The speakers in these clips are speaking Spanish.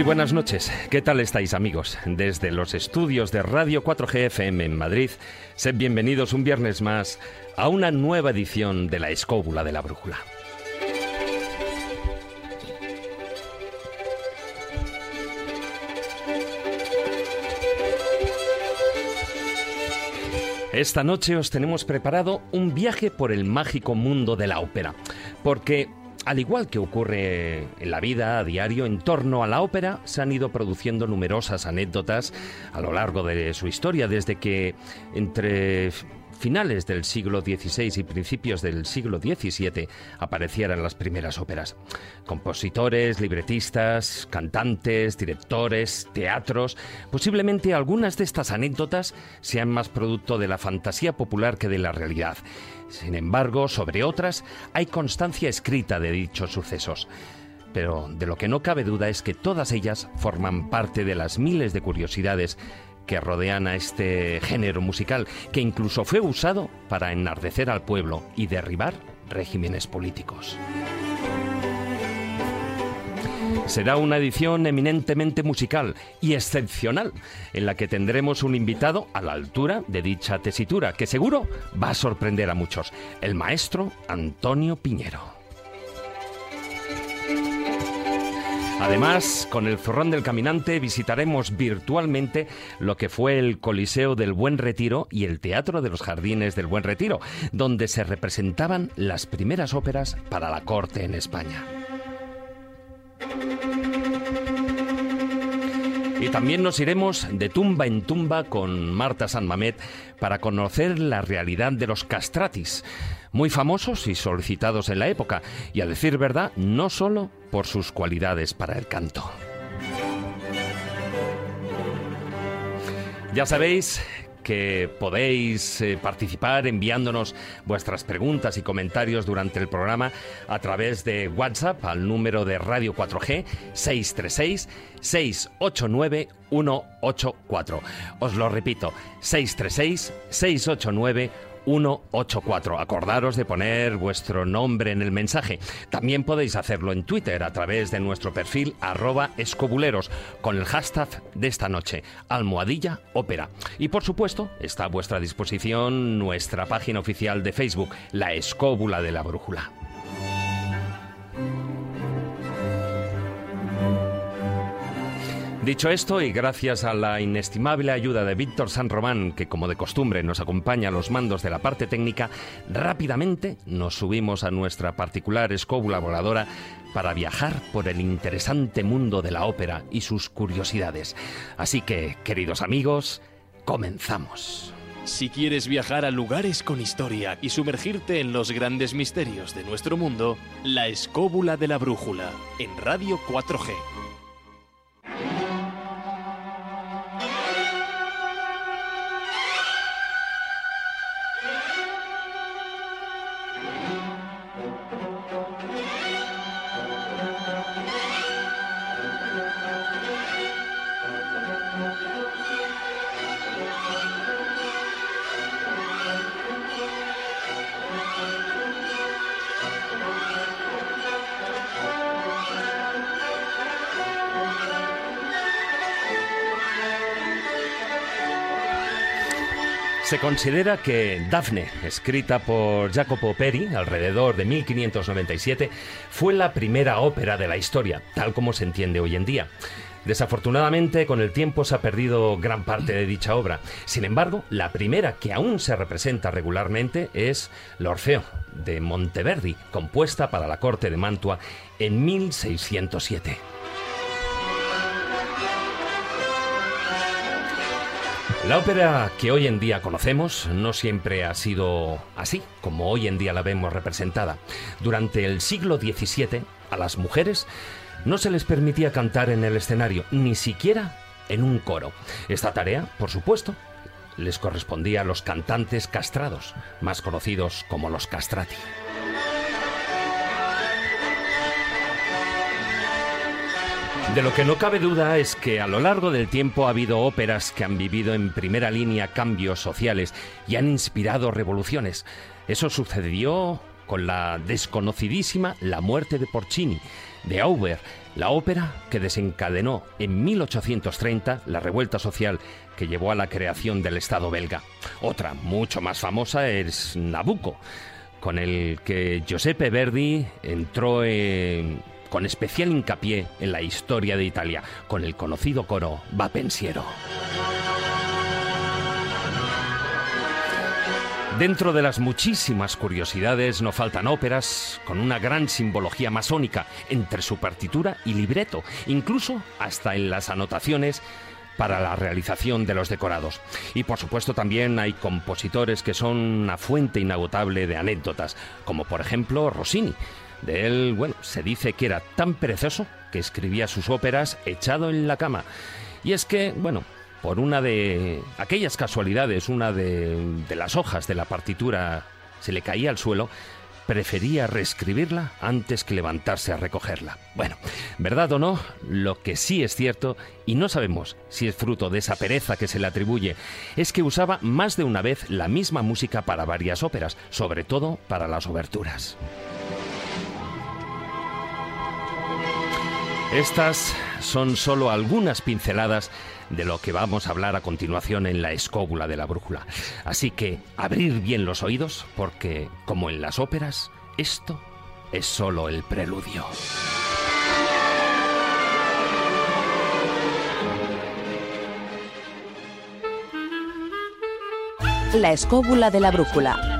Muy buenas noches. ¿Qué tal estáis amigos? Desde los estudios de Radio 4G FM en Madrid, sed bienvenidos un viernes más a una nueva edición de La Escóbula de la Brújula. Esta noche os tenemos preparado un viaje por el mágico mundo de la ópera, porque al igual que ocurre en la vida a diario, en torno a la ópera se han ido produciendo numerosas anécdotas a lo largo de su historia, desde que entre finales del siglo XVI y principios del siglo XVII aparecieran las primeras óperas. Compositores, libretistas, cantantes, directores, teatros. Posiblemente algunas de estas anécdotas sean más producto de la fantasía popular que de la realidad. Sin embargo, sobre otras hay constancia escrita de dichos sucesos. Pero de lo que no cabe duda es que todas ellas forman parte de las miles de curiosidades que rodean a este género musical, que incluso fue usado para enardecer al pueblo y derribar regímenes políticos. Será una edición eminentemente musical y excepcional, en la que tendremos un invitado a la altura de dicha tesitura, que seguro va a sorprender a muchos, el maestro Antonio Piñero. Además, con el Zorrón del Caminante visitaremos virtualmente lo que fue el Coliseo del Buen Retiro y el Teatro de los Jardines del Buen Retiro, donde se representaban las primeras óperas para la corte en España. Y también nos iremos de tumba en tumba con Marta San Mamet para conocer la realidad de los castratis, muy famosos y solicitados en la época, y a decir verdad, no solo por sus cualidades para el canto. Ya sabéis que podéis eh, participar enviándonos vuestras preguntas y comentarios durante el programa a través de WhatsApp al número de Radio 4G 636 689 184. Os lo repito, 636 689 184. Acordaros de poner vuestro nombre en el mensaje. También podéis hacerlo en Twitter a través de nuestro perfil arroba escobuleros con el hashtag de esta noche, almohadilla ópera. Y por supuesto, está a vuestra disposición nuestra página oficial de Facebook, La Escóbula de la Brújula. Dicho esto, y gracias a la inestimable ayuda de Víctor San Román, que como de costumbre nos acompaña a los mandos de la parte técnica, rápidamente nos subimos a nuestra particular escóbula voladora para viajar por el interesante mundo de la ópera y sus curiosidades. Así que, queridos amigos, comenzamos. Si quieres viajar a lugares con historia y sumergirte en los grandes misterios de nuestro mundo, La Escóbula de la Brújula, en Radio 4G. Considera que Dafne, escrita por Jacopo Peri alrededor de 1597, fue la primera ópera de la historia, tal como se entiende hoy en día. Desafortunadamente, con el tiempo se ha perdido gran parte de dicha obra. Sin embargo, la primera que aún se representa regularmente es La Orfeo, de Monteverdi, compuesta para la corte de Mantua en 1607. La ópera que hoy en día conocemos no siempre ha sido así, como hoy en día la vemos representada. Durante el siglo XVII, a las mujeres no se les permitía cantar en el escenario, ni siquiera en un coro. Esta tarea, por supuesto, les correspondía a los cantantes castrados, más conocidos como los castrati. De lo que no cabe duda es que a lo largo del tiempo ha habido óperas que han vivido en primera línea cambios sociales y han inspirado revoluciones. Eso sucedió con la desconocidísima La muerte de Porcini, de Auber, la ópera que desencadenó en 1830 la revuelta social que llevó a la creación del Estado belga. Otra, mucho más famosa, es Nabucco, con el que Giuseppe Verdi entró en con especial hincapié en la historia de Italia, con el conocido coro Va Pensiero. Dentro de las muchísimas curiosidades no faltan óperas con una gran simbología masónica entre su partitura y libreto, incluso hasta en las anotaciones para la realización de los decorados. Y por supuesto también hay compositores que son una fuente inagotable de anécdotas, como por ejemplo Rossini, de él, bueno, se dice que era tan perezoso que escribía sus óperas echado en la cama. Y es que, bueno, por una de aquellas casualidades, una de, las hojas de la partitura se le caía al suelo, prefería reescribirla antes que levantarse a recogerla. Bueno, verdad o no, lo que sí es cierto, y no sabemos si es fruto de esa pereza que se le atribuye, es que usaba más de una vez la misma música para varias óperas, sobre todo para las oberturas. Estas son solo algunas pinceladas de lo que vamos a hablar a continuación en la escóbula de la brújula. Así que abrir bien los oídos porque, como en las óperas, esto es solo el preludio. La escóbula de la brújula.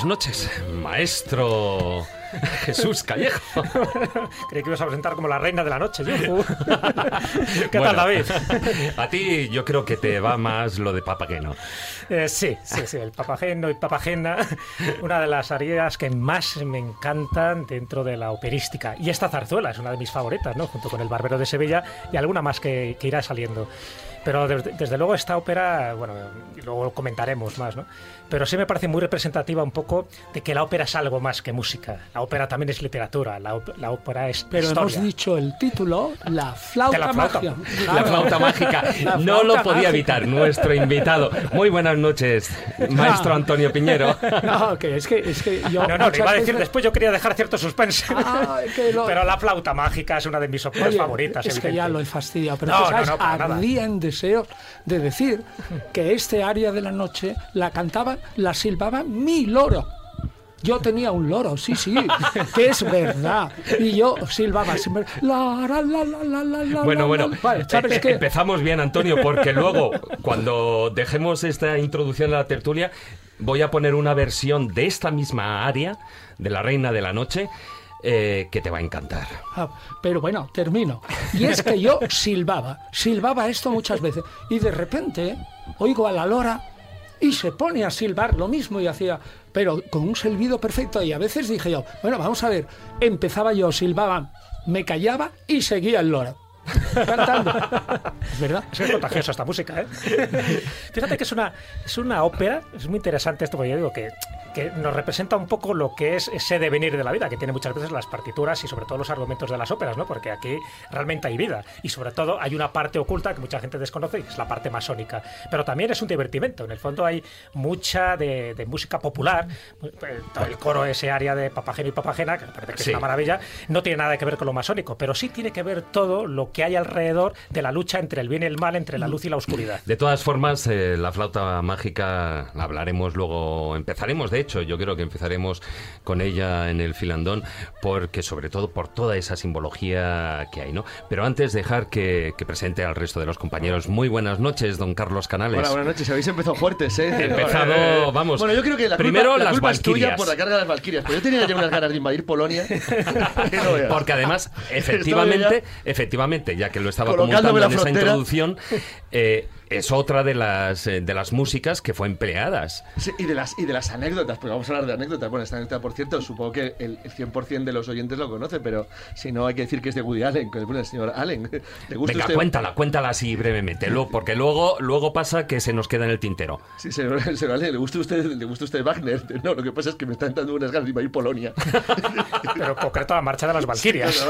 Buenas noches, maestro Jesús Callejo. Creí que ibas a presentar como la reina de la noche, Yuju. ¿Qué tal, David? A ti yo creo que te va más lo de papageno. Eh, sí, sí, sí, el papageno y papagena, una de las arias que más me encantan dentro de la operística. Y esta zarzuela es una de mis favoritas, ¿no? Junto con El Barbero de Sevilla y alguna más que, que irá saliendo. Pero desde, desde, luego esta ópera, bueno, luego comentaremos más, ¿no? Pero sí me parece muy representativa un poco de que la ópera es algo más que música. La ópera también es literatura, la, la ópera es Pero historia. hemos dicho el título, La flauta, la flauta. mágica. La flauta mágica. La No flauta lo podía mágica. evitar nuestro invitado. Muy buenas noches, maestro Ah. Antonio Piñero. No, que es que, es que yo. No, no, lo muchas iba a decir veces- después, yo quería dejar cierto suspense. Ah, que lo- Pero la flauta mágica es una de mis óperas favoritas. Es que evidente. ya lo he fastidiado, pero No, no, no, para nada. Deseos de decir que este área de la noche la cantaba, la silbaba mi loro. Yo tenía un loro, sí, sí, que es verdad. Y yo silbaba siempre. La, la, la, la, la, la, Bueno, bueno. Vale, ¿sabes eh, qué? empezamos bien, Antonio, porque luego, cuando dejemos esta introducción a la tertulia, voy a poner una versión de esta misma área, de la Reina de la Noche, eh, que te va a encantar. Ah, pero bueno, termino. Y es que yo silbaba, silbaba esto muchas veces. Y de repente oigo a la lora y se pone a silbar lo mismo y hacía, pero con un silbido perfecto. Y a veces dije yo, bueno, vamos a ver, empezaba yo, silbaba, me callaba y seguía el lora cantando. Es verdad. Es contagioso esta música, ¿eh? Fíjate que es una, es una ópera, es muy interesante esto, porque yo digo que que nos representa un poco lo que es ese devenir de la vida, que tiene muchas veces las partituras y sobre todo los argumentos de las óperas, ¿no? Porque aquí realmente hay vida y sobre todo hay una parte oculta que mucha gente desconoce y es la parte masónica. Pero también es un divertimento. En el fondo hay mucha de, música popular. El coro, ese área de Papageno y Papagena, que me parece que es una maravilla, no tiene nada que ver con lo masónico, pero sí tiene que ver todo lo que hay alrededor de la lucha entre el bien y el mal, entre la luz y la oscuridad. De todas formas, eh, la flauta mágica la hablaremos luego, empezaremos de hecho, yo creo que empezaremos con ella en el filandón, porque sobre todo por toda esa simbología que hay, ¿no? Pero antes dejar que, presente al resto de los compañeros. Muy buenas noches, don Carlos Canales. Hola, buenas noches. Habéis empezado fuertes, ¿eh? Empezado, vamos. Bueno, yo creo que la primero culpa, las culpa es tuya por la carga de las Valquirias, pero yo tenía ya unas ganas de invadir Polonia. porque además, efectivamente, efectivamente, ya que lo estaba comentando en esa introducción, eh, es otra de las, eh, de las músicas que fue empleadas. Sí, y de las, y de las anécdotas, pues vamos a hablar de anécdotas. Bueno, esta anécdota, por cierto, supongo que el, 100% de los oyentes lo conoce, pero si no, hay que decir que es de Woody Allen, que es el señor Allen. ¿Le gusta Venga, cuéntala, cuéntala así brevemente, porque luego, luego pasa que se nos queda en el tintero. Sí, señor, señor Allen, ¿le gusta, usted, ¿le gusta usted Wagner? No, lo que pasa es que me están dando unas ganas de ir Polonia. pero concreto la marcha de las Valquirias.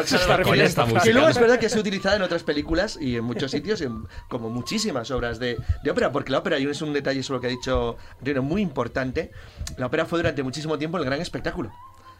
y luego es verdad que se ha utilizado en otras películas y en muchos sitios, como muchísimas obras de, de ópera porque la ópera, y es un detalle sobre lo que ha dicho Rino muy importante, la ópera fue durante muchísimo tiempo el gran espectáculo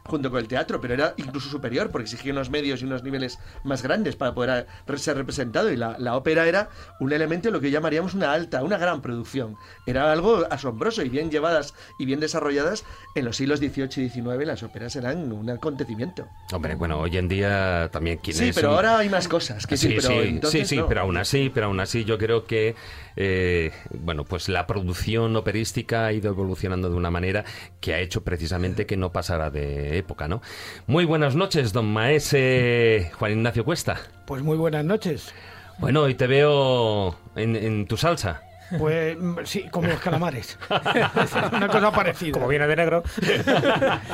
junto con el teatro, pero era incluso superior porque exigía unos medios y unos niveles más grandes para poder ser representado y la, la ópera era un elemento de lo que llamaríamos una alta, una gran producción. Era algo asombroso y bien llevadas y bien desarrolladas en los siglos XVIII y XIX las óperas eran un acontecimiento. Hombre, bueno, hoy en día también sí, pero ahora hay más cosas. Que sí, sí, sí, sí, pero aún así, pero aún así yo creo que eh, bueno, pues la producción operística ha ido evolucionando de una manera que ha hecho precisamente que no pasara de época, ¿no? Muy buenas noches, don Maese Juan Ignacio Cuesta. Pues muy buenas noches. Bueno, y te veo en tu salsa. Pues mm, sí, como los calamares. Una cosa parecida. Como viene de negro.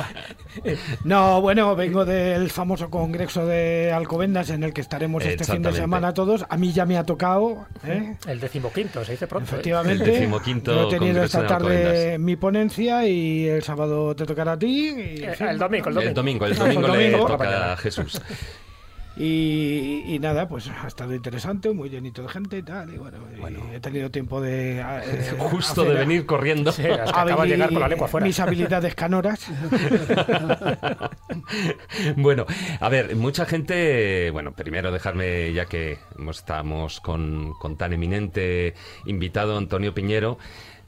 no, bueno, vengo del famoso congreso de Alcobendas en el que estaremos este fin de semana todos. A mí ya me ha tocado. ¿eh? El decimoquinto, se dice pronto. ¿eh? Efectivamente. El decimoquinto. he tenido esta tarde mi ponencia y el sábado te tocará a ti. Eh, el, domingo, el domingo. El domingo, el domingo, le toca a Jesús. Y, nada, pues ha estado interesante, muy llenito de gente y tal. Y bueno, he tenido tiempo de. Eh, Justo de venir corriendo. Sí, acaba de llegar con la lengua fuera. Mis habilidades canoras. bueno, a ver, mucha gente. Bueno, primero dejarme, ya que estamos con, con tan eminente invitado, Antonio Piñero.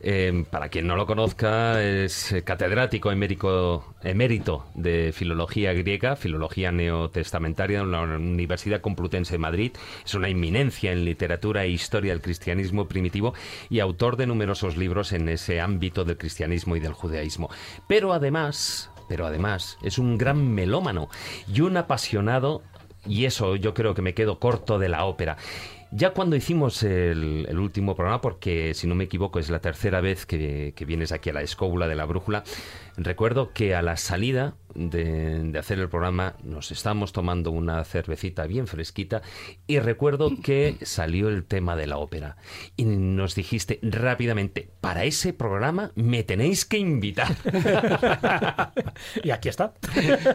Em, para quien no lo conozca, es catedrático emérico, emérito de filología griega, filología neotestamentaria en la Universidad Complutense de Madrid. Es una inminencia en literatura e historia del cristianismo primitivo y autor de numerosos libros en ese ámbito del cristianismo y del judaísmo. Pero además, pero además es un gran melómano y un apasionado y eso yo creo que me quedo corto de la ópera. Ya cuando hicimos el, último programa, porque si no me equivoco es la tercera vez que, que vienes aquí a la escóbula de la brújula, recuerdo que a la salida de, hacer el programa nos estábamos tomando una cervecita bien fresquita y recuerdo que salió el tema de la ópera y nos dijiste rápidamente, para ese programa me tenéis que invitar. y aquí está.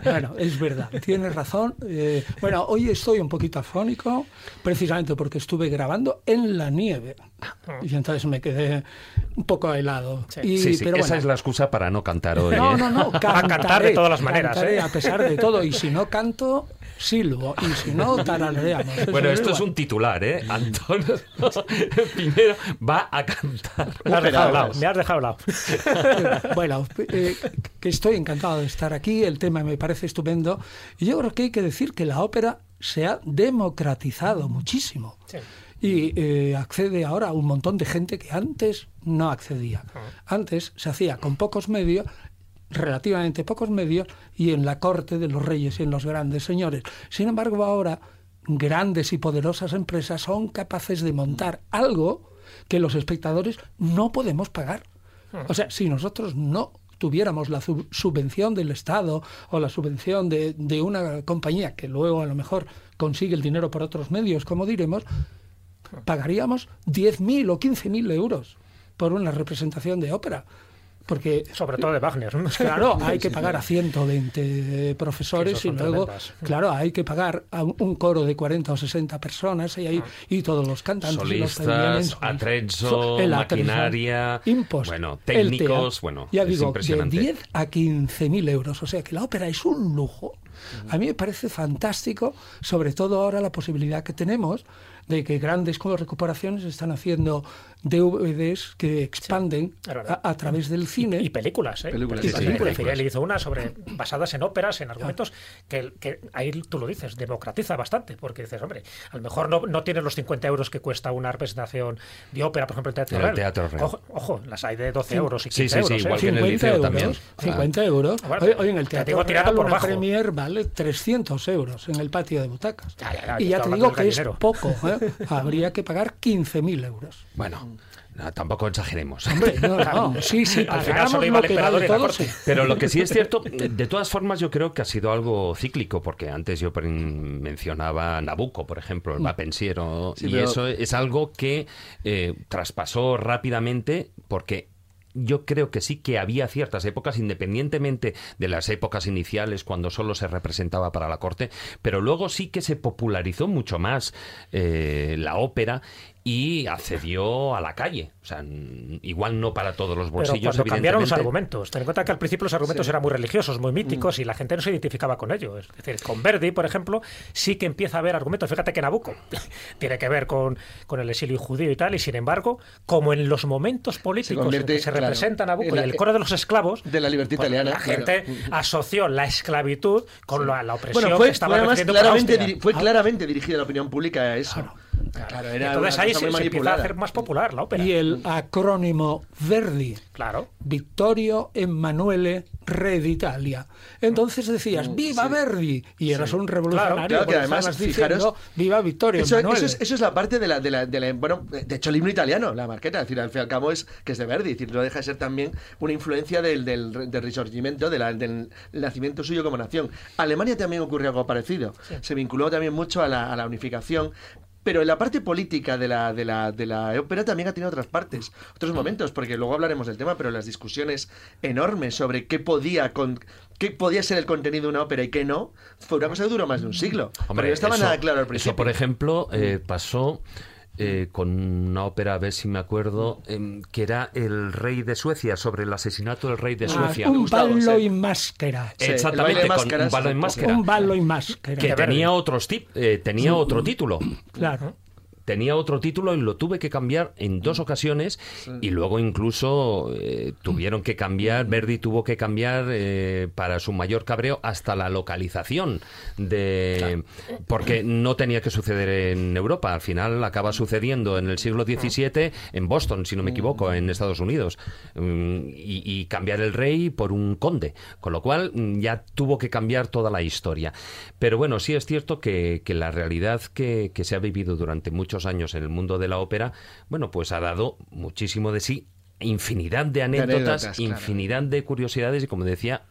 bueno, es verdad, tienes razón. Eh, bueno, hoy estoy un poquito afónico, precisamente porque estuve grabando en la nieve. Y entonces me quedé un poco helado. Sí, sí, esa es la excusa para no cantar hoy. No, ¿eh? no, no, cantaré, a cantar de todas las maneras. ¿eh? A pesar de todo. Y si no canto, silbo. Y si no, tarareamos. Bueno, esto es un titular, ¿eh? Antonio Pinero va a cantar. Me has dejado lado. Me has dejado lado. bueno, eh, que estoy encantado de estar aquí. El tema me parece estupendo. Y yo creo que hay que decir que la ópera se ha democratizado muchísimo. Sí y eh, accede ahora a un montón de gente que antes no accedía. Ah. Antes se hacía con pocos medios relativamente pocos medios y en la corte de los reyes y en los grandes señores. Sin embargo, ahora grandes y poderosas empresas son capaces de montar algo que los espectadores no podemos pagar. O sea, si nosotros no tuviéramos la subvención del Estado o la subvención de, de, una compañía que luego a lo mejor consigue el dinero por otros medios, como diremos, pagaríamos 10.000 o 15.000 euros por una representación de ópera. Porque, Sobre todo de Wagner. Claro, hay que pagar a 120 profesores y luego, claro, hay que pagar a un coro de 40 o 60 personas y, ahí, y todos los cantantes. Solistas, y atrezzo, maquinaria, impost, bueno, técnicos, bueno, ya es digo, impresionante. de 10 a 15 mil euros. O sea que la ópera es un lujo. A mí me parece fantástico, sobre todo ahora la posibilidad que tenemos de que grandes como recuperaciones están haciendo DVDs que expanden verdad. a, a través del cine. Y películas, ¿eh? Películas, sí, Películas. sí, Películas. Fidel hizo una sobre basadas en óperas, en argumentos, que, que ahí tú lo dices, democratiza bastante, porque dices, hombre, a lo mejor no, no tienes los 50 euros que cuesta una representación de ópera, por ejemplo, el Teatro En el Real. Teatro Real. Ojo, ojo, las hay de 12 Sí. euros y Sí, 15 sí, sí, euros. ¿eh? igual que en el 50 liceo euros, también. 50 euros. Bueno, Hoy, hoy en el te Teatro tirando Real por una bajo. premier vale 300 euros en el patio de butacas. Ya, ya, ya, y ya te digo que es poco. ¿eh? Habría que pagar 15.000 euros. Bueno, no, tampoco exageremos. Hombre, no, no. Sí, sí, Al final solo iba lo el que vale todo. corte. sí. Pero lo que sí es cierto, de todas formas yo creo que ha sido algo cíclico, porque antes yo mencionaba Nabucco, por ejemplo, el Mm. va pensiero, Sí, y pero- eso es algo que eh, traspasó rápidamente porque yo creo que sí que había ciertas épocas, independientemente de las épocas iniciales, cuando solo se representaba para la corte, pero luego sí que se popularizó mucho más eh, la ópera y accedió a la calle. O sea, igual no para todos los Pero bolsillos, cuando cambiaron los argumentos, ten en cuenta que al principio los argumentos eran muy religiosos, muy míticos, y la gente no se identificaba con ellos. Es decir, con Verdi, por ejemplo, sí que empieza a haber argumentos. Fíjate que Nabucco tiene que ver con, con el exilio judío y tal, y sin embargo, como en los momentos políticos en convierte, que se claro, representa Nabucco en la- y el coro de los esclavos, de la libertad pues italiana, la claro. gente asoció la esclavitud con la, la opresión Bueno, fue, que estaba fue claramente, diri- fue claramente dirigida la opinión pública a eso. Claro, era Entonces ahí se, se empieza a hacer más popular la ópera. Y el acrónimo Verdi, Claro. Vittorio Emanuele Re d'Italia. Entonces decías, ¡Viva Verdi! Y eras un revolucionario. Mm, Claro, que además, estabas diciendo, fijaros, ¡Viva Vittorio Eso, Emanuele! eso es, eso es la parte de la, de la, de la- Bueno, de hecho, el himno italiano, la marqueta, es decir, al fin y al cabo es que es de Verdi, es decir, no deja de ser también una influencia del, del, del Risorgimento, de la- del nacimiento suyo como nación. Alemania también ocurrió algo parecido. Se vinculó también mucho a la, a la unificación. Pero en la parte política de la, de, la, de la ópera también ha tenido otras partes, otros momentos, porque luego hablaremos del tema, pero las discusiones enormes sobre qué podía, con, qué podía ser el contenido de una ópera y qué no, fue una cosa que duró más de un siglo. porque no estaba eso- nada claro al principio. Eso, por ejemplo, eh, pasó eh, con una ópera, a ver si me acuerdo, em, que era El Rey de Suecia, sobre el asesinato del Rey de Ah, Suecia. un Gustavo, ballo. Sí, el Exactamente, con un ballo sí. máscara. Un ballo in maschera. Que tenía, otros tip- eh, tenía otro título. Claro. Tenía otro título y lo tuve que cambiar en dos ocasiones y luego incluso eh, tuvieron que cambiar, Verdi tuvo que cambiar eh, para su mayor cabreo hasta la localización de porque no tenía que suceder en Europa, al final acaba sucediendo en el siglo XVII en Boston, si no me equivoco, en Estados Unidos. Mm, y, y cambiar el rey por un conde, con lo cual mm, ya tuvo que cambiar toda la historia. Pero bueno, sí es cierto que, que la realidad que, que se ha vivido durante muchos años en el mundo de la ópera, bueno, pues ha dado muchísimo de sí infinidad de anécdotas, anécdotas, claro. infinidad de curiosidades y como decía,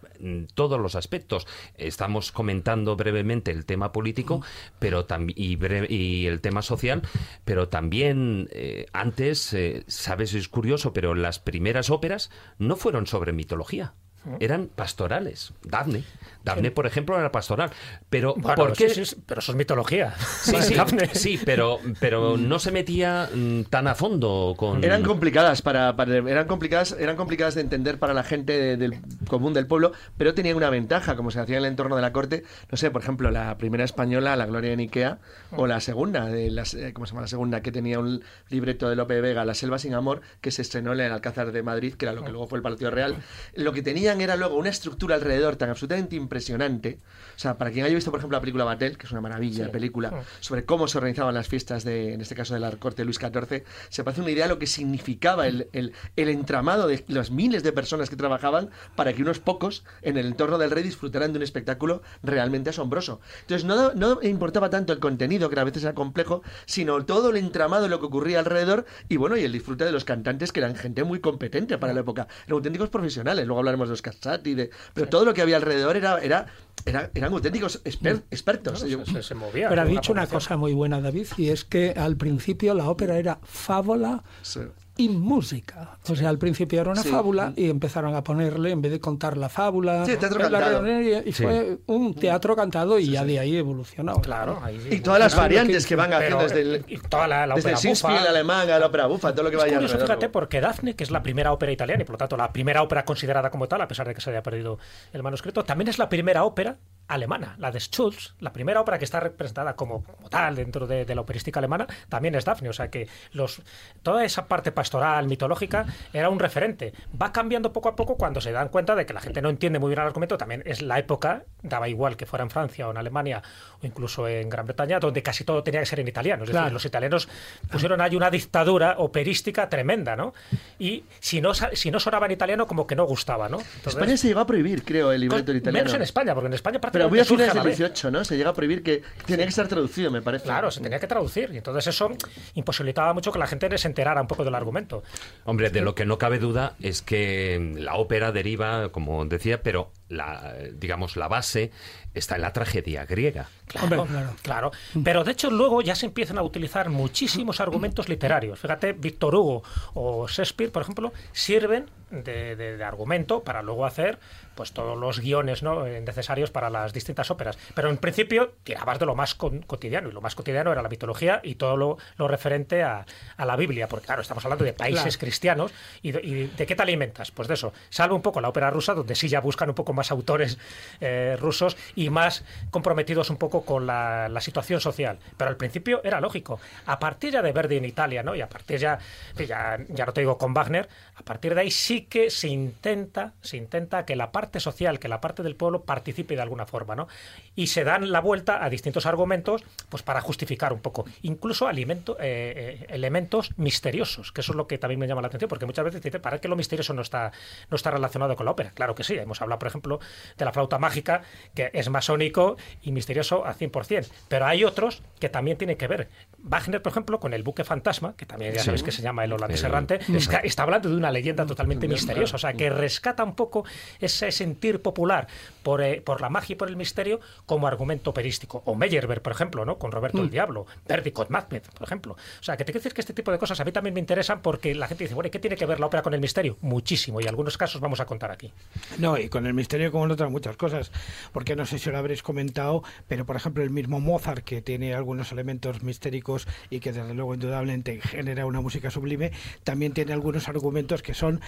todos los aspectos. Estamos comentando brevemente el tema político pero y, y el tema social, pero también eh, antes, eh, sabes, es curioso, pero las primeras óperas no fueron sobre mitología. Eran pastorales. Dafne. Dafne, por ejemplo, era pastoral. Pero Bueno, ¿por qué? sí, sí, pero eso es mitología. Sí, sí, sí, pero, pero no se metía mm, tan a fondo con... Eran complicadas para, para- eran complicadas eran complicadas de entender para la gente de- del común del pueblo, pero tenían una ventaja, como se hacía en el entorno de la corte. No sé, por ejemplo, la primera española, La Gloria de Ikea, o la segunda, de las, eh, ¿cómo se llama la segunda? Que tenía un libreto de Lope de Vega, La Selva sin Amor, que se estrenó en el Alcázar de Madrid, que era lo que luego fue el Palacio Real. Lo que tenían era luego una estructura alrededor tan absolutamente impresionante. O sea, para quien haya visto, por ejemplo, la película Batel, que es una maravilla de película, sobre cómo se organizaban las fiestas de, en este caso, de la corte de Luis XIV, se parece una idea de lo que significaba el, el- el entramado de los miles de personas que trabajaban para que que unos pocos en el entorno del rey disfrutaran de un espectáculo realmente asombroso. Entonces no, no importaba tanto el contenido, que a veces era complejo, sino todo el entramado de lo que ocurría alrededor y bueno, y el disfrute de los cantantes que eran gente muy competente para la época, eran auténticos profesionales, luego hablaremos de los Cassati, de, pero todo lo que había alrededor era, era, era eran auténticos exper- expertos. Se, se- se movía. Pero ha dicho una cosa muy buena, David, y es que al principio la ópera era fábula Sí. Y música. O sea, al principio era una Sí. fábula y empezaron a ponerle, en vez de contar la fábula, Sí, teatro la cantado. reunión, y Sí. fue un teatro cantado y ya de ahí evolucionó. Claro, ahí sí. Y todas las variantes que- que van haciendo desde el, y toda la, la desde el el alemán, a la ópera bufa, todo lo que vaya curioso, fíjate, porque Dafne, que es la primera ópera italiana y por lo tanto la primera ópera considerada como tal, a pesar de que se haya perdido el manuscrito, también es la primera ópera alemana, la de Schulz, la primera ópera que está representada como, como tal dentro de, de la operística alemana, también es Dafne. O sea que los, toda esa parte pastoral, mitológica, era un referente. Va cambiando poco a poco cuando se dan cuenta de que la gente no entiende muy bien el argumento. También es la época, daba igual que fuera en Francia o en Alemania o incluso en Gran Bretaña, donde casi todo tenía que ser en italiano. Es decir, los italianos pusieron ahí una dictadura operística tremenda, ¿no? Y si no, si no sonaba en italiano, como que no gustaba, ¿no? Entonces, España se llegó a prohibir, creo, el libreto en italiano. Menos en España, porque en España Pero muy a finales del vez. 18, ¿no? Se llega a prohibir que tenía que estar traducido, me parece. Claro, se tenía que traducir. Y entonces eso imposibilitaba mucho que la gente se enterara un poco del argumento. Hombre, de lo que no cabe duda es que la ópera deriva, como decía, pero la, digamos, la base está en la tragedia griega. Claro, Hombre, claro. claro. Pero de hecho luego ya se empiezan a utilizar muchísimos argumentos literarios. Fíjate, Víctor Hugo o Shakespeare, por ejemplo, sirven de, de- de argumento para luego hacer pues todos los guiones ¿no? eh, necesarios para las distintas óperas. Pero en principio tirabas de lo más con- cotidiano, y lo más cotidiano era la mitología y todo lo, lo referente a, a la Biblia, porque claro, estamos hablando de países Claro. cristianos, y de, y de qué te alimentas? Pues de eso, salvo un poco la ópera rusa, donde sí ya buscan un poco más autores eh, rusos y más comprometidos un poco con la, situación social. Pero al principio era lógico. A partir ya de Verdi en Italia, ¿no? Y a partir ya, ya, ya no te digo con Wagner, a partir de ahí sí que se intenta, se intenta que la parte social, que la parte del pueblo participe de alguna forma, ¿no? Y se dan la vuelta a distintos argumentos, pues para justificar un poco, incluso alimento, eh, eh, elementos misteriosos, que eso es lo que también me llama la atención, porque muchas veces dice, ¿para qué lo misterioso no está, no está relacionado con la ópera? Claro que sí, hemos hablado, por ejemplo, de la flauta mágica, que es masónico y misterioso al 100%, pero hay otros que también tienen que ver. Wagner, por ejemplo, con el buque fantasma, que también ya Sí. sabes que se llama el holandés El- errante, está hablando de una leyenda totalmente misteriosa, o sea, que rescata un poco ese sentir popular por, eh, por la magia y por el misterio como argumento operístico. O Meyerbeer, por ejemplo, ¿no? con Roberto el Diablo, Verdi con Macbeth, por ejemplo. O sea, que te quiero decir que este tipo de cosas a mí también me interesan porque la gente dice, bueno, ¿y ¿qué tiene que ver la ópera con el misterio? Muchísimo, y algunos casos vamos a contar aquí. No, y con el misterio como en otras muchas cosas, porque no sé si lo habréis comentado, pero por ejemplo el mismo Mozart, que tiene algunos elementos mistéricos y que desde luego indudablemente genera una música sublime, también tiene algunos argumentos que son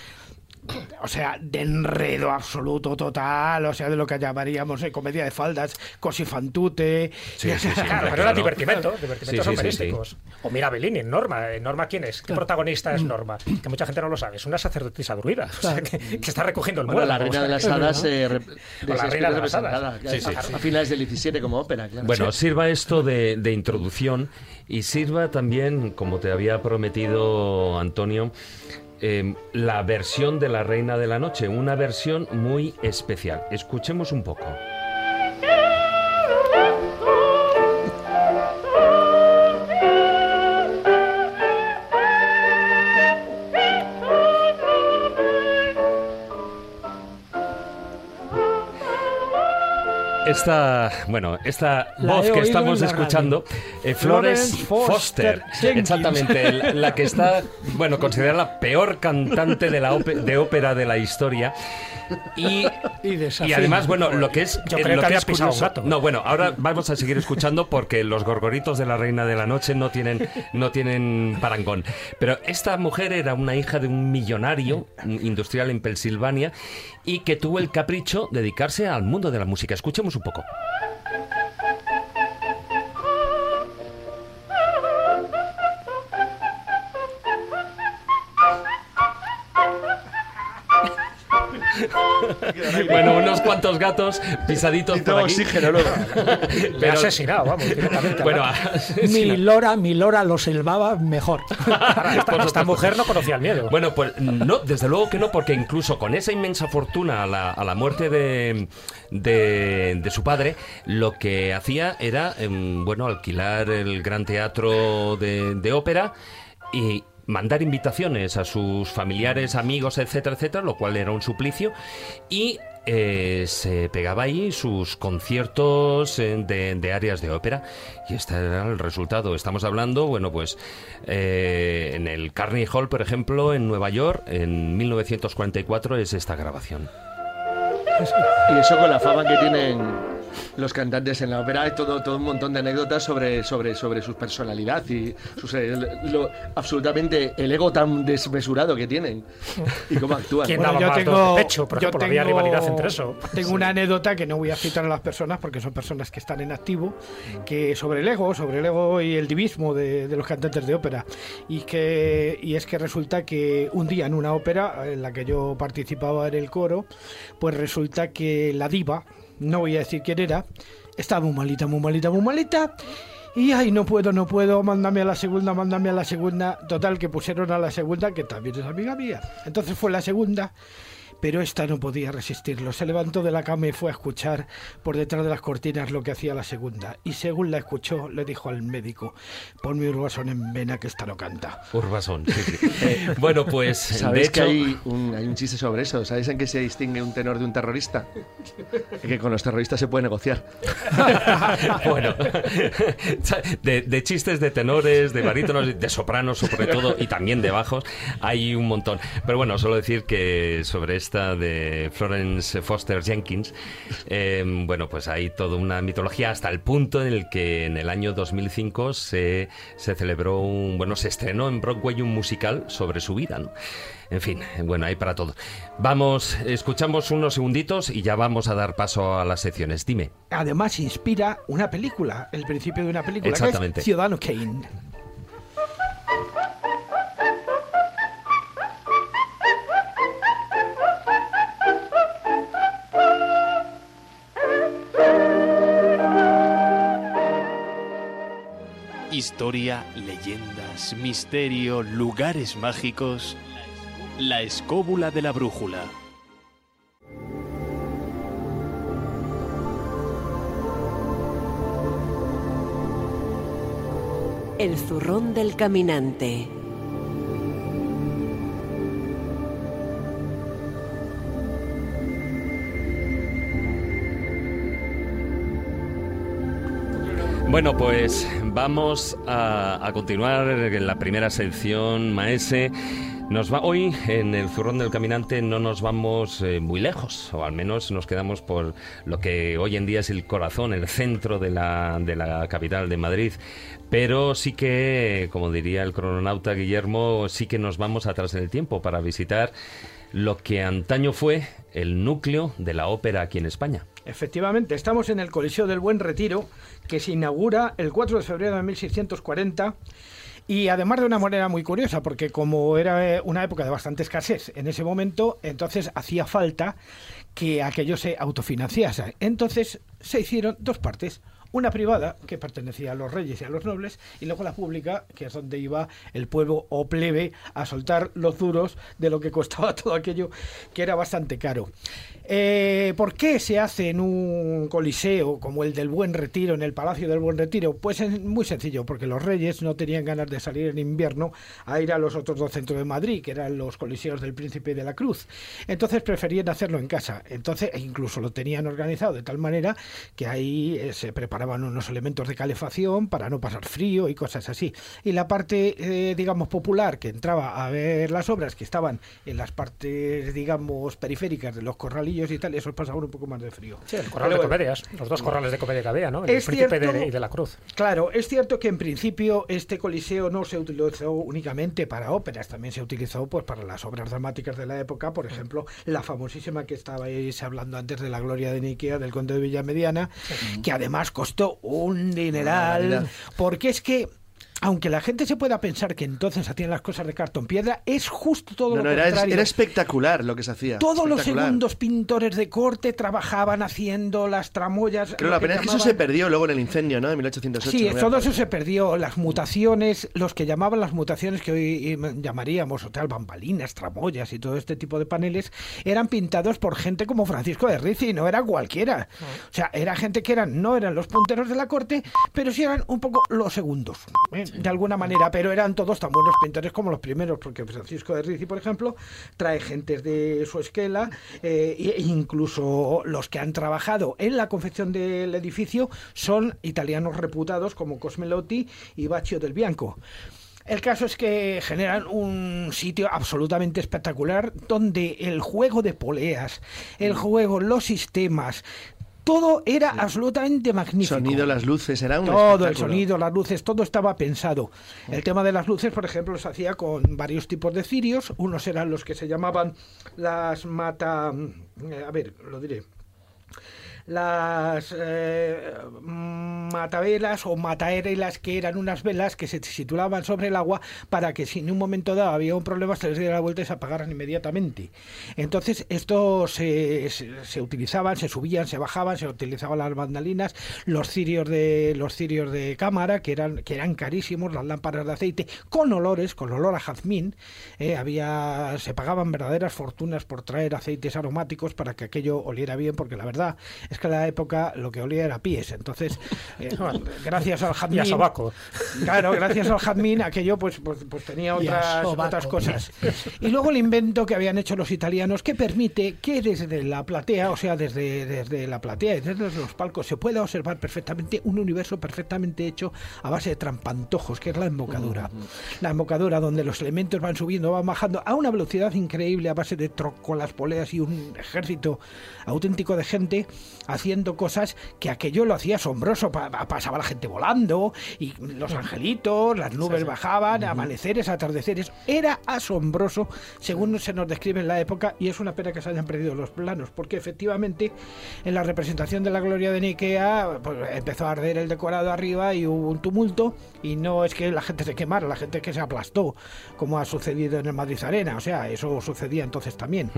o sea, de enredo absoluto total, o sea, de lo que llamaríamos eh, comedia de faldas, cosi fan tutte. Sí, Claro, pero era claro. divertimento, divertimentos Sí, sí, sí, operísticos. O mira Bellini, en Norma. ¿En Norma quién es? ¿Qué protagonista es Norma? Que mucha gente no lo sabe. Es una sacerdotisa druida, o sea, que, que está recogiendo el Bueno, muerto. la reina de las hadas eh, de la reina de las hadas. a, a finales del 17 como ópera, claro. Bueno, sirva esto de, de introducción y sirva también, como te había prometido Antonio, eh, la versión de la Reina de la Noche, una versión muy especial. Escuchemos un poco. Esta, bueno, esta La voz que estamos escuchando, eh, Florence Foster, exactamente, la, la que está, bueno, considerada la peor cantante de la de ópera de la historia. Y, Y además, bueno, lo que es, Yo eh, creo lo que es pisado un curioso- gato. No, bueno, ahora vamos a seguir escuchando porque los gorgoritos de la Reina de la Noche no tienen, no tienen parangón. Pero esta mujer era una hija de un millonario industrial en Pensilvania y que tuvo el capricho de dedicarse al mundo de la música. Escuchemos un poco. bueno, unos cuantos gatos pisaditos Y por todo aquí. oxígeno luego. Le ha asesinado, vamos, directamente. Bueno, Mi lora, mi lora lo silbaba mejor. esta, esta mujer no conocía el miedo. Bueno, pues no, desde luego que no, porque incluso con esa inmensa fortuna a la, a la muerte de, de, de su padre, lo que hacía era, em, bueno, alquilar el gran teatro de, de ópera y mandar invitaciones a sus familiares, amigos, etcétera, etcétera, lo cual era un suplicio, y eh, se pegaba ahí sus conciertos eh, de, áreas de ópera y este era el resultado. Estamos hablando, bueno, pues eh, en el Carnegie Hall, por ejemplo, en Nueva York, en 1944 es esta grabación. Y eso con la fama que tienen los cantantes en la ópera, hay todo, todo un montón de anécdotas sobre, sobre, sobre su personalidad y sus, eh, lo- absolutamente el ego tan desmesurado que tienen y cómo actúan. ¿Quién Bueno, daba yo tengo, de pecho? Por yo ejemplo, había tengo- rivalidad entre eso. Tengo una anécdota que no voy a citar a las personas porque son personas que están en activo, que sobre el ego, sobre el ego y el divismo de, de los cantantes de ópera. Y, que, y es que resulta que un día en una ópera en la que yo participaba en el coro, pues resulta que la diva, no voy a decir quién era, estaba muy malita, muy malita, muy malita. Y ay, no puedo, no puedo, mándame a la segunda, mándame a la segunda. Total, que pusieron a la segunda, que también es amiga mía. Entonces fue la segunda, pero esta no podía resistirlo. Se levantó de la cama y fue a escuchar por detrás de las cortinas lo que hacía la segunda. Y según la escuchó, le dijo al médico, ponme Urbasón en vena que esta no canta. Urbasón, sí, sí. bueno, pues de ¿Sabéis que hecho... hay un, hay un chiste sobre eso? ¿Sabéis en qué se distingue un tenor de un terrorista? que con los terroristas se puede negociar. bueno, de, de chistes de tenores, de barítonos, de sopranos sobre todo y también de bajos, hay un montón. Pero bueno, solo decir que sobre esta de Florence Foster Jenkins, eh, bueno, pues hay toda una mitología hasta el punto en el que en el año 2005 se, se celebró un, bueno, se estrenó en Broadway un musical sobre su vida, ¿no? En fin, bueno, hay para todo. Vamos, escuchamos unos segunditos y ya vamos a dar paso a las secciones. Dime. Además, inspira una película, el principio de una película, que Exactamente. es Ciudadano Kane. Historia, leyendas, misterio, lugares mágicos. La escóbula de la brújula. El zurrón del caminante. Bueno, pues vamos a, a continuar en la primera sección, Maese. Nos va, hoy en el Zurrón del Caminante no nos vamos eh, muy lejos, o al menos nos quedamos por lo que hoy en día es el corazón, el centro de la, de la capital de Madrid. Pero sí que, como diría el crononauta Guillermo, sí que nos vamos atrás en el tiempo para visitar lo que antaño fue el núcleo de la ópera aquí en España. Efectivamente, estamos en el Coliseo del Buen Retiro, que se inaugura el 4 de febrero de 1640. Y además de una manera muy curiosa, porque como era eh, una época de bastante escasez en ese momento, entonces hacía falta que aquello se autofinanciase. Entonces se hicieron dos partes. Una privada, que pertenecía a los reyes y a los nobles, y luego la pública, que es donde iba el pueblo o plebe a soltar los duros de lo que costaba todo aquello, que era bastante caro. Eh, ¿Por qué se hace en un coliseo como el del Buen Retiro, en el Palacio del Buen Retiro? Pues es muy sencillo, porque los reyes no tenían ganas de salir en invierno a ir a los otros dos centros de Madrid, que eran los coliseos del Príncipe de la Cruz. Entonces preferían hacerlo en casa. Entonces, e incluso lo tenían organizado de tal manera que ahí eh, se preparaban unos elementos de calefacción para no pasar frío y cosas así. Y la parte, eh, digamos, popular que entraba a ver las obras que estaban en las partes, digamos, periféricas de los corralillos y tal, esos pasaban un poco más de frío. Sí, el corral Pero de bueno, comedias, los dos corrales de comedia que había, ¿no? El Es príncipe cierto- de, y de la cruz. Claro, es cierto que en principio este coliseo no se utilizó únicamente para óperas, también se utilizó pues para las obras dramáticas de la época, por ejemplo, la famosísima que estabais hablando antes de la Gloria de Niquea del Conde de Villamediana, que además costó un dineral, porque es que aunque la gente se pueda pensar que entonces hacían las cosas de cartón piedra, es justo todo No, lo no, era, contrario. era espectacular lo que se hacía. Todos los segundos pintores de corte trabajaban haciendo las tramoyas. Creo la pena es que eso se perdió luego en el incendio, ¿no? De 1808. Sí, todo eso se perdió. Las mutaciones, los que llamaban las mutaciones que hoy eh, llamaríamos o tal, bambalinas, tramoyas y todo este tipo de paneles, eran pintados por gente como Francisco de Rizzi, no era cualquiera. O sea, era gente que eran, no eran los punteros de la corte, pero sí eran un poco los segundos. De alguna manera, pero eran todos tan buenos pintores como los primeros, porque Francisco de Rizzi, por ejemplo, trae gentes de su esquela, eh, e incluso los que han trabajado en la confección del edificio son italianos reputados como Cosmelotti y Baccio del Bianco. El caso es que generan un sitio absolutamente espectacular donde el juego de poleas, el juego, los sistemas, todo era absolutamente magnífico. Sonido, las luces, era un Todo el sonido, las luces, todo estaba pensado. El tema de las luces, por ejemplo, se hacía con varios tipos de cirios. Unos eran los que se llamaban las mata... eh, A ver, lo diré. Las eh, matavelas o mataerelas, que eran unas velas que se situaban sobre el agua para que si en un momento dado había un problema se les diera la vuelta y se apagaran inmediatamente. Entonces, esto se, se, se utilizaban, se subían, se bajaban, se utilizaban las mandalinas, los cirios de los cirios de cámara, que eran, que eran carísimos, las lámparas de aceite, con olores, con olor a jazmín. eh, había, se pagaban verdaderas fortunas por traer aceites aromáticos para que aquello oliera bien, porque la verdad es que en la época lo que olía era pies. Entonces, eh, gracias al Y a jazmín. sobaco. Claro, gracias al jazmín aquello pues, pues, pues tenía otras, sobaco. otras cosas. Y luego el invento que habían hecho los italianos que permite que desde la platea, o sea, desde, desde la platea y desde los palcos se pueda observar perfectamente un universo perfectamente hecho a base de trampantojos, que es la embocadura. La embocadura donde los elementos van subiendo, van bajando a una velocidad increíble a base de trocolas, poleas y un ejército auténtico de gente haciendo cosas que aquello lo hacía asombroso. Pa- pa- pasaba la gente volando y los angelitos, las nubes bajaban, amaneceres, atardeceres. Era asombroso según se nos describe en la época y es una pena que se hayan perdido los planos porque efectivamente en la representación de la gloria de Nikea pues, empezó a arder el decorado arriba y hubo un tumulto y no es que la gente se quemara, la gente es que se aplastó como ha sucedido en el Madrid Arena. O sea, eso sucedía entonces también.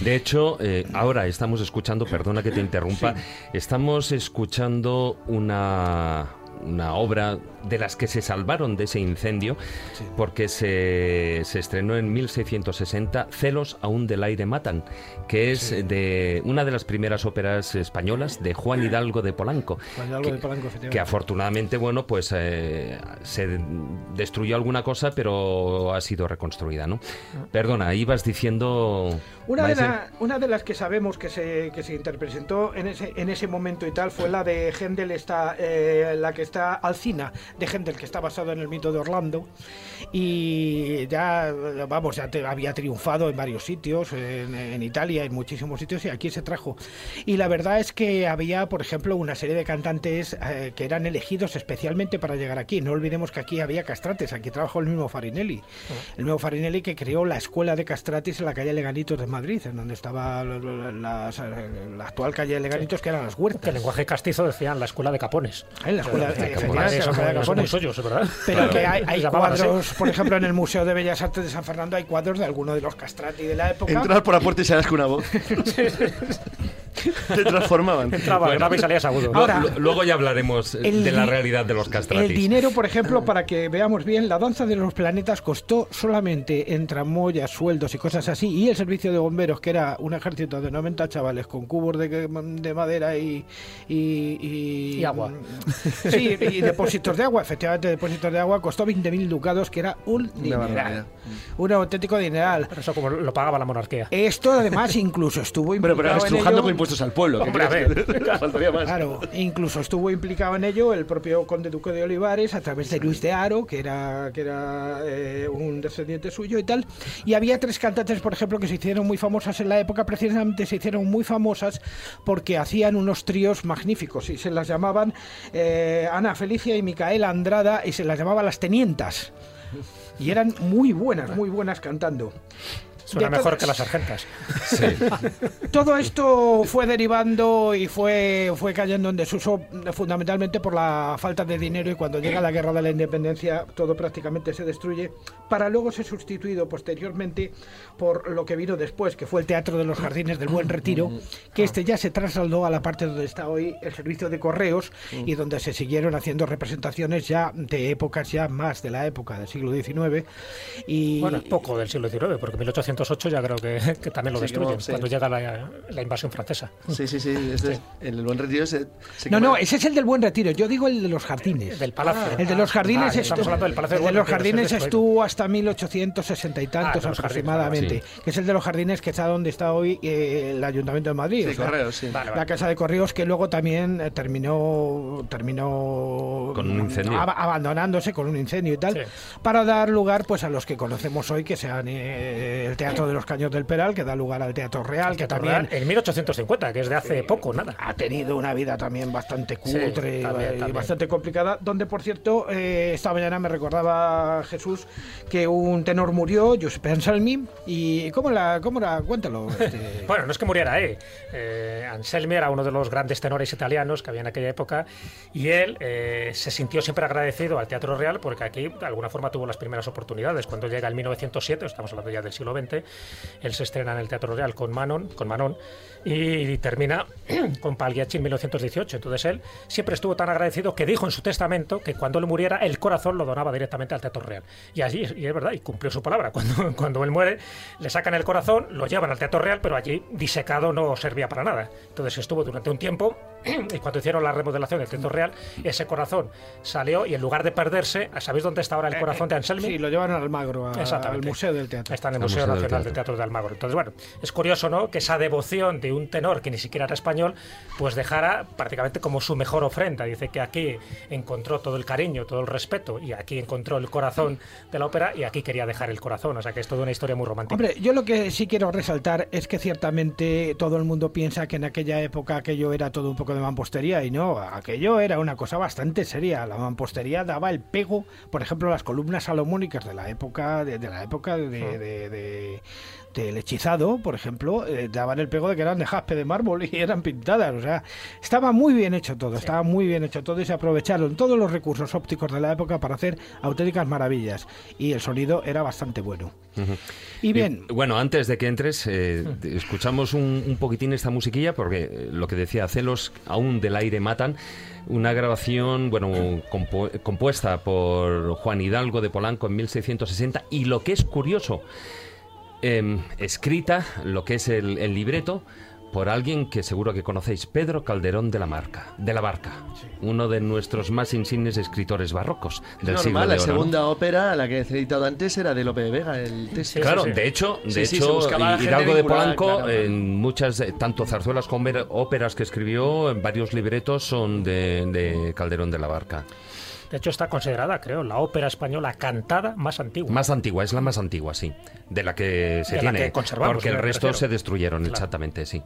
De hecho, eh, ahora estamos escuchando, perdona que te interrumpa, estamos escuchando una, una obra de las que se salvaron de ese incendio, porque se, se estrenó en 1660, Celos aún del aire matan, que es de una de las primeras óperas españolas de Juan Hidalgo de Polanco. Juan Hidalgo que, de Polanco, efectivamente. que afortunadamente, bueno, pues eh, se destruyó alguna cosa, pero ha sido reconstruida, ¿no? Perdona, ibas diciendo... Una de, Maese. la- una de las que sabemos que se, que se interpretó en ese, en ese momento y tal fue la de Händel, está, eh, la que está Alcina, de Händel, que está basado en el mito de Orlando. Y ya, vamos, ya te- había triunfado en varios sitios, en, en Italia, en muchísimos sitios, y aquí se trajo. Y la verdad es que había, por ejemplo, una serie de cantantes eh, que eran elegidos especialmente para llegar aquí. No olvidemos que aquí había castrates, aquí trabajó el mismo Farinelli. El mismo Farinelli que creó la escuela de castratis en la calle Leganitos de Madrid, en donde estaba la, la- las- la actual calle Leganitos, que eran las Que huertas. el lenguaje castizo decían la escuela de capones. En la escuela, Que. Pero que hay, hay cuadros, por ejemplo, en el Museo de Bellas Artes de San Fernando hay cuadros de alguno de los castrati de la época. Entrar por la puerta y salías con una voz. Te transformaban. Entraba grave y salías agudo. Ahora- lu- luego ya hablaremos eh, El de la realidad de los El castratis. dinero, por ejemplo, para que veamos bien, la danza de los planetas costó solamente en tramoyas, sueldos y cosas así, y el servicio de bomberos, que era un ejército de 90 chavales con cubos de, de madera y, y, y- Y agua. Sí, y depósitos de agua, efectivamente, depósitos de agua, costó 20.000 ducados, que era un dineral. Un auténtico dineral. Pero eso como lo pagaba la monarquía. Esto además incluso estuvo Pero, pero implicado en estrujando con impuestos al pueblo. ¿qué Hombre, a que- Faltaría más. Claro, incluso estuvo implicado en ello el propio conde duque de Olivares a través de Luis de Aro, que era, que era eh, un descendiente suyo y tal. Y había tres cantantes, por ejemplo, que se hicieron muy famosas en la época, precisamente se hicieron muy famosas porque hacían unos tríos magníficos y se las llamaban eh, Ana Felicia y Micaela Andrada y se las llamaba las tenientas. Y eran muy buenas, muy buenas cantando. Suena de mejor todas- que las argentas. Todo esto fue derivando y fue, fue cayendo en desuso eh, fundamentalmente por la falta de dinero y cuando llega la guerra de la independencia todo prácticamente se destruye para luego ser sustituido posteriormente por lo que vino después, que fue el Teatro de los Jardines del Buen Retiro, que este ya se trasladó a la parte donde está hoy el servicio de correos y donde se siguieron haciendo representaciones ya de épocas ya más de la época del siglo XIX. Y, Bueno, es poco del siglo XIX, porque 1808 ya creo que, que también lo Sí, destruyen, sí. cuando llega la, la invasión francesa. Sí, sí, sí. este es- el buen retiro se. se No, no, ese es el del Buen Retiro. Yo digo el de los jardines. Del palacio. El de los jardines, Ah, estamos hablando del Palacio el de los Buen Retiro, jardines estuvo hasta 1860 y tantos Ah, los jardines, aproximadamente, que es el de los jardines que está donde está hoy eh, el Ayuntamiento de Madrid. Sí, o sea, correos, sí. Vale, La casa de correos que luego también eh, terminó terminó Con un incendio. ab- abandonándose con un incendio y tal Sí. para dar lugar pues a los que conocemos hoy que sean eh, el Teatro de los Caños del Peral que da lugar al Teatro Real que también En 1850, que es de hace poco, nada. ha tenido una vida también bastante cutre y- también, y también. bastante complicada, donde por cierto eh, esta mañana me recordaba Jesús que un tenor murió, Giuseppe Anselmi, y ¿cómo la, cómo era? Cuéntalo. este. Bueno, no es que muriera, ¿eh? eh Anselmi era uno de los grandes tenores italianos que había en aquella época y él eh, se sintió siempre agradecido al Teatro Real porque aquí de alguna forma tuvo las primeras oportunidades. Cuando llega el 1907, estamos hablando ya del siglo XX, él se estrena en el Teatro Real con Manon, con Manon y termina con Pagliacci en 1918. Entonces él siempre estuvo tan agradecido que dijo en su testamento que cuando él muriera el corazón lo donaba directamente al Teatro Real. Y allí, y es verdad, y cumplió su palabra. Cuando, cuando él muere, le sacan el corazón, lo llevan al Teatro Real, pero allí disecado no servía para nada. Entonces estuvo durante un tiempo y cuando hicieron la remodelación del Teatro Real, ese corazón salió y en lugar de perderse, ¿sabéis dónde está ahora el corazón de Anselmi? Sí, lo llevaron al Almagro, a- al. Museo del Teatro. Está en el Museo Museo del Nacional Teatro. del Teatro de Almagro. Entonces, bueno, es curioso, ¿no? Que esa devoción de un tenor que ni siquiera era español, pues dejara prácticamente como su mejor ofrenda. Dice que aquí encontró todo el cariño, todo el respeto, y aquí encontró el corazón de la ópera, y aquí quería dejar el corazón. O sea, que es toda una historia muy romántica. Hombre, yo lo que sí quiero resaltar es que ciertamente todo el mundo piensa que en aquella época aquello era todo un poco de mampostería y no, aquello era una cosa bastante seria. La mampostería daba el pego, por ejemplo, las columnas salomónicas de la época de, de la época de, de- de- del hechizado, por ejemplo, eh, daban el pego de que eran de jaspe de mármol y eran pintadas. O sea, estaba muy bien hecho todo, estaba muy bien hecho todo y se aprovecharon todos los recursos ópticos de la época para hacer auténticas maravillas. Y el sonido era bastante bueno. Y bien, Y, bueno, antes de que entres, eh, escuchamos un, un poquitín esta musiquilla, porque eh, lo que decía Celos, aún del aire matan. Una grabación, bueno, compu- compuesta por Juan Hidalgo de Polanco en 1660. Y lo que es curioso, em, escrita, lo que es el, el libreto, por alguien que seguro que conocéis, Pedro Calderón de la Marca, de la Barca, uno de nuestros más insignes escritores barrocos del siglo Normal, de la oro, ¿no? segunda ópera, la que he citado antes, era de Lope de Vega, el. Sí, Claro, sí. de hecho, de hecho, Hidalgo de Polanco, claro. en muchas, tanto zarzuelas como óperas que escribió, en varios libretos son de, de Calderón de la Barca. De hecho, está considerada, creo, la ópera española cantada más antigua. Más antigua, es la más antigua, sí, de la que se De la tiene, que conservamos, porque el resto se destruyeron, Claro. exactamente, sí.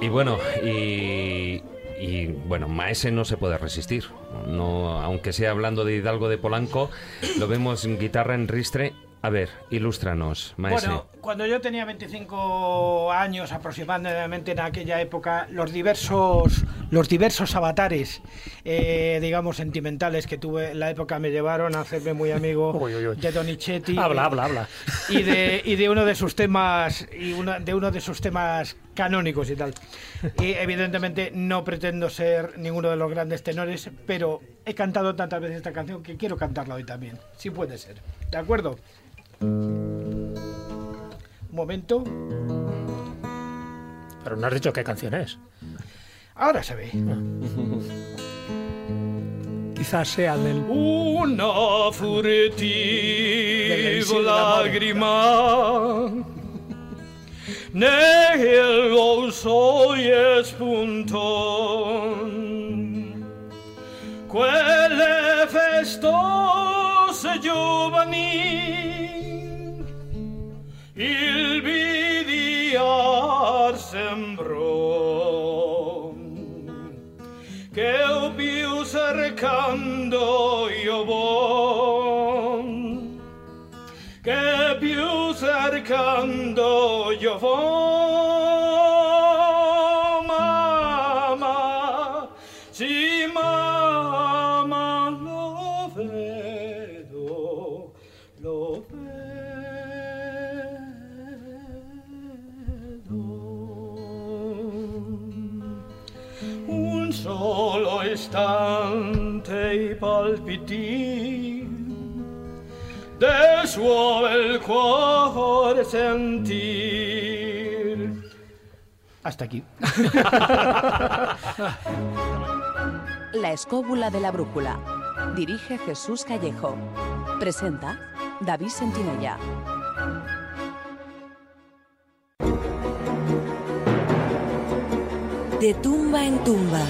Y bueno, y, y, bueno, Maese no se puede resistir. No, aunque sea hablando de Hidalgo de Polanco, lo vemos en guitarra en ristre. A ver, ilústranos, Maese. Bueno, cuando yo tenía 25 años aproximadamente en aquella época, los diversos, los diversos avatares, eh, digamos, sentimentales que tuve en la época me llevaron a hacerme muy amigo Uy, uy, uy. de Donizetti. Habla, habla, habla. Y de, y de uno de sus temas, y una- de uno de sus temas canónicos y tal. Y evidentemente no pretendo ser ninguno de los grandes tenores, pero he cantado tantas veces esta canción que quiero cantarla hoy también, si puede ser. ¿De acuerdo? Un momento. Pero no has dicho qué canción es. Ahora se ve. Quizás sea del... Una furtiva lágrima quelle festose giovani il bidiarsi sembrò che più cercando io von che più cercando io von solo istante i palpiti del suo bel cuore sentir Hasta aquí. La escóbula de la brújula. Dirige Jesús Callejo. Presenta David Sentinella. De tumba en tumba.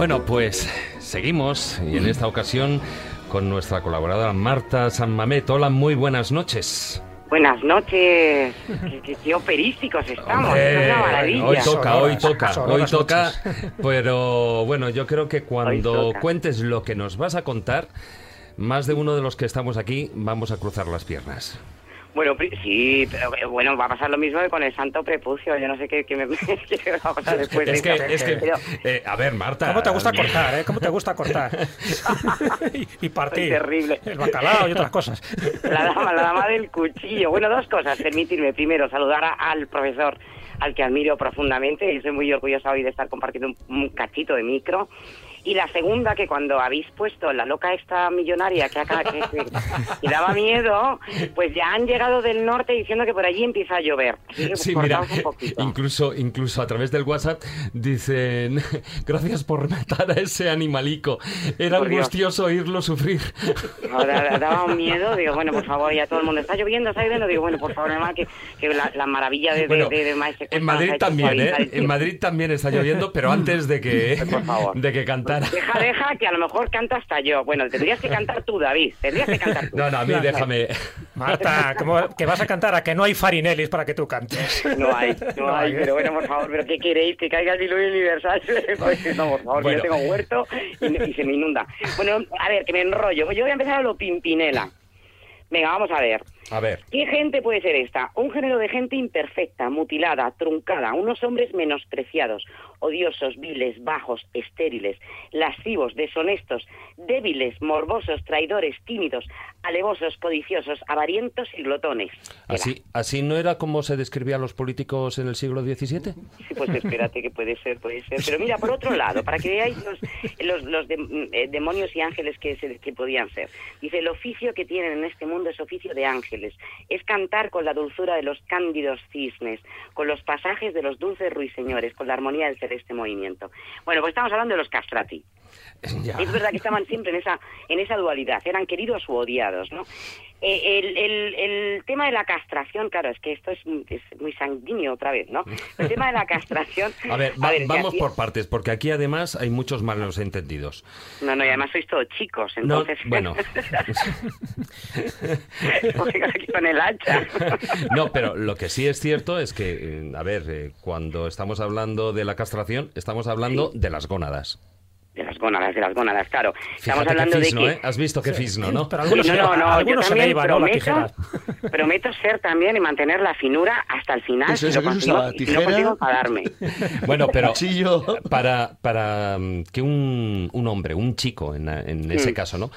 Bueno, pues seguimos y en esta ocasión con nuestra colaboradora Marta San Mamet. Hola, muy buenas noches. Buenas noches. Qué, qué- qué operísticos estamos. Hombre, es una maravilla. hoy toca, hoy toca, hoy toca. Pero bueno, yo creo que cuando cuentes lo que nos vas a contar, más de uno de los que estamos aquí vamos a cruzar las piernas. Bueno, pri- sí, pero eh, bueno, va a pasar lo mismo que con el santo prepucio. Yo no sé qué, qué me qué va a pasar después de es que, esto. es que, Pero eh, a ver, Marta. ¿Cómo te gusta cortar, eh? ¿Cómo te gusta cortar? y, y partir. Es terrible. El bacalao y otras cosas. la dama, la dama del cuchillo. Bueno, dos cosas. Permitirme primero saludar a- al profesor al que admiro profundamente y soy muy orgullosa hoy de estar compartiendo un, un cachito de micro. Y la segunda, que cuando habéis puesto la loca esta millonaria que acá que, que- que daba miedo, pues ya han llegado del norte diciendo que por allí empieza a llover. Así que Sí, mira, un incluso, incluso a través del WhatsApp dicen, gracias por matar a ese animalico. Era Por Dios. angustioso oírlo sufrir. Ahora daba un miedo, digo, bueno, por favor, ya todo el mundo está lloviendo, está lloviendo, digo, bueno, por favor, además que, que la, la maravilla de, de- Bueno, de, de Maese Cuesta en Madrid también, ¿eh? En. Madrid también está lloviendo, pero antes de que, de que cantara. Deja, deja, que a lo mejor canto hasta yo. Bueno, tendrías que cantar tú, David, tendrías que cantar tú. No, no, a mí déjame. Marta, ¿cómo- que vas a cantar a que no hay Farinellis para que tú cantes? No hay, no, No hay, hay, pero bueno, por favor, ¿pero qué queréis? ¿Que caiga el diluvio universal? Pues no, por favor, que yo tengo huerto y, y se me inunda. Bueno, a ver, que me enrollo. Yo voy a empezar a lo Pimpinela. Venga, vamos a ver. A ver. ¿Qué gente puede ser esta? Un género de gente imperfecta, mutilada, truncada, unos hombres menospreciados, odiosos, viles, bajos, estériles, lascivos, deshonestos, débiles, morbosos, traidores, tímidos, alevosos, codiciosos, avarientos y glotones. ¿Así, ¿Así no era como se describía a los políticos en el siglo XVII? Sí, pues espérate que puede ser, puede ser. Pero mira, por otro lado, para que veáis los, los, los de- eh, demonios y ángeles que, se, que podían ser. Dice, el oficio que tienen en este mundo es oficio de ángeles. Es cantar con la dulzura de los cándidos cisnes, con los pasajes de los dulces ruiseñores, con la armonía del celeste movimiento. Bueno, pues estamos hablando de los castrati. Ya. Es verdad que estaban siempre en esa, en esa dualidad, eran queridos u odiados, ¿no? Eh, el, el- el tema de la castración, claro, es que esto es, es muy sanguíneo otra vez, ¿no? El tema de la castración... A ver, va- vamos por partes, porque aquí además hay muchos malos entendidos. No, no, y además sois todos chicos, No, entonces... bueno. Aquí con el hacha. No, pero lo que sí es cierto es que, eh, a ver, eh, cuando estamos hablando de la castración, estamos hablando de las gónadas. De las gónadas, de las gónadas, claro. Estamos Fíjate hablando fisno, de que... ¿eh? Has visto qué fisno, ¿no? Pero algunos, Sí, no, no, no, algunos yo se también. La prometo, prometo ser también y mantener la finura hasta el final. Eso, si eso lo que se consigo, si no tijera. consigo enfadarme. Bueno, pero para, para mm, que un, un hombre, un chico en, en ese Mm. caso, ¿no?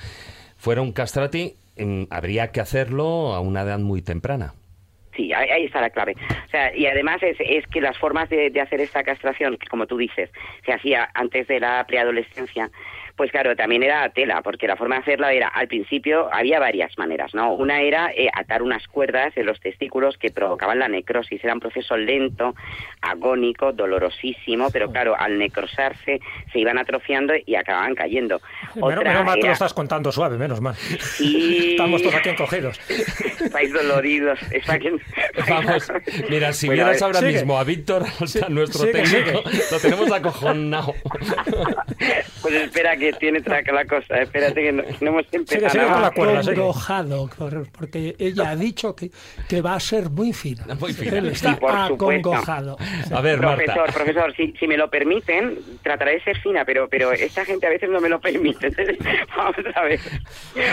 Fuera un castrati, mm, habría que hacerlo a una edad muy temprana. Sí, ahí, está la clave. O sea, y además es, es que las formas de, de hacer esta castración, que como tú dices, se hacía antes de la preadolescencia, pues claro, también era tela, porque la forma de hacerla era, al principio había varias maneras, ¿no? Una era eh, atar unas cuerdas en los testículos que provocaban la necrosis, era un proceso lento, agónico, dolorosísimo, pero claro, al necrosarse se iban atrofiando y acababan cayendo. Menos, Otra menos mal que era- lo estás contando suave, menos mal. Sí. Estamos todos aquí encogidos. Estáis doloridos. Vamos, mira, si Bueno, a vieras ahora sigue. mismo a Víctor, o sea, nuestro sigue, técnico, lo tenemos acojonado. Pues espera que tiene traca la cosa, espérate que no, no hemos empezado. sigue con la cuerda. Acongojado, por- porque ella ha dicho que, que va a ser muy fina. Muy fina. Él está Sí, por supuesto. acongojado. A ver, Profesor, Marta. profesor, si, si me lo permiten, trataré de ser fina, pero, pero esta gente a veces no me lo permite. Entonces, vamos a ver.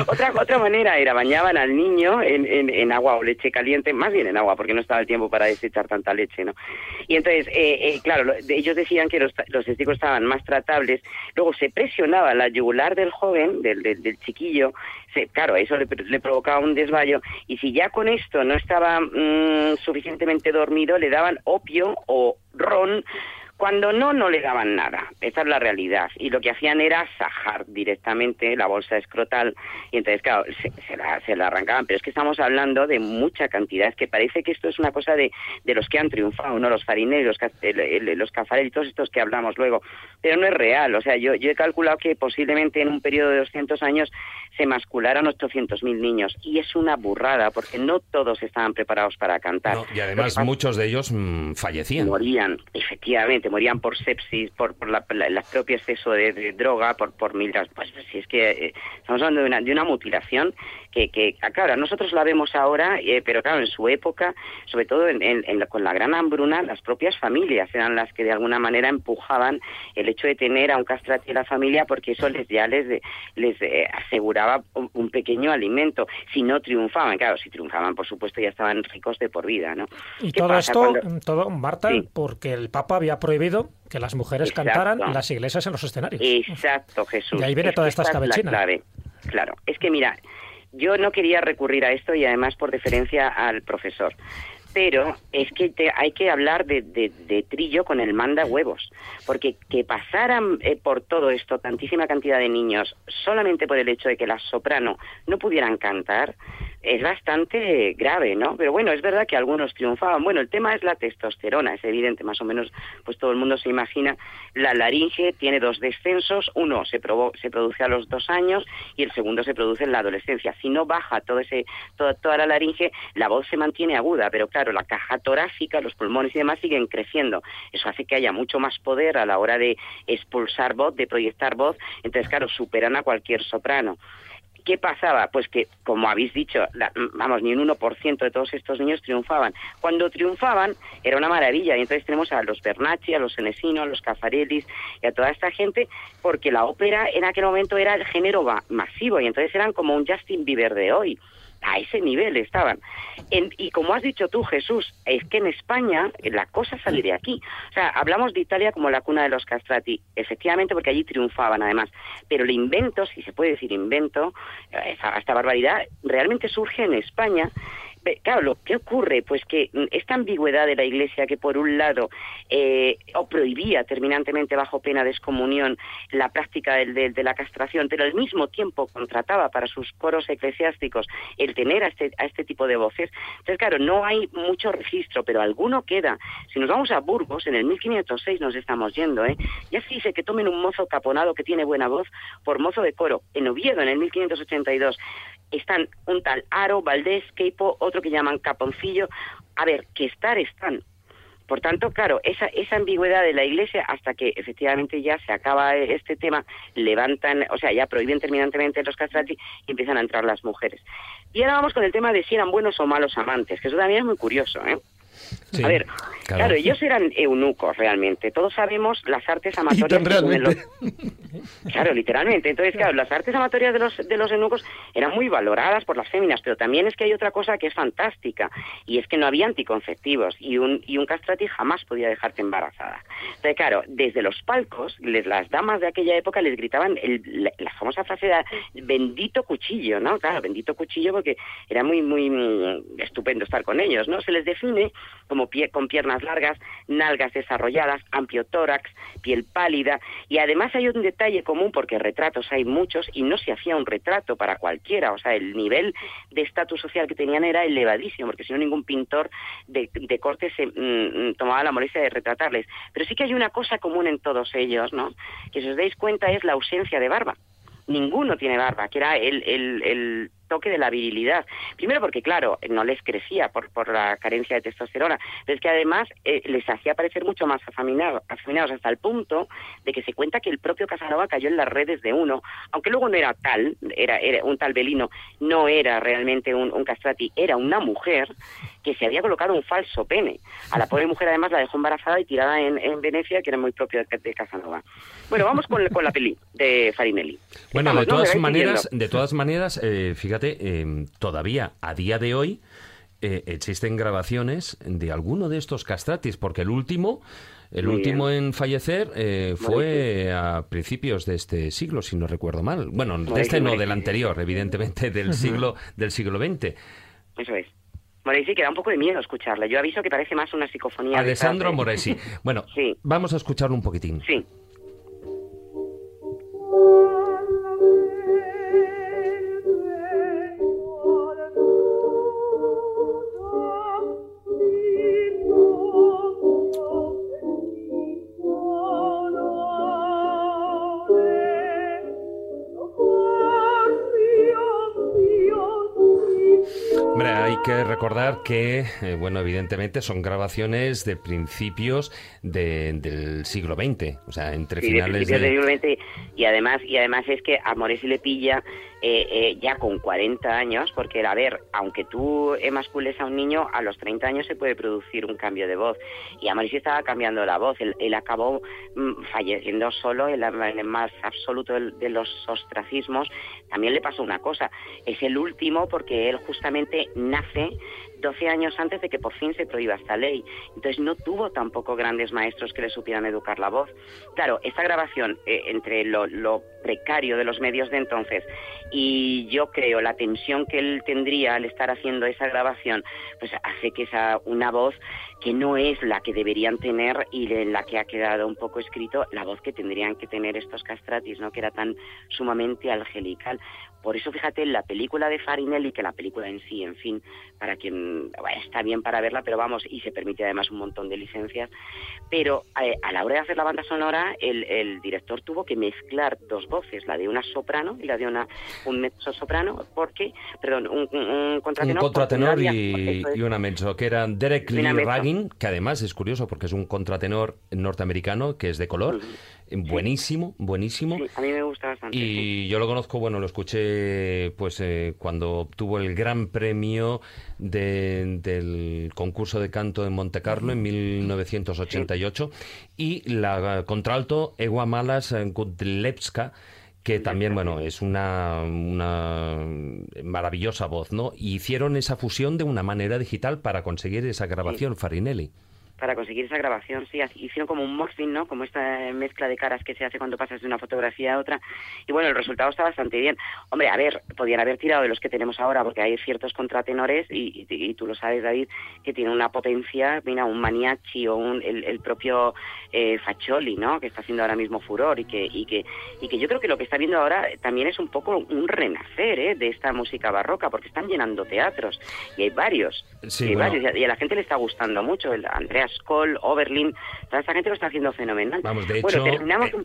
Otra, otra manera era bañaban al niño en, en- en agua o leche caliente, más bien en agua, porque no estaba el tiempo para desechar tanta leche, ¿no? Y entonces, eh, eh, claro, ellos decían que los, los testículos estaban más tratables. Luego se presionaba la yugular del joven, del, del, del chiquillo, se, claro, eso le, le provocaba un desmayo. Y si ya con esto no estaba mm, suficientemente dormido, le daban opio o ron. Cuando no, no le daban nada. Esa es la realidad. Y lo que hacían era sajar directamente la bolsa escrotal. Y entonces, claro, se, se la, se la arrancaban. Pero es que estamos hablando de mucha cantidad. Que parece que esto es una cosa de, de los que han triunfado, ¿no? Los farineros, los, los cafarel y todos estos que hablamos luego. Pero no es real. O sea, yo, yo he calculado que posiblemente en un periodo de 200 años se mascularan 800.000 niños. Y es una burrada, porque no todos estaban preparados para cantar. No, y además muchos de ellos mm, fallecían. Morían, efectivamente, morían por sepsis, por, por la, la- el propio exceso de, de droga, por, por mil... Pues si es que eh, estamos hablando de una, de una mutilación que, que, ah, claro, nosotros la vemos ahora, eh, pero claro, en su época, sobre todo en, en- en la- con la gran hambruna, las propias familias eran las que de alguna manera empujaban el hecho de tener a un castrati en la familia porque eso les ya les, de- les eh, aseguraba un, un pequeño alimento. Si no triunfaban, claro, si triunfaban, por supuesto, ya estaban ricos de por vida, ¿no? Y ¿Qué todo pasa esto, cuando- todo, Marta, Sí. porque el Papa había prohibido que las mujeres Exacto. cantaran en las iglesias en los escenarios. Exacto, Jesús. Y ahí viene Es toda esta es escabechina. clave. Claro, es que mira, yo no quería recurrir a esto y además por deferencia al profesor. Pero es que te- hay que hablar de, de- de trillo con el manda huevos, porque que pasaran eh, por todo esto tantísima cantidad de niños solamente por el hecho de que las soprano no pudieran cantar es bastante grave, ¿no? Pero bueno, es verdad que algunos triunfaban. Bueno, el tema es la testosterona, es evidente, más o menos, pues todo el mundo se imagina. La laringe tiene dos descensos, uno se, provo- se produce a los dos años y el segundo se produce en la adolescencia. Si no baja todo ese, toda, toda la laringe, la voz se mantiene aguda, pero claro, la caja torácica, los pulmones y demás siguen creciendo. Eso hace que haya mucho más poder a la hora de expulsar voz, de proyectar voz. Entonces, claro, superan a cualquier soprano. ¿Qué pasaba? Pues que, como habéis dicho, la- vamos, ni un 1% de todos estos niños triunfaban. Cuando triunfaban era una maravilla y entonces tenemos a los Bernacci, a los Senesino, a los Caffarelis y a toda esta gente porque la ópera en aquel momento era el género ma- masivo y entonces eran como un Justin Bieber de hoy. A ese nivel estaban. En- y como has dicho tú, Jesús, es que en España eh, la cosa sale de aquí. O sea, hablamos de Italia como la cuna de los castrati, efectivamente, porque allí triunfaban además. Pero el invento, si se puede decir invento, eh, esta, esta barbaridad, realmente surge en España. Claro, lo que ocurre, pues que mm, esta ambigüedad de la Iglesia que por un lado eh, prohibía terminantemente bajo pena de excomunión la práctica del- de, la castración, pero al mismo tiempo contrataba para sus coros eclesiásticos el tener a este, a este tipo de voces. Entonces, claro, no hay mucho registro, pero alguno queda. Si nos vamos a Burgos, en el 1506 nos estamos yendo, ¿eh? Ya se dice que tomen un mozo caponado que tiene buena voz por mozo de coro. En Oviedo, en el 1582, están un tal Aro, Valdés, Queipo, otro que llaman Caponcillo. A ver, que estar están. Por tanto, claro, esa, esa ambigüedad de la Iglesia, hasta que efectivamente ya se acaba este tema, levantan, o sea, ya prohíben terminantemente los castrati y empiezan a entrar las mujeres. Y ahora vamos con el tema de si eran buenos o malos amantes, que eso también es muy curioso, ¿eh? Sí, a ver, claro. claro. ellos eran eunucos realmente. Todos sabemos las artes amatorias. realmente. los- Claro, literalmente. Entonces, claro, las artes amatorias de los, de los eunucos eran muy valoradas por las féminas, pero también es que hay otra cosa que es fantástica, y es que no había anticonceptivos, y un, y un castrati jamás podía dejarte embarazada. Entonces, claro, desde los palcos, les- las damas de aquella época les gritaban el- la, la famosa frase de bendito cuchillo, ¿no? Claro, bendito cuchillo porque era muy, muy mm, estupendo estar con ellos, ¿no? Se les define como pie, con piernas largas, nalgas desarrolladas, amplio tórax, piel pálida. Y además hay un detalle común, porque retratos hay muchos y no se hacía un retrato para cualquiera. O sea, el nivel de estatus social que tenían era elevadísimo, porque si no ningún pintor de, corte se mm, mm, tomaba la molestia de retratarles. Pero sí que hay una cosa común en todos ellos, ¿no? Que si os dais cuenta es la ausencia de barba ninguno tiene barba, que era el, el, el toque de la virilidad. Primero porque, claro, no les crecía por, por la carencia de testosterona, pero es que además eh, les hacía parecer mucho más afeminados, afeminados, hasta el punto de que se cuenta que el propio Casanova cayó en las redes de uno, aunque luego no era tal, era, era un tal Belino, no era realmente un, un castrati, era una mujer que se había colocado un falso pene. A la pobre mujer además la dejó embarazada y tirada en, en Venecia, que era muy propio de, Casanova. Bueno, vamos con, con la peli de Farinelli. Bueno, de todas maneras, de todas maneras, eh, fíjate Em, todavía a día de hoy eh, existen grabaciones de alguno de estos castratis, porque el último, el último en fallecer eh, fue a principios de este siglo, si no recuerdo mal. Bueno, de este no, del anterior, evidentemente, del siglo del siglo XX. Eso es. Moresi, que da un poco de miedo escucharla. Yo aviso que parece más una psicofonía. Alessandro Moresi. Bueno, vamos a escucharlo un poquitín. Sí. Que recordar que, eh, bueno, evidentemente son grabaciones de principios del siglo XX, o sea, entre finales del siglo XX y además y además es que a Moresi le pilla eh, eh, ya con 40 años, porque a ver, aunque tú emascules a un niño, a los 30 años se puede producir un cambio de voz. Y a Moresi estaba cambiando la voz, él, acabó mm, falleciendo solo en, el más absoluto de los ostracismos. También le pasó una cosa, es el último porque él justamente nace 12 años antes de que por fin se prohíba esta ley. Entonces no tuvo tampoco grandes maestros que le supieran educar la voz. Claro, esta grabación eh, entre lo, precario de los medios de entonces y yo creo la tensión que él tendría al estar haciendo esa grabación, pues hace que esa una voz que no es la que deberían tener y en la que ha quedado un poco escrito la voz que tendrían que tener estos castratis, ¿no? Que era tan sumamente angelical. Por eso, fíjate, la película de Farinelli, que la película en sí, en fin, para quien está bien para verla, pero vamos, y se permite además un montón de licencias, pero eh, a la hora de hacer la banda sonora, el, el, director tuvo que mezclar dos voces, la de una soprano y la de una un mezzo soprano, porque, perdón, un, un contratenor. Un contratenor y, y, una mezzo, que eran Derek Lee Raggin, que además es curioso porque es un contratenor norteamericano que es de color. Buenísimo, buenísimo. a mí me gusta bastante. Y yo lo conozco, bueno, lo escuché pues eh, cuando obtuvo el gran premio del concurso de canto en Monte Carlo en 1988 y la contralto Ewa Malas Gudlewska que también, bueno, es una, una maravillosa voz, ¿no? Y hicieron esa fusión de una manera digital para conseguir esa grabación, Farinelli para conseguir esa grabación, sí, hicieron como un morphing, ¿no? Como esta mezcla de caras que se hace cuando pasas de una fotografía a otra. Y bueno, el resultado está bastante bien. Hombre, a ver, podían haber tirado de los que tenemos ahora, porque hay ciertos contratenores, y, y, tú lo sabes, David, que tienen una potencia, mira, un maniachi o un, el, propio eh, Faccioli, ¿no? Que está haciendo ahora mismo furor y que, y, que, y que yo creo que lo que está viendo ahora también es un poco un renacer, ¿eh? De esta música barroca, porque están llenando teatros, y hay varios, y, varios y a la gente le está gustando mucho. El Oberlin, toda esa gente lo está haciendo fenomenal. Vamos, de hecho,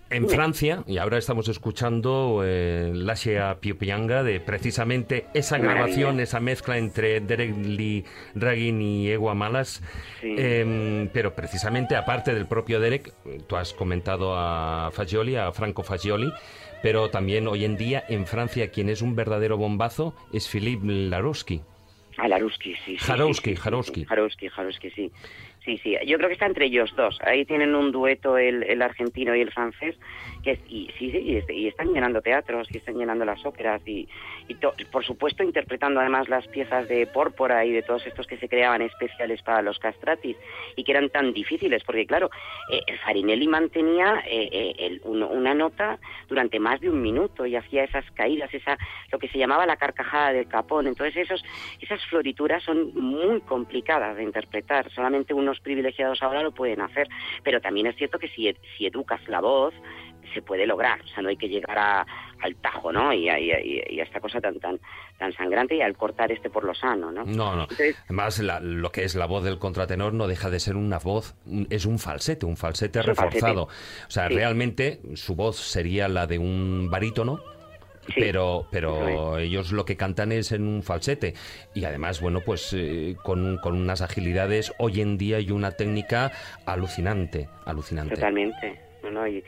en, Francia, y ahora estamos escuchando eh, Lasia Piopyanga de precisamente esa grabación, esa mezcla entre Derek Lee Ragin y Ewa Malas, em, pero precisamente aparte del propio Derek, tú has comentado a Fagioli, a Franco Fagioli, pero también hoy en día en Francia quien es un verdadero bombazo es Philippe Larosky. Ah, Larosky, sí. Jarowski, Jarowski. Jarowski, Jarowski, sí. Sí, sí, yo creo que está entre ellos dos. Ahí tienen un dueto el, el argentino y el francés, que y sí, sí, y, es- y están llenando teatros, y están llenando las óperas, y, y por supuesto interpretando además las piezas de Pórpora y de todos estos que se creaban especiales para los castratis, y que eran tan difíciles, porque claro, eh, Farinelli mantenía eh, eh, una nota durante más de un minuto, y hacía esas caídas, esa lo que se llamaba la carcajada del capón. Entonces esos, esas florituras son muy complicadas de interpretar, solamente unos privilegiados ahora lo pueden hacer, pero también es cierto que si educas la voz, se puede lograr, o sea, no hay que llegar a- al tajo, ¿no? Y a, y a- y a esta cosa tan tan tan sangrante y al cortar este por lo sano, ¿no? No, no. Entonces, Además, la- lo que es la voz del contratenor no deja de ser una voz, es un falsete, un falsete reforzado. O sea, Sí. realmente su voz sería la de un barítono. Pero, pero ellos lo que cantan es en un falsete y además, bueno, pues eh, con, con unas agilidades hoy en día y una técnica alucinante, alucinante. Totalmente. No, no, y,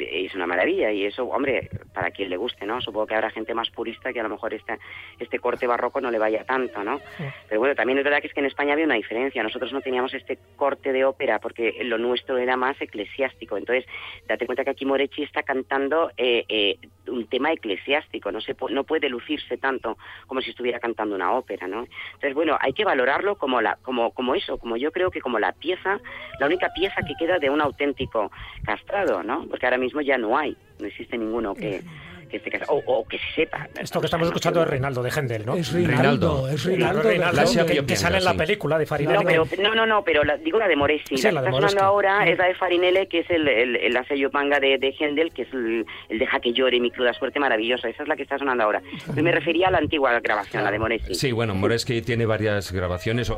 es una maravilla y eso, hombre, para quien le guste, ¿no? Supongo que habrá gente más purista que a lo mejor este, este corte barroco no le vaya tanto, ¿no? Pero bueno, también es verdad que es que en España había una diferencia. Nosotros no teníamos este corte de ópera porque lo nuestro era más eclesiástico. Entonces, date cuenta que aquí Morechi está cantando eh, eh, un tema eclesiástico. No, se no puede lucirse tanto como si estuviera cantando una ópera, ¿no? Entonces, bueno, hay que valorarlo como, la, como, como eso, como yo creo que como la pieza, la única pieza que queda de un auténtico castrado, ¿no? Porque ahora mismo ya no hay, no existe ninguno que, que esté castrado, o, o que se sepa. Esto que estamos escuchando es Reinaldo de Gendel, ¿no? Es Rinaldo, es Reinaldo, que, que sale en la película de Farinelli. No, pero, no, no, no, pero la- digo la de Moreschi. Sí, la, la que de está sonando ahora es la de Farinelli, que es el, el, el asello manga de, de Händel, que es el, el Deja que llore mi cruda suerte maravillosa. Esa es la que está sonando ahora. Yo me refería a la antigua grabación, la de Moreschi. Sí, bueno, Moreschi tiene varias grabaciones.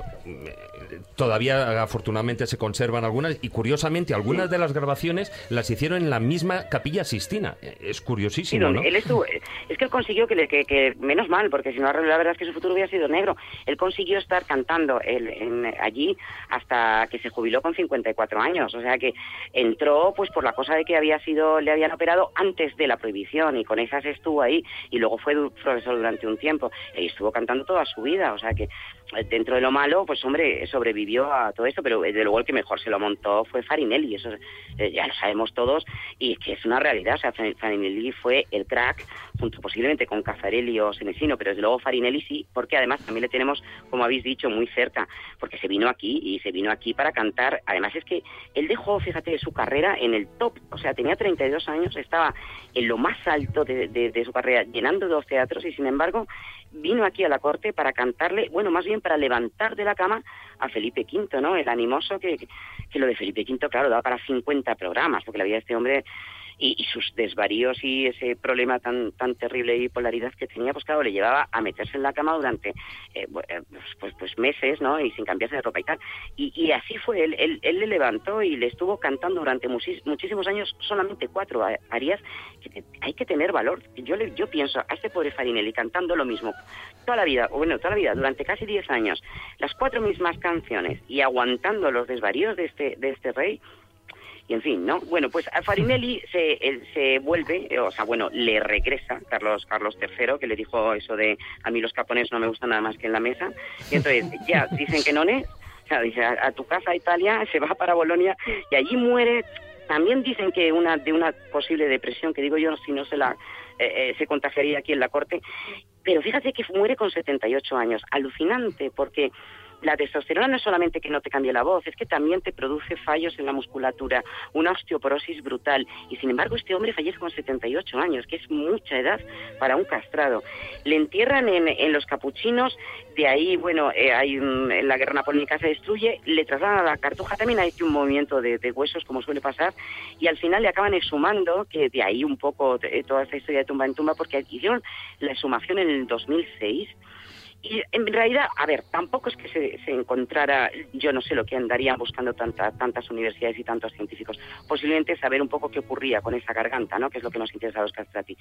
Todavía, afortunadamente, se conservan algunas. Y curiosamente, algunas de las grabaciones las hicieron en la misma capilla Sistina. Es Sí, curiosísimo, ¿no? él estuvo, es que él consiguió que, le- que, que- menos mal, porque si no, la verdad es que su futuro hubiera sido negro. Él consiguió estar cantando él, en- allí hasta que se jubiló con 54 años. O sea que entró pues por la cosa de que había sido, le habían operado antes de la prohibición y con esas estuvo ahí y luego fue profesor durante un tiempo y estuvo cantando toda su vida. O sea que dentro de lo malo, pues hombre, sobrevivió a todo esto, pero desde luego el que mejor se lo montó fue Farinelli, eso eh, ya lo sabemos todos y que es una realidad. O sea, Fa- Farinelli fue el crack, junto posiblemente con Cazarelli o Senesino, pero desde luego Farinelli sí, porque además también le tenemos, como habéis dicho, muy cerca, porque se vino aquí y se vino aquí para cantar. Además es que él dejó, fíjate, su carrera en el top, o sea, tenía 32 años, estaba en lo más alto de, de- de su carrera, llenando dos teatros y sin embargo vino aquí a la corte para cantarle, bueno, más bien para levantar de la cama a Felipe V, ¿no? El animoso que, que lo de Felipe V, claro, daba para 50 programas, porque la vida de este hombre y, sus desvaríos y ese problema tan tan terrible y polaridad que tenía, pues le llevaba a meterse en la cama durante eh, eh, pues, pues, pues meses, ¿no? Y sin cambiarse de ropa y tal. Y, y así fue, él, él, él le levantó y le estuvo cantando durante muchísimos años, solamente cuatro arias, que hay que tener valor. Yo le, yo pienso a este pobre Farinelli cantando lo mismo toda la vida, o bueno, toda la vida, durante casi 10 años, las cuatro mismas canciones y aguantando los desvaríos de este, de este rey, y en fin, ¿no? Bueno, pues a Farinelli se, se vuelve, eh, o sea, bueno, le regresa Carlos Carlos III, que le dijo eso de a mí los capones no me gustan nada más que en la mesa, y entonces ya dicen que no es, o sea, dice a, tu casa Italia, se va para Bolonia y allí muere. También dicen que una de una posible depresión, que digo yo, si no se la eh, eh, se contagiaría aquí en la corte, pero fíjate que muere con 78 años, alucinante, porque la testosterona no es solamente que no te cambie la voz, es que también te produce fallos en la musculatura, una osteoporosis brutal. Y sin embargo, este hombre fallece con 78 años, que es mucha edad para un castrado. Le entierran en, los capuchinos, de ahí, bueno, eh, hay un- en la guerra napoleónica se destruye, le trasladan a la cartuja, también hay un movimiento de, de huesos, como suele pasar, y al final le acaban exhumando, que de ahí un poco eh, toda esta historia de tumba en tumba, porque hicieron la exhumación en el 2006. Y en realidad, a ver, tampoco es que se, encontrara, yo no sé lo que andarían buscando tanta- tantas universidades y tantos científicos. Posiblemente saber un poco qué ocurría con esa garganta, ¿no? Que es lo que nos interesa a los castrati.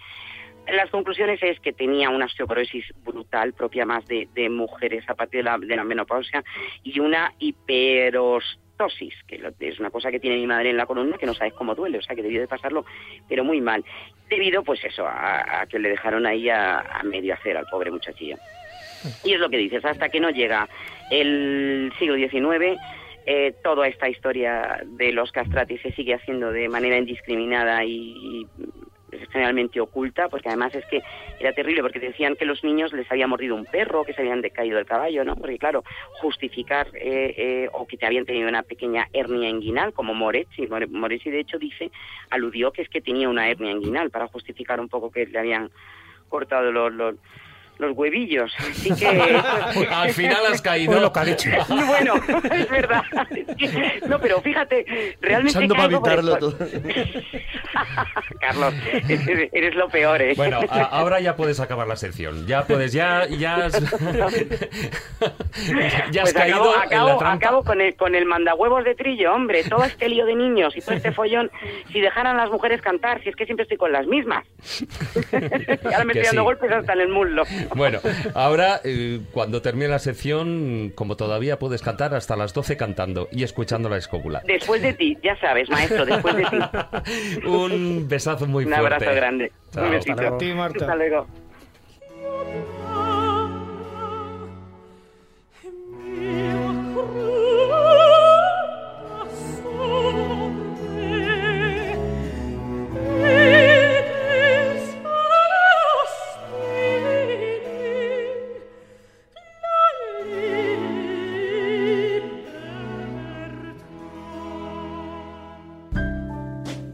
Las conclusiones es que tenía una osteoporosis brutal, propia más de, de mujeres a partir de la, de la menopausia, y una hiperostosis, que es una cosa que tiene mi madre en la columna que no sabes cómo duele, o sea que debió de pasarlo, pero muy mal. Debido, pues eso, a, a que le dejaron ahí a, a medio hacer al pobre muchachillo. Y es lo que dices, hasta que no llega el siglo XIX, eh, toda esta historia de los castratis se sigue haciendo de manera indiscriminada y, generalmente oculta, porque además es que era terrible, porque decían que los niños les había mordido un perro, que se habían decaído del caballo, ¿no? Porque claro, justificar eh, eh, o que te habían tenido una pequeña hernia inguinal, como Moretti, Moretti de hecho dice, aludió que es que tenía una hernia inguinal para justificar un poco que le habían cortado los los huevillos. Así que. Al final has caído. Bueno, calicho. bueno, es verdad. No, pero fíjate, realmente. Echando para evitarlo todo. Carlos, eres lo peor, ¿eh? Bueno, ahora ya puedes acabar la sección. Ya puedes, ya. Ya has, ya has Pues caído acabo, en la acabo, trampa. acabo con el con el mandahuevos de trillo, hombre. Todo este lío de niños y todo este follón. Si dejaran las mujeres cantar, si es que siempre estoy con las mismas. Ahora me Que estoy dando sí. golpes hasta en el muslo. Bueno, ahora eh, cuando termine la sección, como todavía puedes cantar hasta las 12 cantando y escuchando la escóbula. Después de ti, ya sabes, maestro, después de ti. Un besazo muy Un fuerte. abrazo grande. Chao. Un besito. Hasta luego. A ti, Marta. Hasta luego.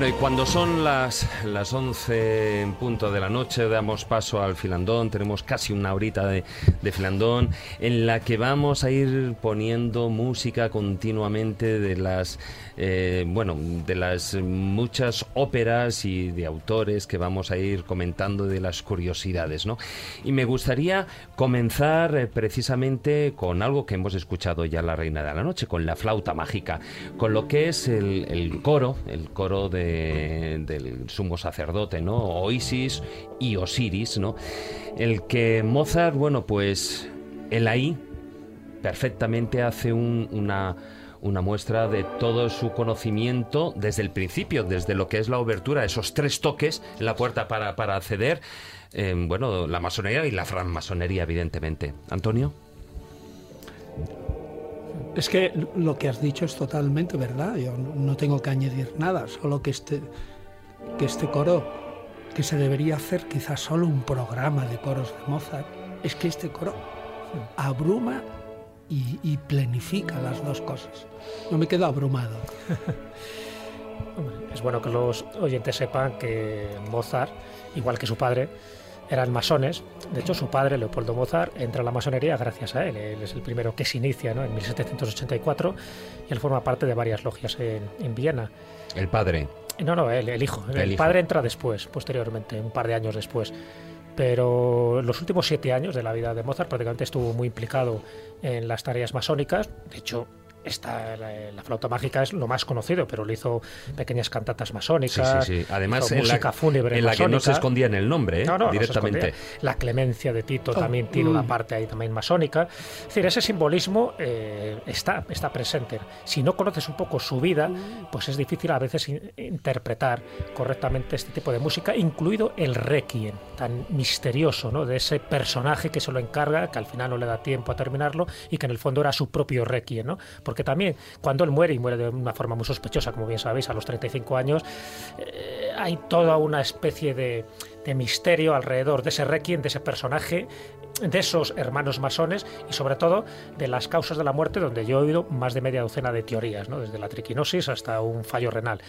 Bueno, y cuando son las, las 11 en punto de la noche, damos paso al filandón. Tenemos casi una horita de, de filandón en la que vamos a ir poniendo música continuamente de las, eh, bueno, de las muchas óperas y de autores que vamos a ir comentando de las curiosidades, ¿no? Y me gustaría comenzar eh, precisamente con algo que hemos escuchado ya La Reina de la Noche, con la flauta mágica, con lo que es el, el coro, el coro de- del sumo sacerdote, ¿no? O Isis y Osiris, ¿no? El que Mozart, bueno, pues él ahí perfectamente hace un- una, una muestra de todo su conocimiento desde el principio, desde lo que es la obertura, esos tres toques en la puerta para, para acceder, eh, bueno, la masonería y la francmasonería, evidentemente. Antonio. Es que lo que has dicho es totalmente verdad. Yo no tengo que añadir nada, solo que este, que este coro, que se debería hacer quizás solo un programa de coros de Mozart, es que este coro abruma y, y planifica las dos cosas. No me quedo abrumado. Es bueno que los oyentes sepan que Mozart, igual que su padre, eran masones. De hecho, su padre, Leopoldo Mozart, entra a la masonería gracias a él. Él es el primero que se inicia ¿no? en 1784 y él forma parte de varias logias en, en Viena. El padre. No, no, él, el hijo. El, El hijo. padre entra después, posteriormente, un par de años después. Pero los últimos siete años de la vida de Mozart prácticamente estuvo muy implicado en las tareas masónicas. De hecho, esta, la, la flauta mágica es lo más conocido, pero le hizo pequeñas cantatas Sí, masónicas. sí, sí. Además, hizo en la, música fúnebre en la que no se escondía en el nombre, ¿eh? No, no, directamente. la clemencia de Tito Oh, también tiene una mm. parte ahí también masónica. Es decir, ese simbolismo eh, está, está presente. Si no conoces un poco su vida, pues es difícil a veces in- interpretar correctamente este tipo de música, incluido el requiem, tan misterioso, ¿no? De ese personaje que se lo encarga, que al final no le da tiempo a terminarlo y que en el fondo era su propio requiem, ¿no? Porque también cuando él muere y muere de una forma muy sospechosa, como bien sabéis, a los 35 años, eh, hay toda una especie de, misterio alrededor de ese requiem, de ese personaje de esos hermanos masones y sobre todo de las causas de la muerte, donde yo he oído más de media docena de teorías, ¿no? desde la triquinosis hasta un fallo renal.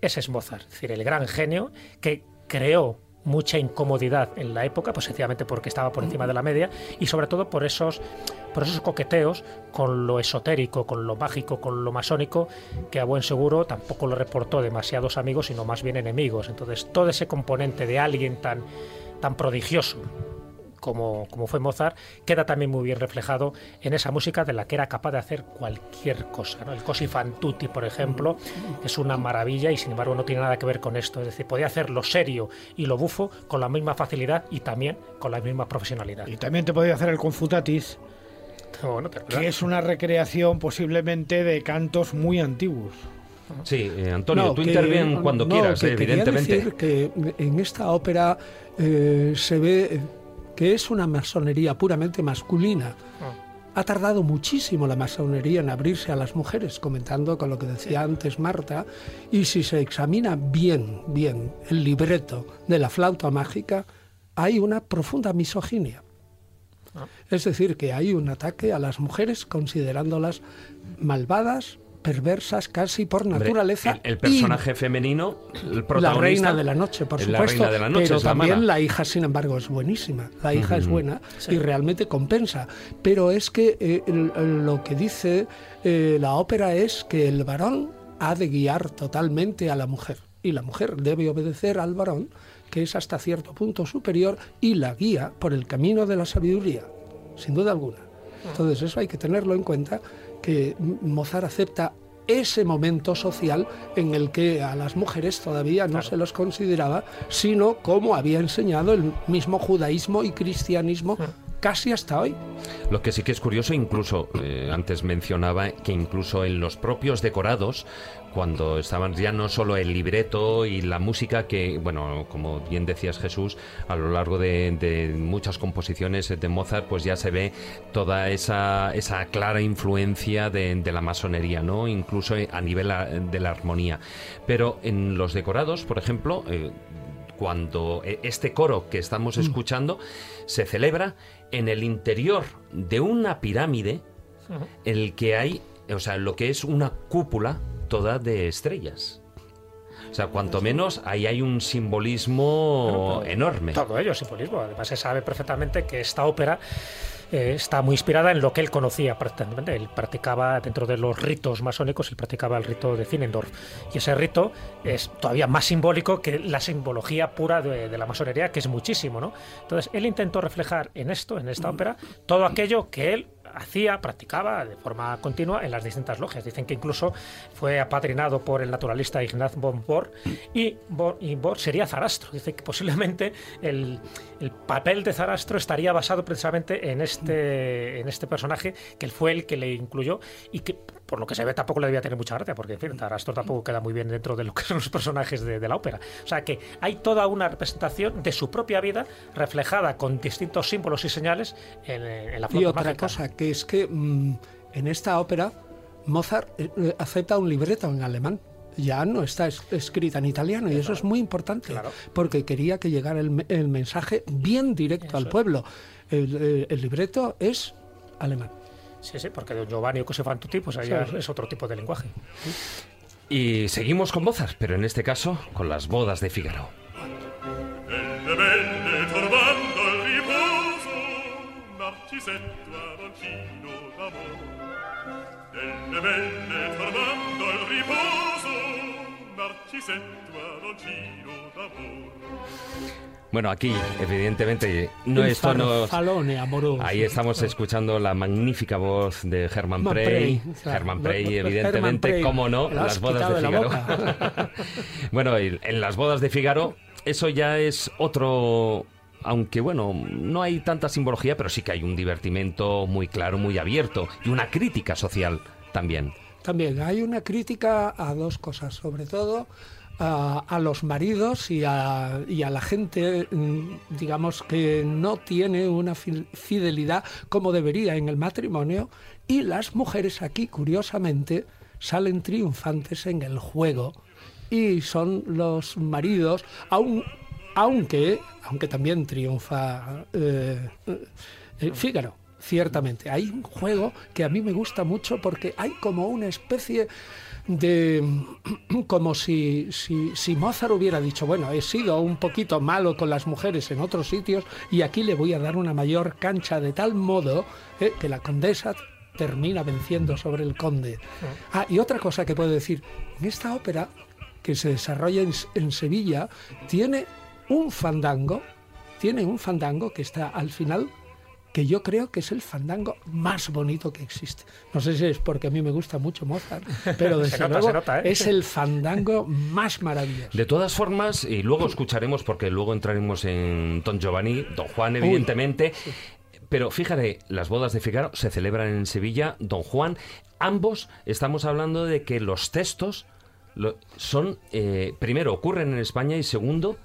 Ese es Mozart, es decir, el gran genio que creó mucha incomodidad en la época, pues sencillamente porque estaba por encima de la media y sobre todo por esos, por esos coqueteos con lo esotérico, con lo mágico, con lo masónico, que a buen seguro tampoco lo reportó demasiados amigos, sino más bien enemigos. Entonces, todo ese componente de alguien tan, tan prodigioso como, como, fue Mozart, queda también muy bien reflejado en esa música de la que era capaz de hacer cualquier cosa. ¿no? El Cosi fan tutti, por ejemplo, es una maravilla y sin embargo no tiene nada que ver con esto. Es decir, podía hacer lo serio y lo bufo con la misma facilidad y también con la misma profesionalidad. Y también te podía hacer el Confutatis, bueno, que es una recreación posiblemente de cantos muy antiguos. Sí, eh, Antonio, no, tú intervienes cuando no, quieras, que eh, evidentemente. Decir que en esta ópera eh, se ve que es una masonería puramente masculina. Ha tardado muchísimo la masonería en abrirse a las mujeres, comentando con lo que decía antes Marta, y si se examina bien, bien el libreto de la flauta mágica, hay una profunda misoginia. Es decir, que hay un ataque a las mujeres considerándolas malvadas, perversas casi por naturaleza. El, el personaje femenino, el protagonista. La reina de la noche, por la supuesto. reina de la noche, pero la también la hija, sin embargo, es buenísima. La hija es buena y realmente compensa. Pero es que eh, el- el- lo que dice eh, la ópera es que el varón ha de guiar totalmente a la mujer. Y la mujer debe obedecer al varón, que es hasta cierto punto superior, y la guía por el camino de la sabiduría, sin duda alguna. Entonces eso hay que tenerlo en cuenta, que Mozart acepta ese momento social en el que a las mujeres todavía no se los consideraba, sino como había enseñado el mismo judaísmo y cristianismo casi hasta hoy. Lo que sí que es curioso, incluso eh, antes mencionaba que incluso en los propios decorados, cuando estaban ya no solo el libreto y la música, que, bueno, como bien decías Jesús, a lo largo de, de muchas composiciones de Mozart, pues ya se ve toda esa, esa clara influencia de, de la masonería, ¿no? Incluso a nivel de la armonía. Pero en los decorados, por ejemplo, eh, cuando eh, este coro que estamos escuchando se celebra en el interior de una pirámide en el que hay, o sea, lo que es una cúpula toda de estrellas. O sea, cuanto menos ahí hay un simbolismo enorme. Todo ello es simbolismo. Además, se sabe perfectamente que esta ópera eh, está muy inspirada en lo que él conocía prácticamente. Él practicaba dentro de los ritos masónicos, él practicaba el rito de Zinendorf. Y ese rito es todavía más simbólico que la simbología pura de, de la masonería, que es muchísimo, ¿no? Entonces, él intentó reflejar en esto, en esta ópera, todo aquello que él hacía, practicaba de forma continua en las distintas logias. Dicen que incluso fue apadrinado por el naturalista Ignaz von Bohr y Bohr, sería Zarastro. Dice que posiblemente el, el, papel de Zarastro estaría basado precisamente en este, en este personaje, que fue el que le incluyó y que por lo que se ve tampoco le debía tener mucha gracia, porque en fin, Zarastro tampoco queda muy bien dentro de lo que son los personajes de, de la ópera. O sea que hay toda una representación de su propia vida reflejada con distintos símbolos y señales en, en la flauta Y otra mágica. cosa, que es que mmm, en esta ópera Mozart eh, acepta un libreto en alemán. Ya no está es escrita en italiano y eso es muy importante Claro. porque quería que llegara el, me- el mensaje bien directo Eso al pueblo. El, el- el libreto es alemán. Sí, sí, porque Don Giovanni o Cose fan tutti, pues Sí. es otro tipo de lenguaje. Y seguimos con Mozart, pero en este caso con las bodas de Figaro. Bueno, aquí, evidentemente, no El esto amoroso. Ahí estamos escuchando la magnífica voz de Hermann Hermann Prey. Prey, Prey, evidentemente, Prey, cómo no, las bodas de la Figaro. bueno, en las bodas de Figaro, eso ya es otro. Aunque bueno, no hay tanta simbología, pero sí que hay un divertimento muy claro, muy abierto y una crítica social también. También hay una crítica a dos cosas, sobre todo a, los maridos y a, la gente, mm, digamos, que no tiene una fi- fidelidad como debería en el matrimonio, y las mujeres aquí, curiosamente, salen triunfantes en el juego y son los maridos, aún aunque, aunque también triunfa eh, eh, Fígaro. Ciertamente, hay un juego que a mí me gusta mucho porque hay como una especie de como si, si, si, Mozart hubiera dicho, bueno, he sido un poquito malo con las mujeres en otros sitios y aquí le voy a dar una mayor cancha de tal modo eh, que la condesa termina venciendo sobre el conde. Ah, y otra cosa que puedo decir, en esta ópera que se desarrolla en, en Sevilla, tiene un fandango, tiene un fandango que está al final que yo creo que es el fandango más bonito que existe. No sé si es porque a mí me gusta mucho Mozart, pero desde nota, luego nota, ¿eh? es el fandango más maravilloso. De todas formas, y luego escucharemos, porque luego entraremos en Don Giovanni, Don Juan, evidentemente. Uy. Pero fíjate, las bodas de Figaro se celebran en Sevilla, Don Juan. Ambos estamos hablando de que los textos lo, son, eh, primero, ocurren en España y segundo,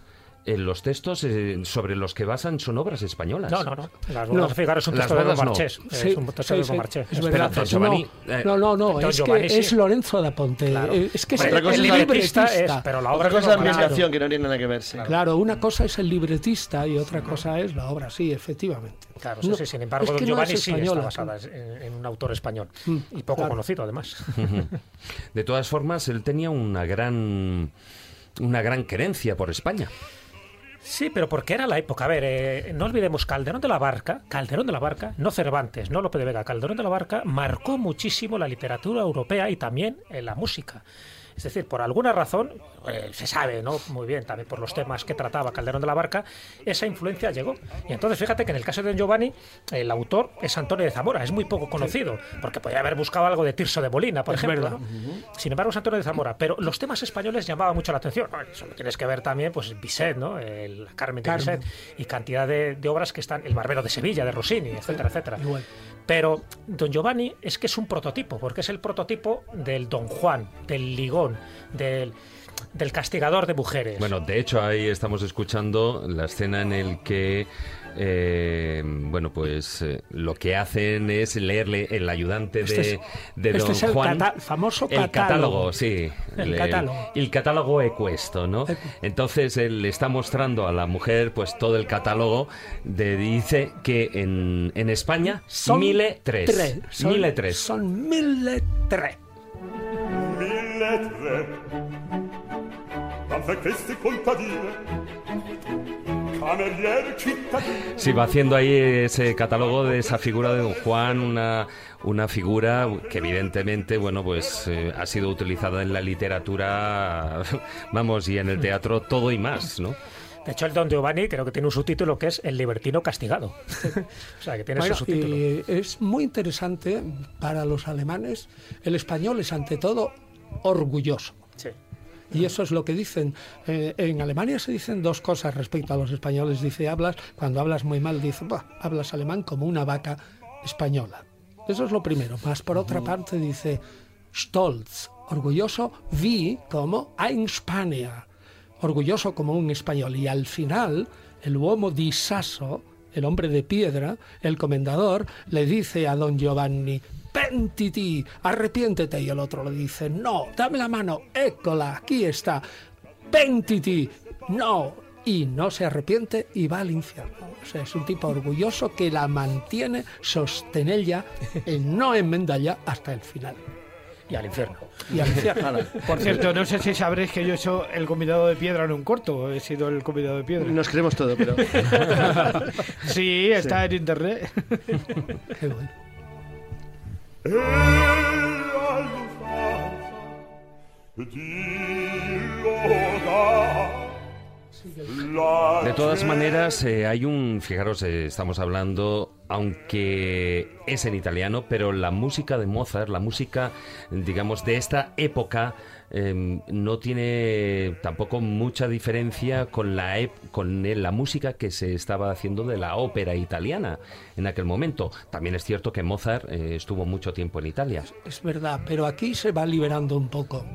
en los textos eh, sobre los que basan son obras españolas. No, no, no. Las bodas no, de Figaro es un texto de Don Marchés. No. Sí, es un texto sí, de Don Marchés. Es verdad. Don Giovanni, no, no, no, no, es Giovanni, que sí. es Lorenzo da Ponte. Claro. Eh, Es que es el, el es libretista. es, pero la obra Otra cosa es la ambientación, que no tiene nada que ver. sí. Claro, una cosa es el libretista y otra cosa es la obra, sí, efectivamente. Claro, sí, No, sí. Sin embargo, es Don que no Giovanni es sí está española. basada en, un autor español. Mm, Y poco conocido, además. De todas formas, él tenía una gran una gran querencia por España. Sí, pero porque era la época. A ver, eh, no olvidemos Calderón de la Barca, Calderón de la Barca, no Cervantes, no Lope de Vega, Calderón de la Barca marcó muchísimo la literatura europea y también en la música. Es decir, por alguna razón, eh, se sabe, ¿no? Muy bien, también por los temas que trataba Calderón de la Barca, esa influencia llegó. Y entonces, fíjate que en el caso de Don Giovanni, el autor es Antonio de Zamora, es muy poco conocido, porque podría haber buscado algo de Tirso de Molina, por Es ejemplo. Sin embargo, es Antonio de Zamora. Pero los temas españoles llamaban mucho la atención. ¿no? Eso lo tienes que ver también, pues Bizet, ¿no? El Carmen de Carmen. Bizet y cantidad de, de obras que están, El Barbero de Sevilla, de Rossini, etcétera, etcétera. Igual. Pero Don Giovanni es que es un prototipo, porque es el prototipo del Don Juan, del Ligón, del, del castigador de mujeres. Bueno, de hecho ahí estamos escuchando la escena en el que eh, bueno, pues eh, lo que hacen es leerle el ayudante de, Este es- de este Don es el Juan. cata- famoso el catálogo. sí. El catálogo. El, catálogo ecuesto, ¿no? Entonces él le está mostrando a la mujer pues todo el catálogo de dice que en, en España Son mille tres. tres, son- Mille tres. Son tres. mille tre Danza Sí, va haciendo ahí ese catálogo de esa figura de Don Juan, una, una figura que evidentemente, bueno, pues eh, ha sido utilizada en la literatura, vamos, y en el teatro todo y más, ¿no? De hecho, el Don Giovanni creo que tiene un subtítulo que es El libertino castigado. o sea, que tiene Bueno, su subtítulo. y es muy interesante para los alemanes. El español es ante todo orgulloso. Sí. Y eso es lo que dicen. Eh, en Alemania se dicen dos cosas respecto a los españoles. Dice, hablas, cuando hablas muy mal, dice, "Buah, hablas alemán como una vaca española. Eso es lo primero. Más por otra parte dice, stolz, orgulloso, wie como ein Spanier, orgulloso como un español. Y al final, el uomo di sasso, el hombre de piedra, el comendador, le dice a don Giovanni, pentiti, arrepiéntete. Y el otro le dice, no, dame la mano, écola, aquí está, pentiti, no. Y no se arrepiente y va al infierno. O sea, es un tipo orgulloso que la mantiene sostenella en no enmendalla hasta el final. Y al infierno. Y al infierno. Por cierto, no sé si sabréis que yo he hecho el convidado de piedra en un corto. He sido el convidado de piedra. Nos creemos todo, pero. Sí, está en internet. Qué bueno. De todas maneras, eh, hay un, fijaros, eh, estamos hablando, aunque es en italiano, pero la música de Mozart, la música, digamos, de esta época, eh, no tiene tampoco mucha diferencia con la, con la música que se estaba haciendo de la ópera italiana en aquel momento. También es cierto que Mozart eh, estuvo mucho tiempo en Italia. Es verdad, pero aquí se va liberando un poco.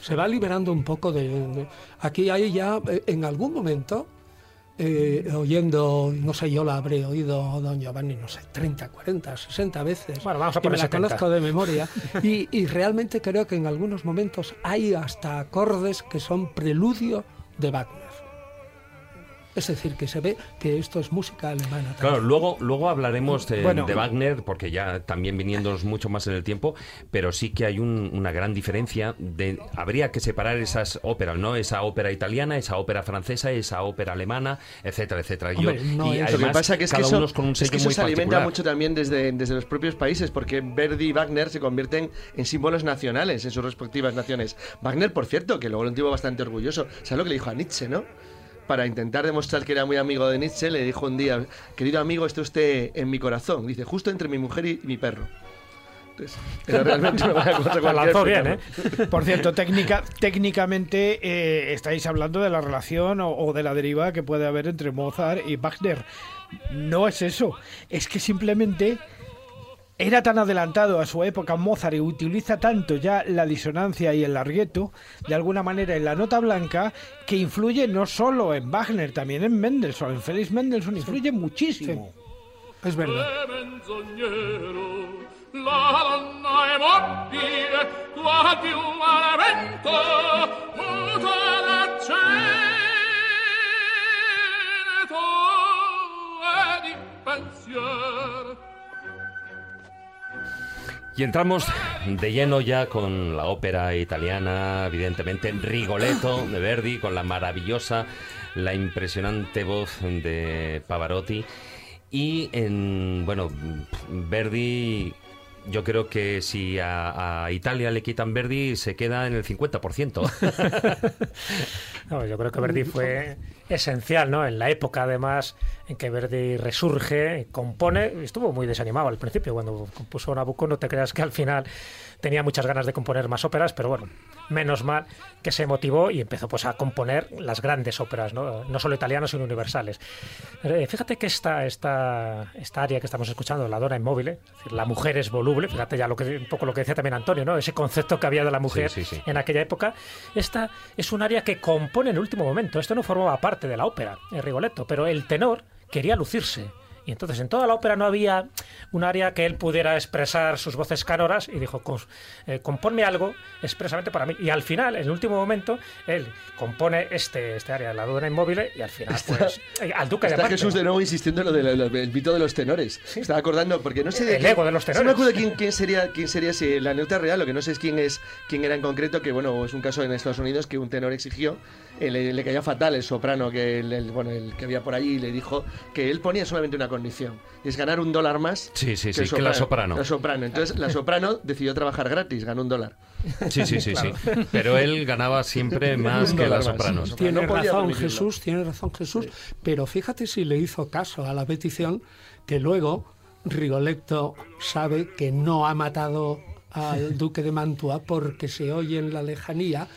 Se va liberando un poco de... de- aquí hay ya, eh, en algún momento, eh, oyendo, no sé, yo la habré oído, don Giovanni, no sé, 30, 40, 60 veces. Bueno, vamos a y me la 70. conozco de memoria. Y, y realmente creo que en algunos momentos hay hasta acordes que son preludio de Wagner. Es decir, que se ve que esto es música alemana. también. Claro, luego, luego hablaremos de, Bueno. de Wagner, porque ya también viniéndonos mucho más en el tiempo, pero sí que hay un- una gran diferencia. De, habría que separar esas óperas, ¿no? Esa ópera italiana, esa ópera francesa, esa ópera alemana, etcétera, etcétera. Yo- Hombre, no y es- además, lo que pasa que es que eso, uno es con un es sello que eso muy se alimenta particular. mucho también desde, desde los propios países, porque Verdi y Wagner se convierten en símbolos nacionales en sus respectivas naciones. Wagner, por cierto, que luego lo entiendo bastante orgulloso, ¿sabes lo que le dijo a Nietzsche, no? Para intentar demostrar que era muy amigo de Nietzsche, le dijo un día, querido amigo, esté usted en mi corazón. Dice, justo entre mi mujer y mi perro. Entonces, era realmente una buena cosa La cualquiera lanzó bien, explicarlo. ¿eh? Por cierto, técnica, técnicamente eh, estáis hablando de la relación o, o de la deriva que puede haber entre Mozart y Wagner. No es eso, es que simplemente era tan adelantado a su época Mozart y utiliza tanto ya la disonancia y el largueto, de alguna manera en la nota blanca, que influye no solo en Wagner, también en Mendelssohn, en Félix Mendelssohn, influye muchísimo. Es verdad. Y entramos de lleno ya con la ópera italiana, evidentemente Rigoletto de Verdi, con la maravillosa, la impresionante voz de Pavarotti. Y en, bueno, Verdi, yo creo que si a, Italia le quitan Verdi, se queda en el 50%. No, yo creo que Verdi fue esencial, ¿no? En la época, además, en que Verdi resurge, compone, estuvo muy desanimado al principio cuando compuso Nabucco, no te creas que al final tenía muchas ganas de componer más óperas, pero bueno, menos mal que se motivó y empezó pues a componer las grandes óperas, no, no solo italianas, sino universales. Eh, fíjate que esta, esta, esta área que estamos escuchando, la dona inmóvil, es decir, la mujer es voluble, fíjate ya lo que, un poco lo que decía también Antonio, ¿no? ese concepto que había de la mujer Sí, sí, sí. en aquella época, esta es un área que compone en el último momento. Esto no formaba parte de la ópera, el Rigoletto, pero el tenor quería lucirse. Y entonces en toda la ópera no había un área que él pudiera expresar sus voces cánoras y dijo, "Cons- eh, componme algo expresamente para mí. Y al final, en el último momento, él compone este, este área, la dona inmóvil, y al final, pues, eh, al duque de Está Amante. Jesús de nuevo insistiendo en lo del mito de los tenores. Estaba acordando, porque no sé de El quién- ego de los No tenores. me acuerdo quién, quién sería, quién sería si la anécdota real, lo que no sé es quién es quién era en concreto, que bueno, es un caso en Estados Unidos que un tenor exigió, eh, le, le caía fatal el soprano que el, el- bueno, el que había por allí y le dijo que él ponía solamente una condición, y es ganar un dólar más Sí, sí, el sí, que la soprano. La soprano. Entonces la soprano decidió trabajar gratis, ganó un dólar. Sí, sí, sí, sí. Pero él ganaba siempre más que más. sopranos. Tiene No razón. Jesús, tiene razón Jesús, pero fíjate si le hizo caso a la petición que luego Rigoletto sabe que no ha matado al duque de Mantua porque se oye en la lejanía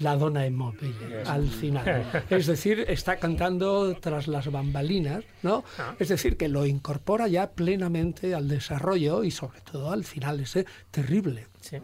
la dona inmóvil al final. Es decir, está cantando tras las bambalinas, ¿no? Es decir, que lo incorpora ya plenamente al desarrollo y sobre todo al final ese terrible. Sí.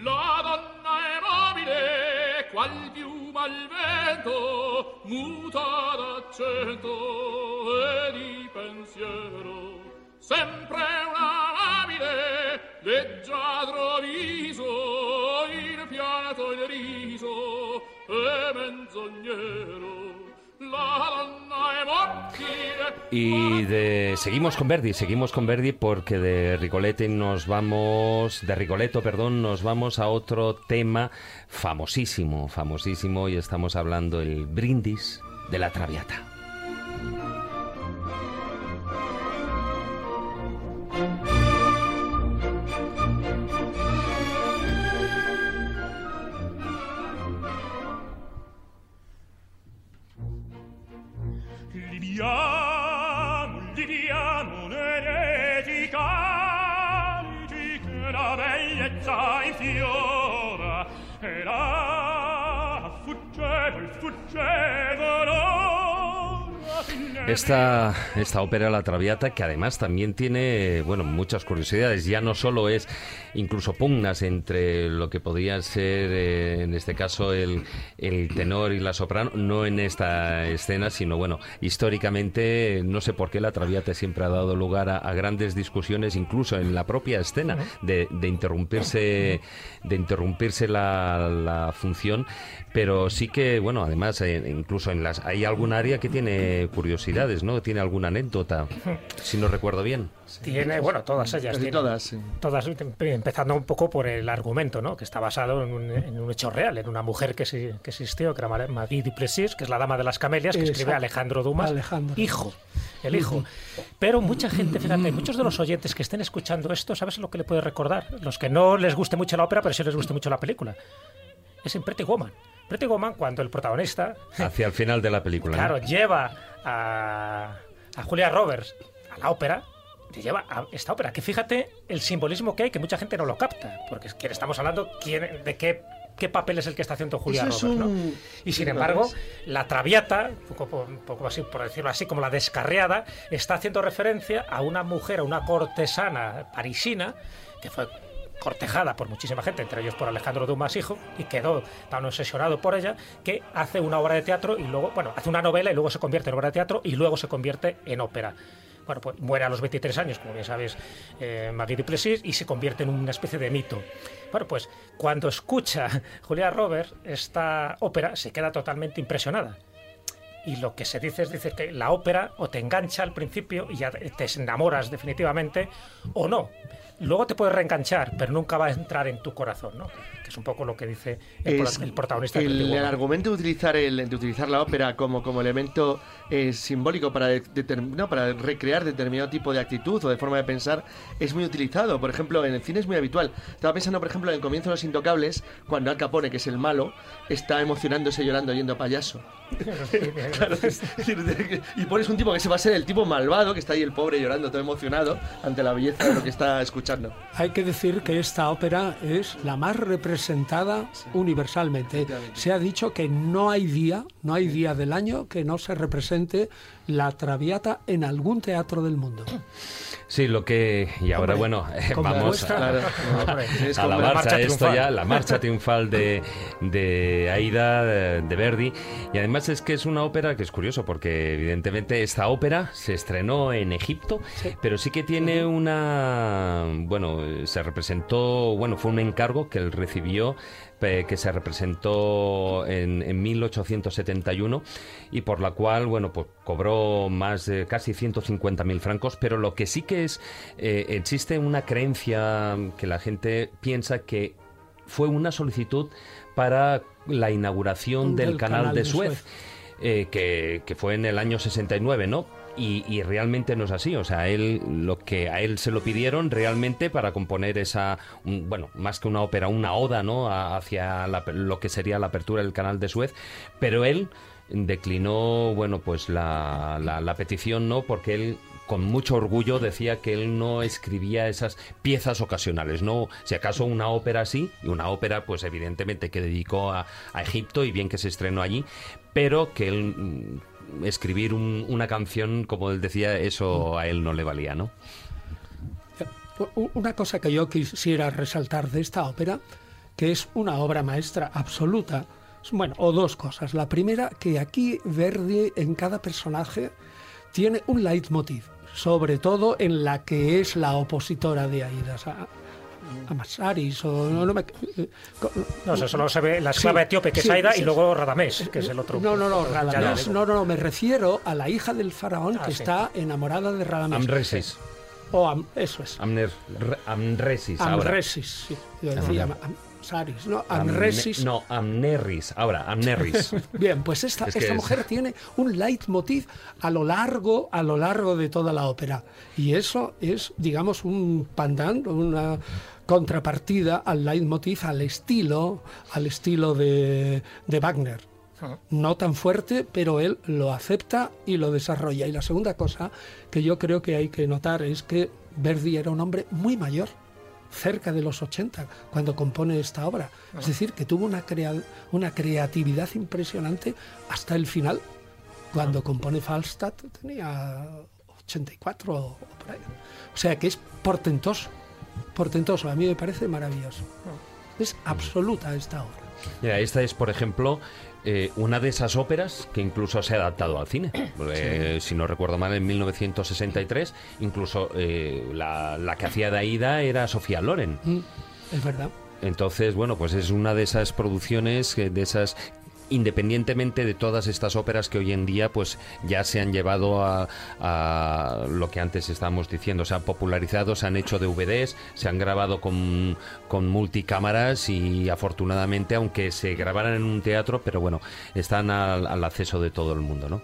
La donna è mobile, qual piuma al vento, muta d'accento e di pensiero. Sempre una amabile, leggiadro viso, il pianto il riso e menzognero. Y de, seguimos con Verdi, seguimos con Verdi porque de Rigoletto nos vamos, de Rigoletto, perdón, nos vamos a otro tema famosísimo, famosísimo y estamos hablando el brindis de la Traviata. Liviamo, liviamo un'eretica calici che la bellezza infiora e la fuggevol, fuggevol ora fin Esta, esta ópera La Traviata, que además también tiene, bueno, muchas curiosidades. Ya no solo es incluso pugnas entre lo que podría ser, eh, en este caso, el, el tenor y la soprano, no en esta escena, sino, bueno, históricamente, no sé por qué La Traviata siempre ha dado lugar a, grandes discusiones, incluso en la propia escena, de, de interrumpirse, de interrumpirse la, la función, pero sí que, bueno, además, eh, incluso en las, hay algún área que tiene curiosidades, ¿no? Tiene alguna anécdota, si no recuerdo bien. Tiene, bueno, todas ellas. Tiene- todas, sí. Todas, em- empezando un poco por el argumento, ¿no? Que está basado en un, en un hecho real, en una mujer que, sí- que existió, que era Mar- Marie Duplessis, que es la dama de las camelias, que escribe. Alejandro Dumas, Alejandro. hijo, el hijo. Pero mucha gente, fíjate, muchos de los oyentes que estén escuchando esto, ¿sabes lo que le puede recordar? Los que no les guste mucho la ópera, pero sí les guste mucho la película. Es en Pretty Woman. Pretty Woman, cuando el protagonista, Hacia el final de la película. ¿no? claro, lleva a, a Julia Roberts a la ópera, le lleva a esta ópera, que fíjate el simbolismo que hay, que mucha gente no lo capta, porque es que estamos hablando quién, de qué, qué papel es el que está haciendo Julia Roberts, ¿no? Y sin ¿lo embargo, la Traviata, un poco, un poco así, por decirlo así, como la descarriada, está haciendo referencia a una mujer, a una cortesana parisina, que fue cortejada por muchísima gente, entre ellos por Alejandro Dumas hijo, y quedó tan obsesionado por ella que hace una obra de teatro y luego, bueno, hace una novela y luego se convierte en obra de teatro y luego se convierte en ópera. Bueno, pues muere a los 23 años, como bien sabes, eh, Marie Duplessis, y se convierte en una especie de mito. Bueno, pues cuando escucha Julia Roberts esta ópera, se queda totalmente impresionada. Y lo que se dice es dice que la ópera o te engancha al principio y ya te enamoras definitivamente, o no. Luego te puedes reenganchar, pero nunca va a entrar en tu corazón, ¿no? Que es un poco lo que dice el, Es el protagonista. de el, el argumento de utilizar el de utilizar la ópera como, como elemento eh, simbólico para de- determ- no, para recrear determinado tipo de actitud o de forma de pensar es muy utilizado. Por ejemplo en el cine es muy habitual. Estaba pensando por ejemplo en el comienzo de los intocables cuando Al Capone que es el malo está emocionándose llorando yendo payaso. Claro, es y pones un tipo que se va a ser el tipo malvado que está ahí el pobre llorando todo emocionado ante la belleza de lo que está escuchando. Hay que decir que esta ópera es la más representada universalmente. Se ha dicho que no hay día, no hay día del año que no se represente la Traviata en algún teatro del mundo. Sí, lo que. Y ahora, Hombre, bueno, vamos a la la marcha, esto triunfal. ya, la marcha triunfal de, de Aida, de, de Verdi. Y además es que es una ópera que es curioso, porque evidentemente esta ópera se estrenó en Egipto, pero sí que tiene una. Bueno, se representó, bueno, fue un encargo que él recibió eh, que se representó en, en 1871 y por la cual, bueno, pues cobró más de casi 150.000 francos, pero lo que sí que es, eh, existe una creencia que la gente piensa que fue una solicitud para la inauguración del, canal, de Suez, eh, que, que fue en el año 69, ¿no? Y, realmente no es así, o sea, él lo que a él se lo pidieron realmente para componer esa, bueno, más que una ópera, una oda, ¿no? Hacia la- lo que sería la apertura del canal de Suez, pero él declinó, bueno, pues la, la, la petición, ¿no? Porque él con mucho orgullo decía que él no escribía esas piezas ocasionales, no, si acaso una ópera sí, y una ópera pues evidentemente que dedicó a, a Egipto y bien que se estrenó allí, pero que él escribir un- una canción, como él decía, eso a él no le valía, ¿no? U- Una cosa que yo quisiera resaltar de esta ópera, que es una obra maestra absoluta, bueno, o dos cosas. La primera, que aquí Verdi en cada personaje tiene un leitmotiv, sobre todo en la que es la opositora de Aida. sea, a Masaris o no, no me- eh, No, solo se ve la esclava Sí, etíope, que sí, es Aida, sí. y luego Radamés, que es el otro. No, no, no, Radamés, no, no, no, me refiero a la hija del faraón Ah, que sí. está enamorada de Radamés. Amresis. O Am- eso es. Amner, re- amresis, ahora. Amresis, sí. Yo decía Am- ¿no? Amne- Amresis. no, amnerris, ahora, amnerris. Bien, pues esta, Es que esta es- mujer tiene un leitmotiv a lo largo, a lo largo de toda la ópera. Y eso es, digamos, un pandan, una contrapartida al leitmotiv, al estilo, al estilo de, de Wagner. No tan fuerte, pero él lo acepta y lo desarrolla. Y la segunda cosa que yo creo que hay que notar es que Verdi era un hombre muy mayor, cerca de los 80, cuando compone esta obra. Es decir, que tuvo una, crea- una creatividad impresionante hasta el final. Cuando compone Falstaff tenía 84 o por ahí. O sea que es portentoso, portentoso. A mí me parece maravilloso. Es absoluta esta obra. Mira, esta es, por ejemplo, eh, una de esas óperas que incluso se ha adaptado al cine. Eh, Si no recuerdo mal, en 1963, incluso eh, la, la que hacía de Aida era Sofía Loren. Mm, Es verdad. Entonces, bueno, pues es una de esas producciones, que- de esas independientemente de todas estas óperas que hoy en día pues ya se han llevado a, a lo que antes estábamos diciendo, se han popularizado, se han hecho DVDs, se han grabado con, multicámaras y afortunadamente, aunque se grabaran en un teatro, pero bueno, están al, al acceso de todo el mundo, ¿no?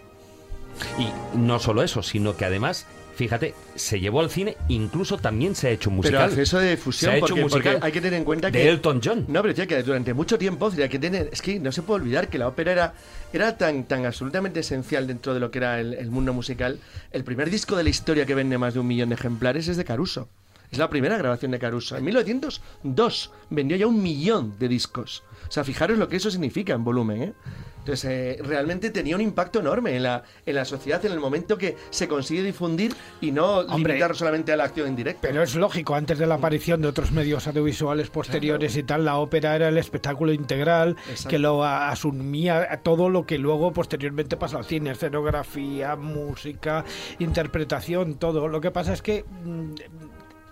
Y no solo eso, sino que además, fíjate, se llevó al cine, incluso también se ha hecho un Pero musical. acceso de difusión, Se ha hecho porque, un musical porque hay que tener en cuenta de que... Elton John. No, pero decía que durante mucho tiempo, hay que tener, es que no se puede olvidar que la ópera era, era tan, tan absolutamente esencial dentro de lo que era el, el mundo musical. El primer disco de la historia que vende más de un millón de ejemplares es de Caruso. Es la primera grabación de Caruso. En 1902 vendió ya un millón de discos. O sea, fijaros lo que eso significa en volumen, ¿eh? Entonces, eh, realmente tenía un impacto enorme en la, en la sociedad en el momento que se consigue difundir y no Hombre, limitar solamente a la acción en directo. Pero es lógico, antes de la aparición de otros medios audiovisuales posteriores y tal, la ópera era el espectáculo integral Exacto. que lo asumía todo lo que luego posteriormente pasa al cine, escenografía, música, interpretación, todo. Lo que pasa es que mm,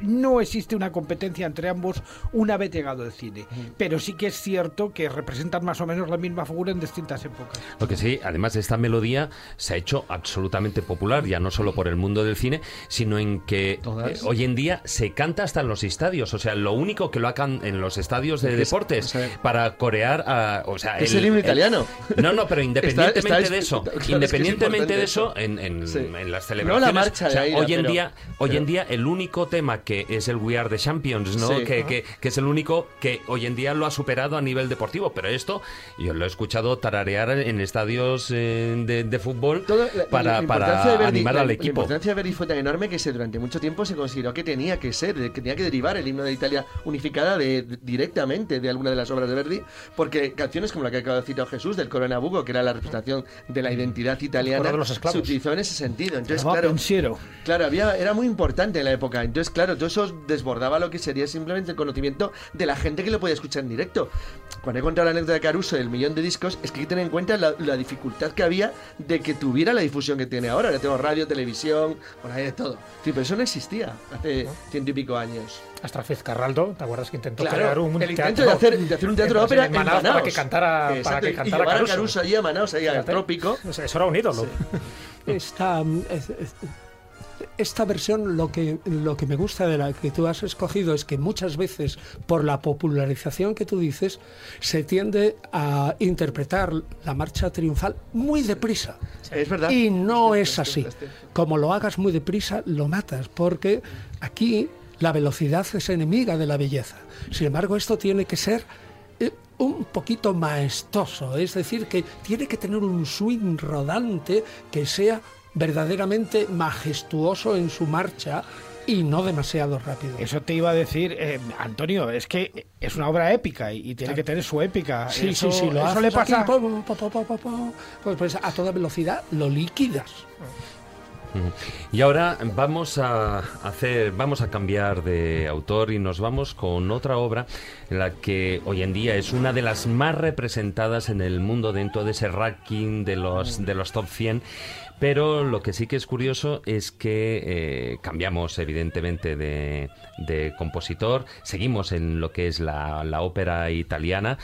no existe una competencia entre ambos una vez llegado el cine, pero sí que es cierto que representan más o menos la misma figura en distintas épocas. Lo que sí, además esta melodía se ha hecho absolutamente popular, ya no solo por el mundo del cine, sino en que eh, hoy en día se canta hasta en los estadios. O sea, lo único que lo hagan en los estadios de Es deportes o sea, para corear, a- o sea, Es el himno italiano. No, no, pero independientemente Está- está- de eso, claro, es que es independientemente de eso, eso. en, en- Sí. en las No celebraciones, la marcha o sea, de Aida, hoy en pero- día, hoy pero- en día el único tema que es el We Are the Champions, ¿no? Sí. Que, que- que es el único que hoy en día lo ha superado a nivel deportivo, pero esto yo lo he escuchado tararear en estadios eh, de, de fútbol Todo- la- para, la para Verdi- animar la- al La equipo. importancia de Verdi fue tan enorme que se, durante mucho tiempo se consideró que tenía que ser, que tenía que derivar el himno de Italia unificada de, directamente de alguna de las obras de Verdi, porque canciones como la que acaba de citar Jesús, del Corona Bugo, que era la representación de la identidad italiana, de los se utilizó en ese sentido. Entonces, claro, pensiero. Claro, había, era muy importante en la época. Entonces, claro, todo eso desbordaba lo que sería simplemente el conocimiento de la gente que lo podía escuchar en directo. Cuando he contado la anécdota de Caruso del millón de discos, es que hay que tener en cuenta la, la dificultad que había de que tuviera la difusión que tiene ahora. Ya tengo radio, televisión, bueno, hay de todo. Sí, pero eso no existía hace ciento y pico años. Hasta Carraldo, ¿te acuerdas que intentó Claro, crear un el intento teatro de hacer, de hacer un teatro de ópera en para que cantara, para que y cantara Caruso. Caruso allí a Manaos, ahí al trópico. O sea, Eso era un ídolo. Esta, mm, es- es- esta versión lo que, lo que me gusta de la que tú has escogido es que muchas veces por la popularización que tú dices se tiende a interpretar la marcha triunfal muy deprisa. Es verdad. Y no es así. Como lo hagas muy deprisa, lo matas, porque aquí la velocidad es enemiga de la belleza. Sin embargo, esto tiene que ser eh, un poquito maestoso, es decir, que tiene que tener un swing rodante que sea verdaderamente majestuoso en su marcha y no demasiado rápido. Eso te iba a decir, eh, Antonio, es que es una obra épica y, y tiene que tener su épica. Sí, eso, sí, sí, lo eso le pasa. po, po, po, pues, pues a toda velocidad lo liquidas. Ujú. Y ahora vamos a hacer, vamos a cambiar de autor y nos vamos con otra obra en la que hoy en día es una de las más representadas en el mundo dentro de ese ranking de los de los top 100. Pero lo que sí que es curioso es que eh, cambiamos evidentemente de, de compositor, seguimos en lo que es la, la ópera italiana.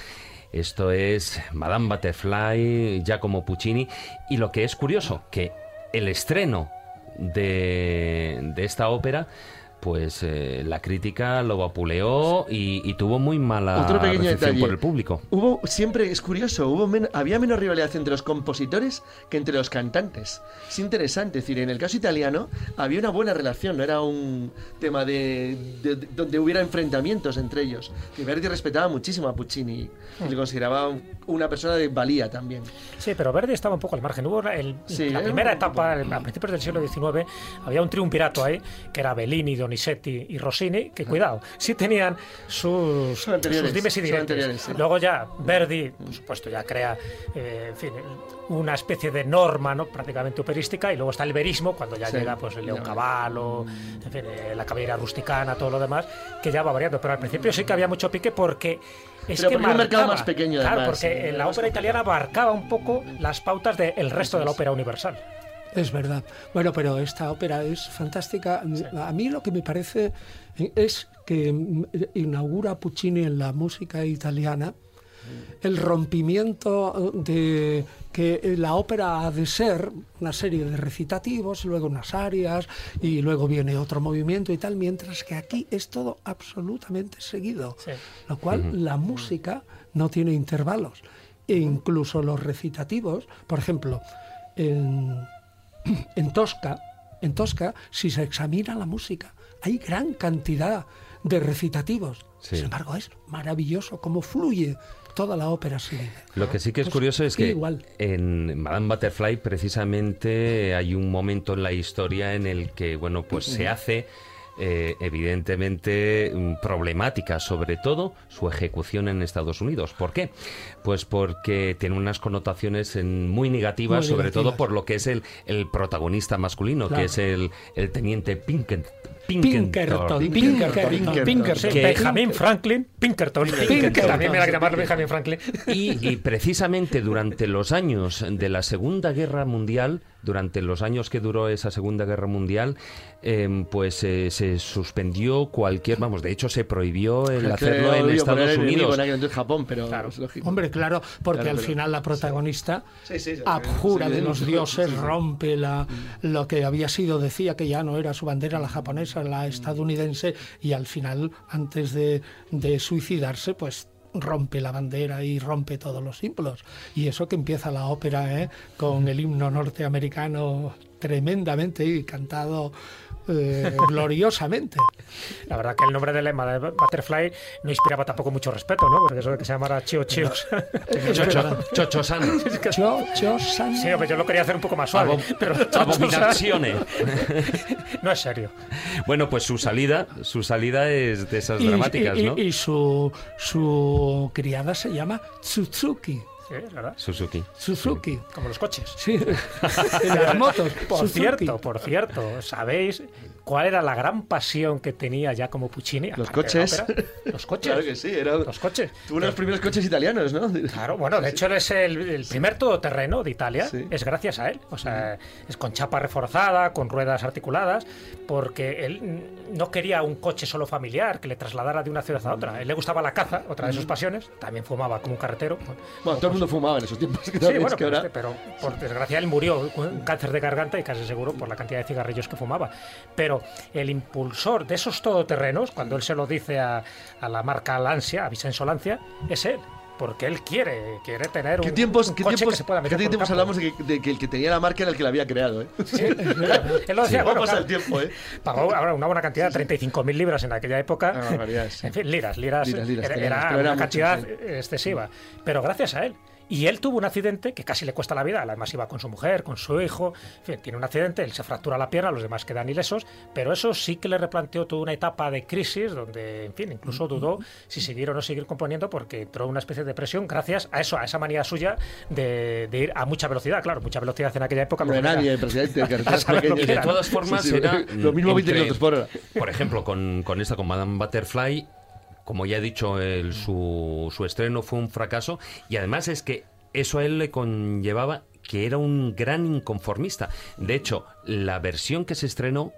Esto es Madame Butterfly, Giacomo Puccini. Y lo que es curioso, que el estreno de, de esta ópera, pues eh, la crítica lo vapuleó y, y tuvo muy mala Otro pequeño recepción detalle. por el público. Hubo, siempre es curioso, hubo men- había menos rivalidad entre los compositores que entre los cantantes. Es interesante, es decir, en el caso italiano había una buena relación, no era un tema de, de- de- donde hubiera enfrentamientos entre ellos. Y Verdi respetaba muchísimo a Puccini y le consideraba un- una persona de valía también. Sí, pero Verdi estaba un poco al margen. Hubo el- Sí, la era primera etapa, el- a principios del siglo XIX, había un triunvirato ahí, que era Bellini, Donizetti y Rossini, que cuidado, sí tenían sus, dimes y diretes. sí. Luego ya Verdi, por supuesto, ya crea eh, en fin, una especie de norma ¿no? prácticamente operística y luego está el verismo cuando ya Sí. llega pues el León No. Cavallo, en fin, eh, la cabellera rusticana, todo lo demás, que ya va variando. Pero al principio sí que había mucho pique porque es Pero que porque un mercado marcaba- más pequeño, Claro, además, porque eh, la ópera italiana abarcaba un poco las pautas del resto de la ópera universal. Es verdad. Bueno, pero esta ópera es fantástica. A mí lo que me parece es que inaugura Puccini en la música italiana el rompimiento de que la ópera ha de ser una serie de recitativos, luego unas arias y luego viene otro movimiento y tal, mientras que aquí es todo absolutamente seguido, lo cual la música no tiene intervalos e incluso los recitativos, por ejemplo, en, en Tosca, en Tosca, si se examina la música, hay gran cantidad de recitativos. Sí. Sin embargo, es maravilloso cómo fluye toda la ópera seguida. Lo que sí que es Pues, curioso es que igual. en Madame Butterfly precisamente hay un momento en la historia en el que, bueno, pues se hace eh, evidentemente mm, problemática, sobre todo su ejecución en Estados Unidos. ¿Por qué? Pues porque tiene unas connotaciones en- muy negativas, Muy sobre todo por lo que es el, el protagonista masculino, Claro. que es el, el teniente Pinkett. Pinkerton, Pinkerton, Pinkerton. Que- Benjamin Franklin, Pinkerton. Pinkerton. También me la Benjamin Franklin. Y, y precisamente durante los años de la Segunda Guerra Mundial, durante los años que duró esa Segunda Guerra Mundial, em, pues eh, se suspendió cualquier, vamos, de hecho se prohibió el Es hacerlo en Estados Unidos. en entonces Japón, pero es lógico. Hombre, claro, porque Claro, al pero- final la protagonista Sí, sí, sí, abjura sí, de los sí, dioses, sí, sí. rompe la, lo que había sido, decía que ya no era su bandera la japonesa, la estadounidense, y al final, antes de, de suicidarse, pues rompe la bandera y rompe todos los símbolos. Y eso que empieza la ópera ¿eh? con el himno norteamericano tremendamente y cantado eh, gloriosamente. La verdad que el nombre del lema de Butterfly no inspiraba tampoco mucho respeto, ¿no? Porque eso de que se llamara Chio Chio. Chocho, Chocho-san. Cho, cho, san. Sí, hombre, yo lo quería hacer un poco más suave. Abo- pero Chocho-san abominazione. no es serio. Bueno, pues su salida, su salida es de esas Y- dramáticas, y, y- ¿no? y su, su criada se llama Tsutsuki. Verdad. Suzuki. Suzuki. Como los coches. Sí, las motos. Por Suzuki. cierto, por cierto, ¿sabéis cuál era la gran pasión que tenía ya como Puccini? Los coches. Los coches. Claro que sí, era Los coches. Tuvo uno de los primeros coches italianos, ¿no? Claro, bueno, de hecho él es el, el primer todoterreno de Italia, Sí. es gracias a él. O sea, es con chapa reforzada, con ruedas articuladas, porque él no quería un coche solo familiar que le trasladara de una ciudad a otra. A él le gustaba la caza, otra de sus pasiones, también fumaba como un carretero. Bueno, todo el mundo fumaba en esos tiempos. que Sí, bueno, que pero, ahora- este- pero por desgracia él murió con un cáncer de garganta y casi seguro por la cantidad de cigarrillos que fumaba. Pero el impulsor de esos todoterrenos, cuando él se lo dice a, a la marca Lancia, a Vicenzo Lancia, es él. Porque él quiere, quiere tener ¿Qué un, tiempos, un qué coche tiempos, que se pueda qué meter el tiempos hablamos de que, de que el que tenía la marca era el que la había creado, ¿eh? Sí, él lo decía, Sí. bueno, claro, al tiempo, ¿eh? Pagó ahora una buena cantidad, 35.000 libras en aquella época. Sí. En fin, liras, liras. Liras, liras, era, una mucho, cantidad sí. excesiva. Pero gracias a él. Y él tuvo un accidente que casi le cuesta la vida. Además iba con su mujer, con su hijo. En fin, tiene un accidente, él se fractura la pierna, los demás quedan ilesos. Pero eso sí que le replanteó toda una etapa de crisis donde, en fin, incluso dudó si seguir o no seguir componiendo porque entró en una especie de depresión gracias a eso, a esa manía suya de, de ir a mucha velocidad. Claro, mucha velocidad en aquella época. No nadie, era- presidente, de de todas formas Sí, sí, era lo mismo 20 entre- kilómetros por hora. Por ejemplo, con, con esta, con Madame Butterfly, como ya he dicho, el- su, su estreno fue un fracaso y además es que eso a él le conllevaba que era un gran inconformista. De hecho, la versión que se estrenó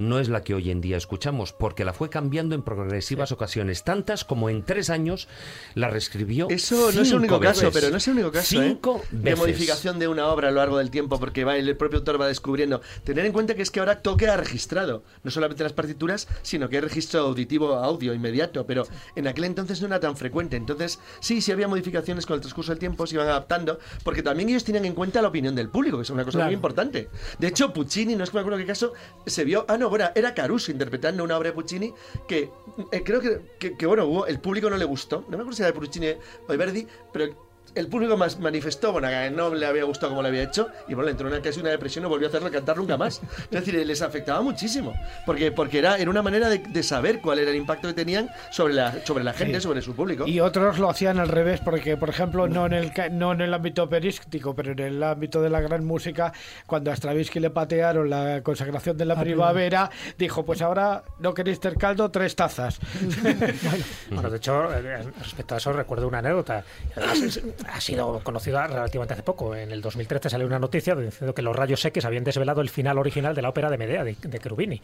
no es la que hoy en día escuchamos, porque la fue cambiando en progresivas ocasiones, tantas como en tres años la reescribió. Eso no es el cinco único caso, veces. pero no es el único caso, Cinco ¿eh? De modificación de una obra a lo largo del tiempo, porque va, el propio autor va descubriendo. Tener en cuenta que es que ahora todo queda registrado, no solamente las partituras, sino que hay registro auditivo, audio inmediato, pero en aquel entonces no era tan frecuente. Entonces, sí, sí había modificaciones con el transcurso del tiempo, se iban adaptando, porque también ellos tenían en cuenta la opinión del público, que es una cosa Claro. muy importante. De hecho, Puccini, no es que me acuerdo qué caso, se vio. Ah, no, bueno, era Caruso interpretando una obra de Puccini que eh, creo que, que- que, bueno, el público no le gustó. No me acuerdo si era de Puccini o de Verdi, pero el público más manifestó, bueno, que no le había gustado como le había hecho, y bueno, le entró una, casi una depresión y no volvió a hacerlo cantar nunca más. Es decir, les afectaba muchísimo, porque, porque era, era una manera de, de saber cuál era el impacto que tenían sobre la, sobre la gente, Sí. sobre su público. Y otros lo hacían al revés, porque, por ejemplo, no en el no en el ámbito operístico, pero en el ámbito de la gran música, cuando a Stravinsky le patearon la consagración de la Ah, primavera, dijo, pues ahora no queréis ter caldo, tres tazas. Bueno, de hecho, eh, respecto a eso recuerdo una anécdota. Además, ha sido conocida relativamente hace poco. En el 2013 salió una noticia diciendo que los rayos X habían desvelado el final original de la ópera de Medea, de, de Cherubini.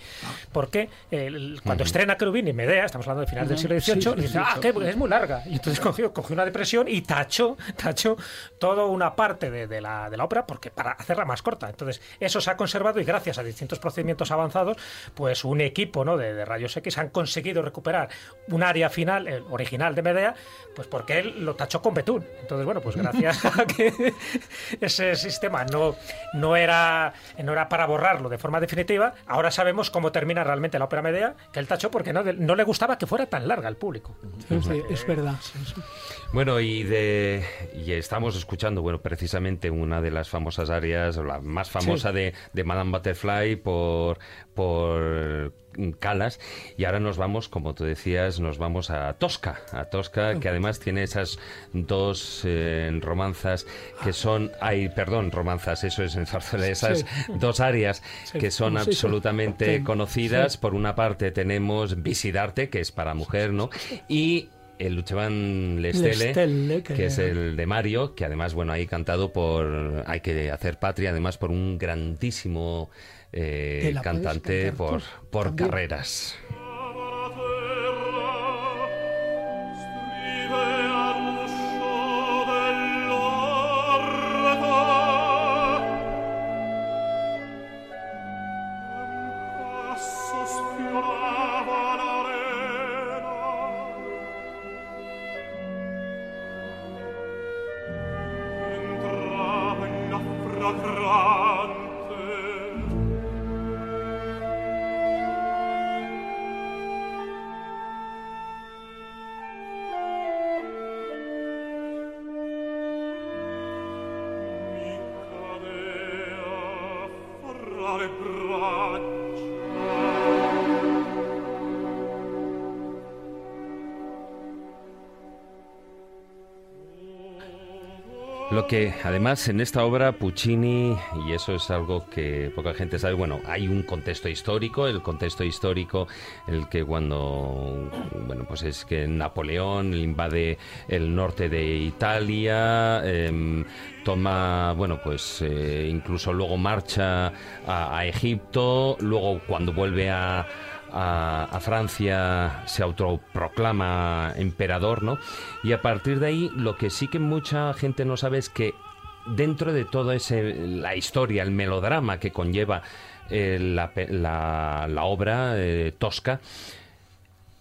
Porque el- cuando estrena Cherubini, Medea, estamos hablando del final del siglo XVIII, Sí, sí, dice, ah, que es muy larga. Y entonces cogió, cogió una depresión y tachó, tachó toda una parte de, de la, de la ópera porque para hacerla más corta. Entonces, eso se ha conservado y gracias a distintos procedimientos avanzados, pues un equipo ¿no? de, de rayos X han conseguido recuperar un área final, el original de Medea, pues porque él lo tachó con betún. Entonces, bueno, pues gracias a que ese sistema no, no, era, no era para borrarlo de forma definitiva, ahora sabemos cómo termina realmente la ópera Medea, que él tachó porque no, no le gustaba que fuera tan larga al público. Sí, sí, es verdad. sí, sí. Bueno, y de y estamos escuchando, bueno, precisamente una de las famosas áreas, la más famosa de, de Madame Butterfly por por Calas y ahora nos vamos, como tú decías, nos vamos a Tosca, a Tosca que además tiene esas dos eh, romanzas que son, ay, perdón, romanzas, eso es en zarzuela, esas Sí. dos áreas Sí, que son sí, absolutamente conocidas. Por una parte tenemos Visidarte, que es para mujer, ¿no? Y el Luchevan Lestele, Lestele, que- que... es el de Mario, que además, bueno, ahí cantado por, hay que hacer patria, además por un grandísimo eh, ¿Te la puedes cantante por, por También. carreras. Además en esta obra Puccini, y eso es algo que poca gente sabe, bueno, hay un contexto histórico, el contexto histórico, el que cuando, bueno, pues es que Napoleón invade el norte de Italia, em, toma, bueno, pues eh, incluso luego marcha a, a Egipto, luego cuando vuelve a, a, a Francia se autoproclama emperador, ¿no? Y a partir de ahí, lo que sí que mucha gente no sabe es que dentro de toda la historia, el melodrama que conlleva eh, la obra eh, tosca,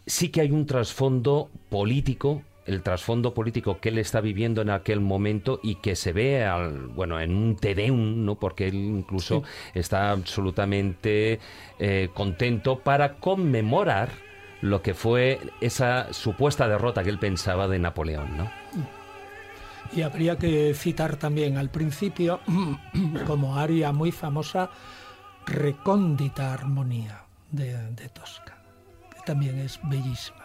sí que hay un trasfondo político, el trasfondo político que él está viviendo en aquel momento y que se ve al, bueno, en un Te Deum, ¿no? porque él incluso está absolutamente eh, contento para conmemorar lo que fue esa supuesta derrota que él pensaba de Napoleón. ¿no? Y habría que citar también al principio, como aria muy famosa, Recóndita Armonía de, de Tosca, que también es bellísima.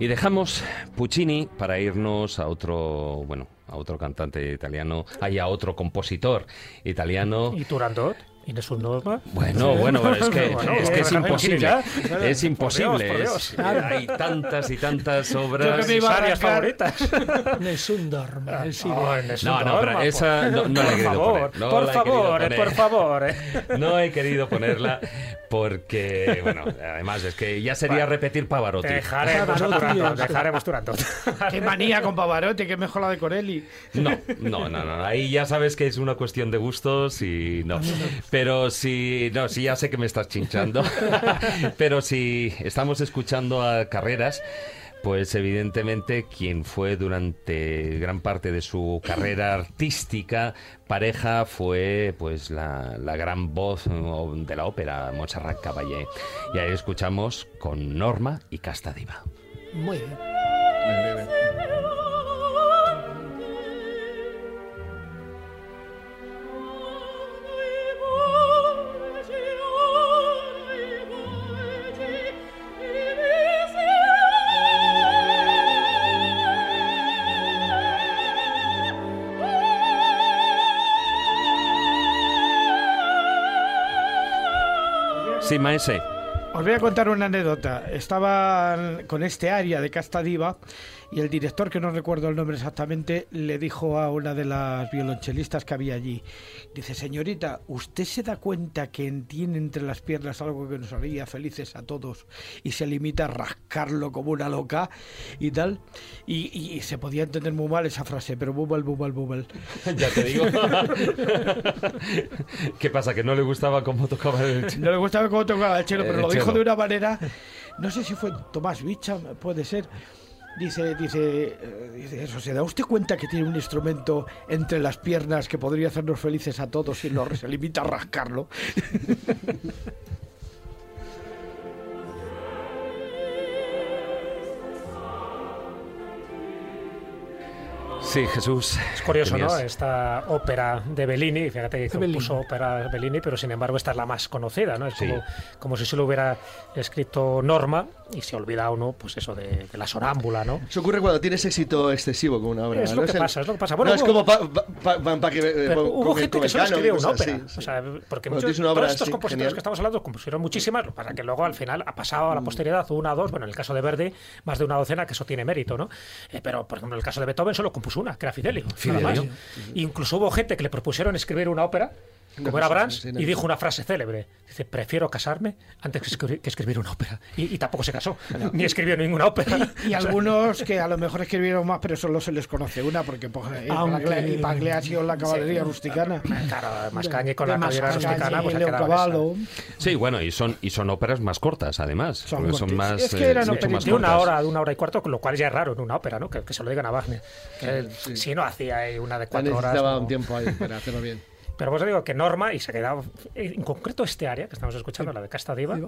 Y dejamos Puccini para irnos a otro, bueno, a otro cantante italiano, hay a otro compositor italiano. ¿Y Turandot? ¿Y no es un norma? Bueno, bueno, pero es que Bueno, es, que es imposible. ya. Es imposible. Por Dios, es- por Dios. hay tantas y tantas Yo obras. que me iba a favoritas. Nessun dorma. eh, sí. No, No, no, pero esa no, no la he por querido favor, poner. No por favor, poner. por favor. eh. No he querido ponerla porque, bueno, además es que ya sería Bueno, repetir Pavarotti. Dejaremos Turandot, dejaremos Turandot. Qué manía con Pavarotti, que mejor la de Corelli. No, no, no, no. Ahí ya sabes que es una cuestión de gustos y no. Pero si, no, sí, ya sé que me estás chinchando. Pero si estamos escuchando a Carreras, pues evidentemente quien fue durante gran parte de su carrera artística pareja fue pues la, la gran voz de la ópera, Montserrat Caballé. Y ahí escuchamos con Norma y Casta Diva. Muy bien. Sí, maese. Os voy a contar una anécdota. Estaban con este área de Casta Diva y el director, que no recuerdo el nombre exactamente, le dijo a una de las violonchelistas que había allí, dice, señorita, ¿usted se da cuenta que tiene entre las piernas algo que nos haría felices a todos y se limita a rascarlo como una loca y tal? Y, y se podía entender muy mal esa frase, pero bubble, bubble, bubble. Ya te digo. ¿Qué pasa? ¿Que no le gustaba cómo tocaba el ch- No le gustaba cómo tocaba el chelo, pero El lo dijo de una manera, no sé si fue Tomás Bicha, puede ser. Dice, dice, eh, dice eso, ¿se da usted cuenta que tiene un instrumento entre las piernas que podría hacernos felices a todos y no se limita a rascarlo? Sí, Jesús. Es curioso, ¿no? Esta ópera de Bellini, fíjate que Bellini. puso ópera Bellini, pero sin embargo esta es la más conocida, ¿no? Es Sí. como, como si solo hubiera escrito Norma y se olvida uno, pues eso, de, de la sonámbula, ¿no? Eso ocurre cuando tienes éxito excesivo con una obra. Es ¿no? lo que el- pasa, es lo que pasa. Bueno, no, es como para pa, que. eh, Pero con- hubo el- gente que el solo escribió una ópera. así, sí. O sea, porque muchos, una obra todos estos así, compositores genial. que estamos hablando compusieron muchísimas, lo que luego al final ha pasado a la posteridad una o dos, bueno, en el caso de Verdi, más de una docena, que eso tiene mérito, ¿no? Eh, pero, por ejemplo, en el caso de Beethoven solo compuso una, que era Fidelio. nada Fidelio. más. Incluso hubo gente que le propusieron escribir una ópera, como era sí, no, y no. dijo una frase célebre. Dice, prefiero casarme antes que escribir, que escribir una ópera. Y, y tampoco se casó, ni escribió ninguna ópera. Y algunos que a lo mejor escribieron más, pero solo se les conoce una, porque pues, eh, Aunque- y Paglia ha sido la caballería rusticana. Claro, Mascañi con De la caballería rusticana, pues Cavallo. Sí, bueno, y son, y son óperas más cortas, además. Son son más. Es que eran mucho óperas más de una hora, de una hora y cuarto, lo cual ya es raro en una ópera, ¿no? Que, que se lo digan a Wagner. Que él, Si no hacía una de cuatro horas. Necesitaba no. un tiempo ahí para hacerlo bien. Pero vos digo que Norma, y se ha quedado. En concreto, este área que estamos escuchando, la de Casta Diva,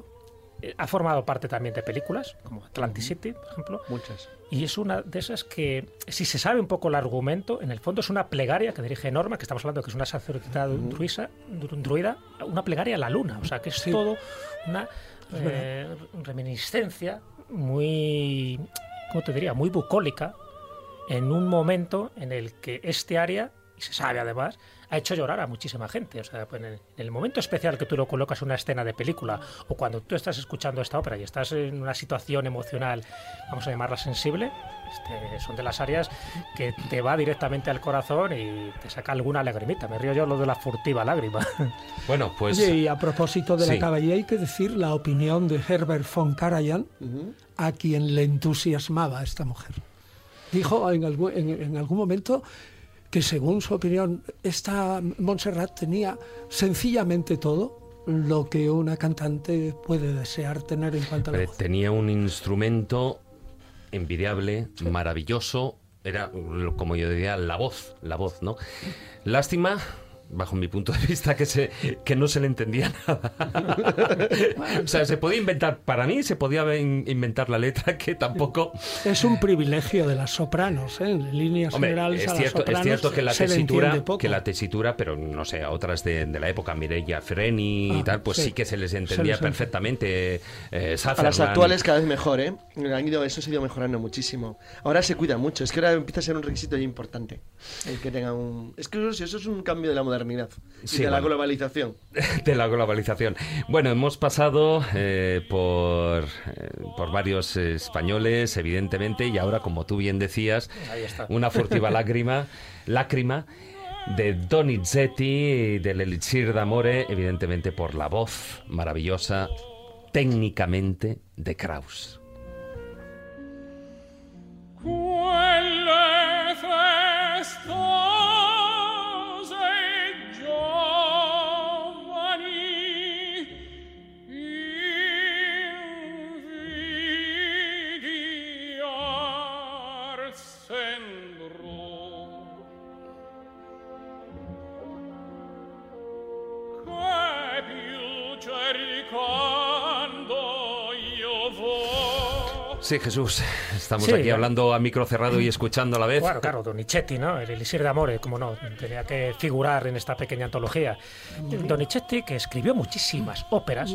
eh, ha formado parte también de películas, como Atlantic City, por ejemplo. Muchas. Y es una de esas que, si se sabe un poco el argumento, en el fondo es una plegaria que dirige Norma, que estamos hablando que es una sacerdotisa druida, una plegaria a la luna. O sea, que es todo una eh, reminiscencia muy, ¿cómo te diría? Muy bucólica en un momento en el que este área, y se sabe además, ha hecho llorar a muchísima gente. O sea, pues en el, en el momento especial que tú lo colocas en una escena de película o cuando tú estás escuchando esta ópera y estás en una situación emocional, vamos a llamarla sensible, este, son de las áreas que te va directamente al corazón y te saca alguna lagrimita. Me río yo lo de la furtiva lágrima. Bueno, pues. Oye, y a propósito de sí. la caballería, hay que decir la opinión de Herbert von Karajan, a quien le entusiasmaba esta mujer. Dijo en algún, en- en algún momento que, según su opinión, esta Montserrat tenía sencillamente todo lo que una cantante puede desear tener en cuanto a la voz. tenía un instrumento envidiable, maravilloso. Era, como yo diría, la voz, la voz, ¿no? Lástima, bajo mi punto de vista, que, se, que no se le entendía nada. o sea, se podía inventar, para mí se podía in- inventar la letra que tampoco... Es un privilegio de las sopranos, ¿eh? en líneas Hombre, generales. es a las cierto, es cierto que la se tesitura, que la tesitura, pero no sé, a otras de, de la época, Mireia Freni y Ah, tal, pues sí. sí. que se les Se entendía les entiende. perfectamente. eh, A las actuales cada vez mejor, ¿eh? Han ido, eso se ha ido mejorando muchísimo. Ahora se cuida mucho. Es que ahora empieza a ser un requisito ya importante. El que tenga un... Es que eso, eso es un cambio de la modernidad. Modernidad y Sí, de la bueno. globalización. de la globalización. Bueno, hemos pasado eh, por, eh, por varios españoles, evidentemente, y ahora, como tú bien decías, una furtiva lágrima, lágrima de Donizetti, del Elixir d'Amore, evidentemente por la voz maravillosa, técnicamente, de Kraus. Sí, Jesús, estamos Sí, aquí ya. hablando a micro cerrado y escuchando a la vez. Bueno, claro, Donizetti, ¿no? El Elixir de Amore, como no, tenía que figurar en esta pequeña antología. Donizetti, que escribió muchísimas óperas,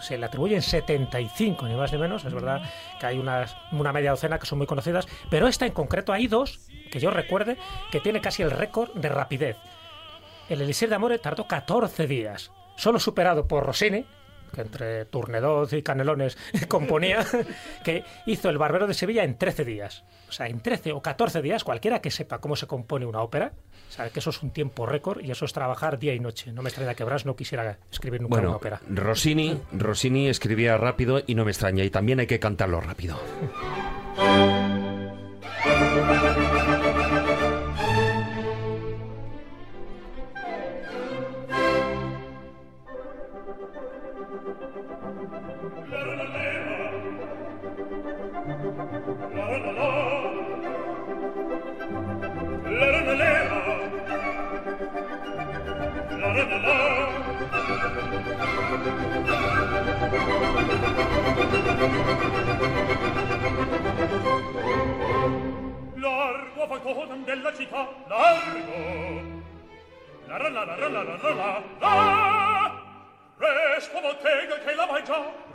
se le atribuyen 75, ni más ni menos, es verdad que hay unas, una media docena que son muy conocidas, pero esta en concreto hay dos, que yo recuerde, que tiene casi el récord de rapidez. El Elixir de Amore tardó 14 días, solo superado por Rossini, que entre Turnedoz y Canelones componía, que hizo El Barbero de Sevilla en 13 días. O sea, en 13 o 14 días, cualquiera que sepa cómo se compone una ópera, sabe que eso es un tiempo récord y eso es trabajar día y noche. No me extraña que Brás no quisiera escribir nunca una ópera. Rossini, Rossini escribía rápido y no me extraña, y también hay que cantarlo rápido.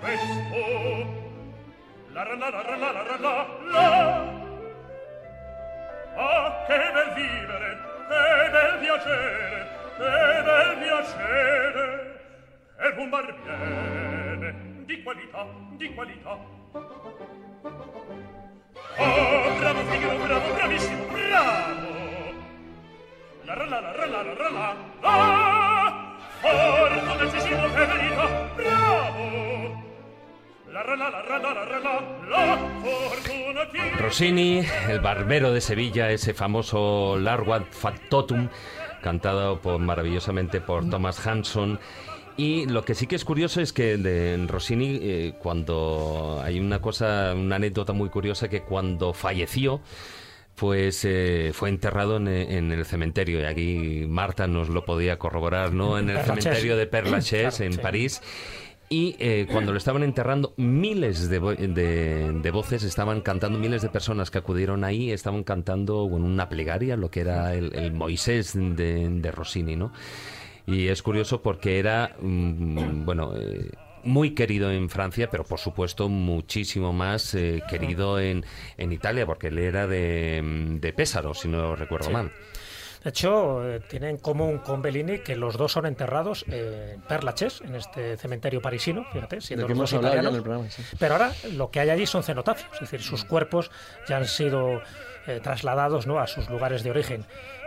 questo la ra la ra la la la la ah che bel vivere che bel piacere che bel piacere per un barbiere di qualità di qualità oh bravo figaro bravo bravissimo bravo la ra la la ra la la la la la forte decisivo che verità bravo Rossini, el barbero de Sevilla, ese famoso Larguat Factotum, cantado por, maravillosamente por Thomas Hanson. Y lo que sí que es curioso es que de Rossini, eh, cuando hay una cosa, una anécdota muy curiosa, que cuando falleció, pues eh, fue enterrado en, en el cementerio. Y aquí Marta nos lo podía corroborar, ¿no? En el cementerio de Père Lachaise, en. París. Y eh, cuando lo estaban enterrando, miles de, vo- de- de voces estaban cantando, miles de personas que acudieron ahí estaban cantando bueno, una plegaria, lo que era el, el Moisés de, de Rossini, ¿no? Y es curioso porque era, mm, bueno, eh, muy querido en Francia, pero por supuesto muchísimo más eh, querido en, en Italia, porque él era de, de Pésaro, si no recuerdo Sí. mal. De hecho, eh, tiene en común con Bellini que los dos son enterrados en Père Lachaise, en este cementerio parisino, fíjate, siendo los dos en italianos. el programa, sí. Pero ahora lo que hay allí son cenotafios, es decir, sus cuerpos ya han sido eh, trasladados ¿no? a sus lugares de origen.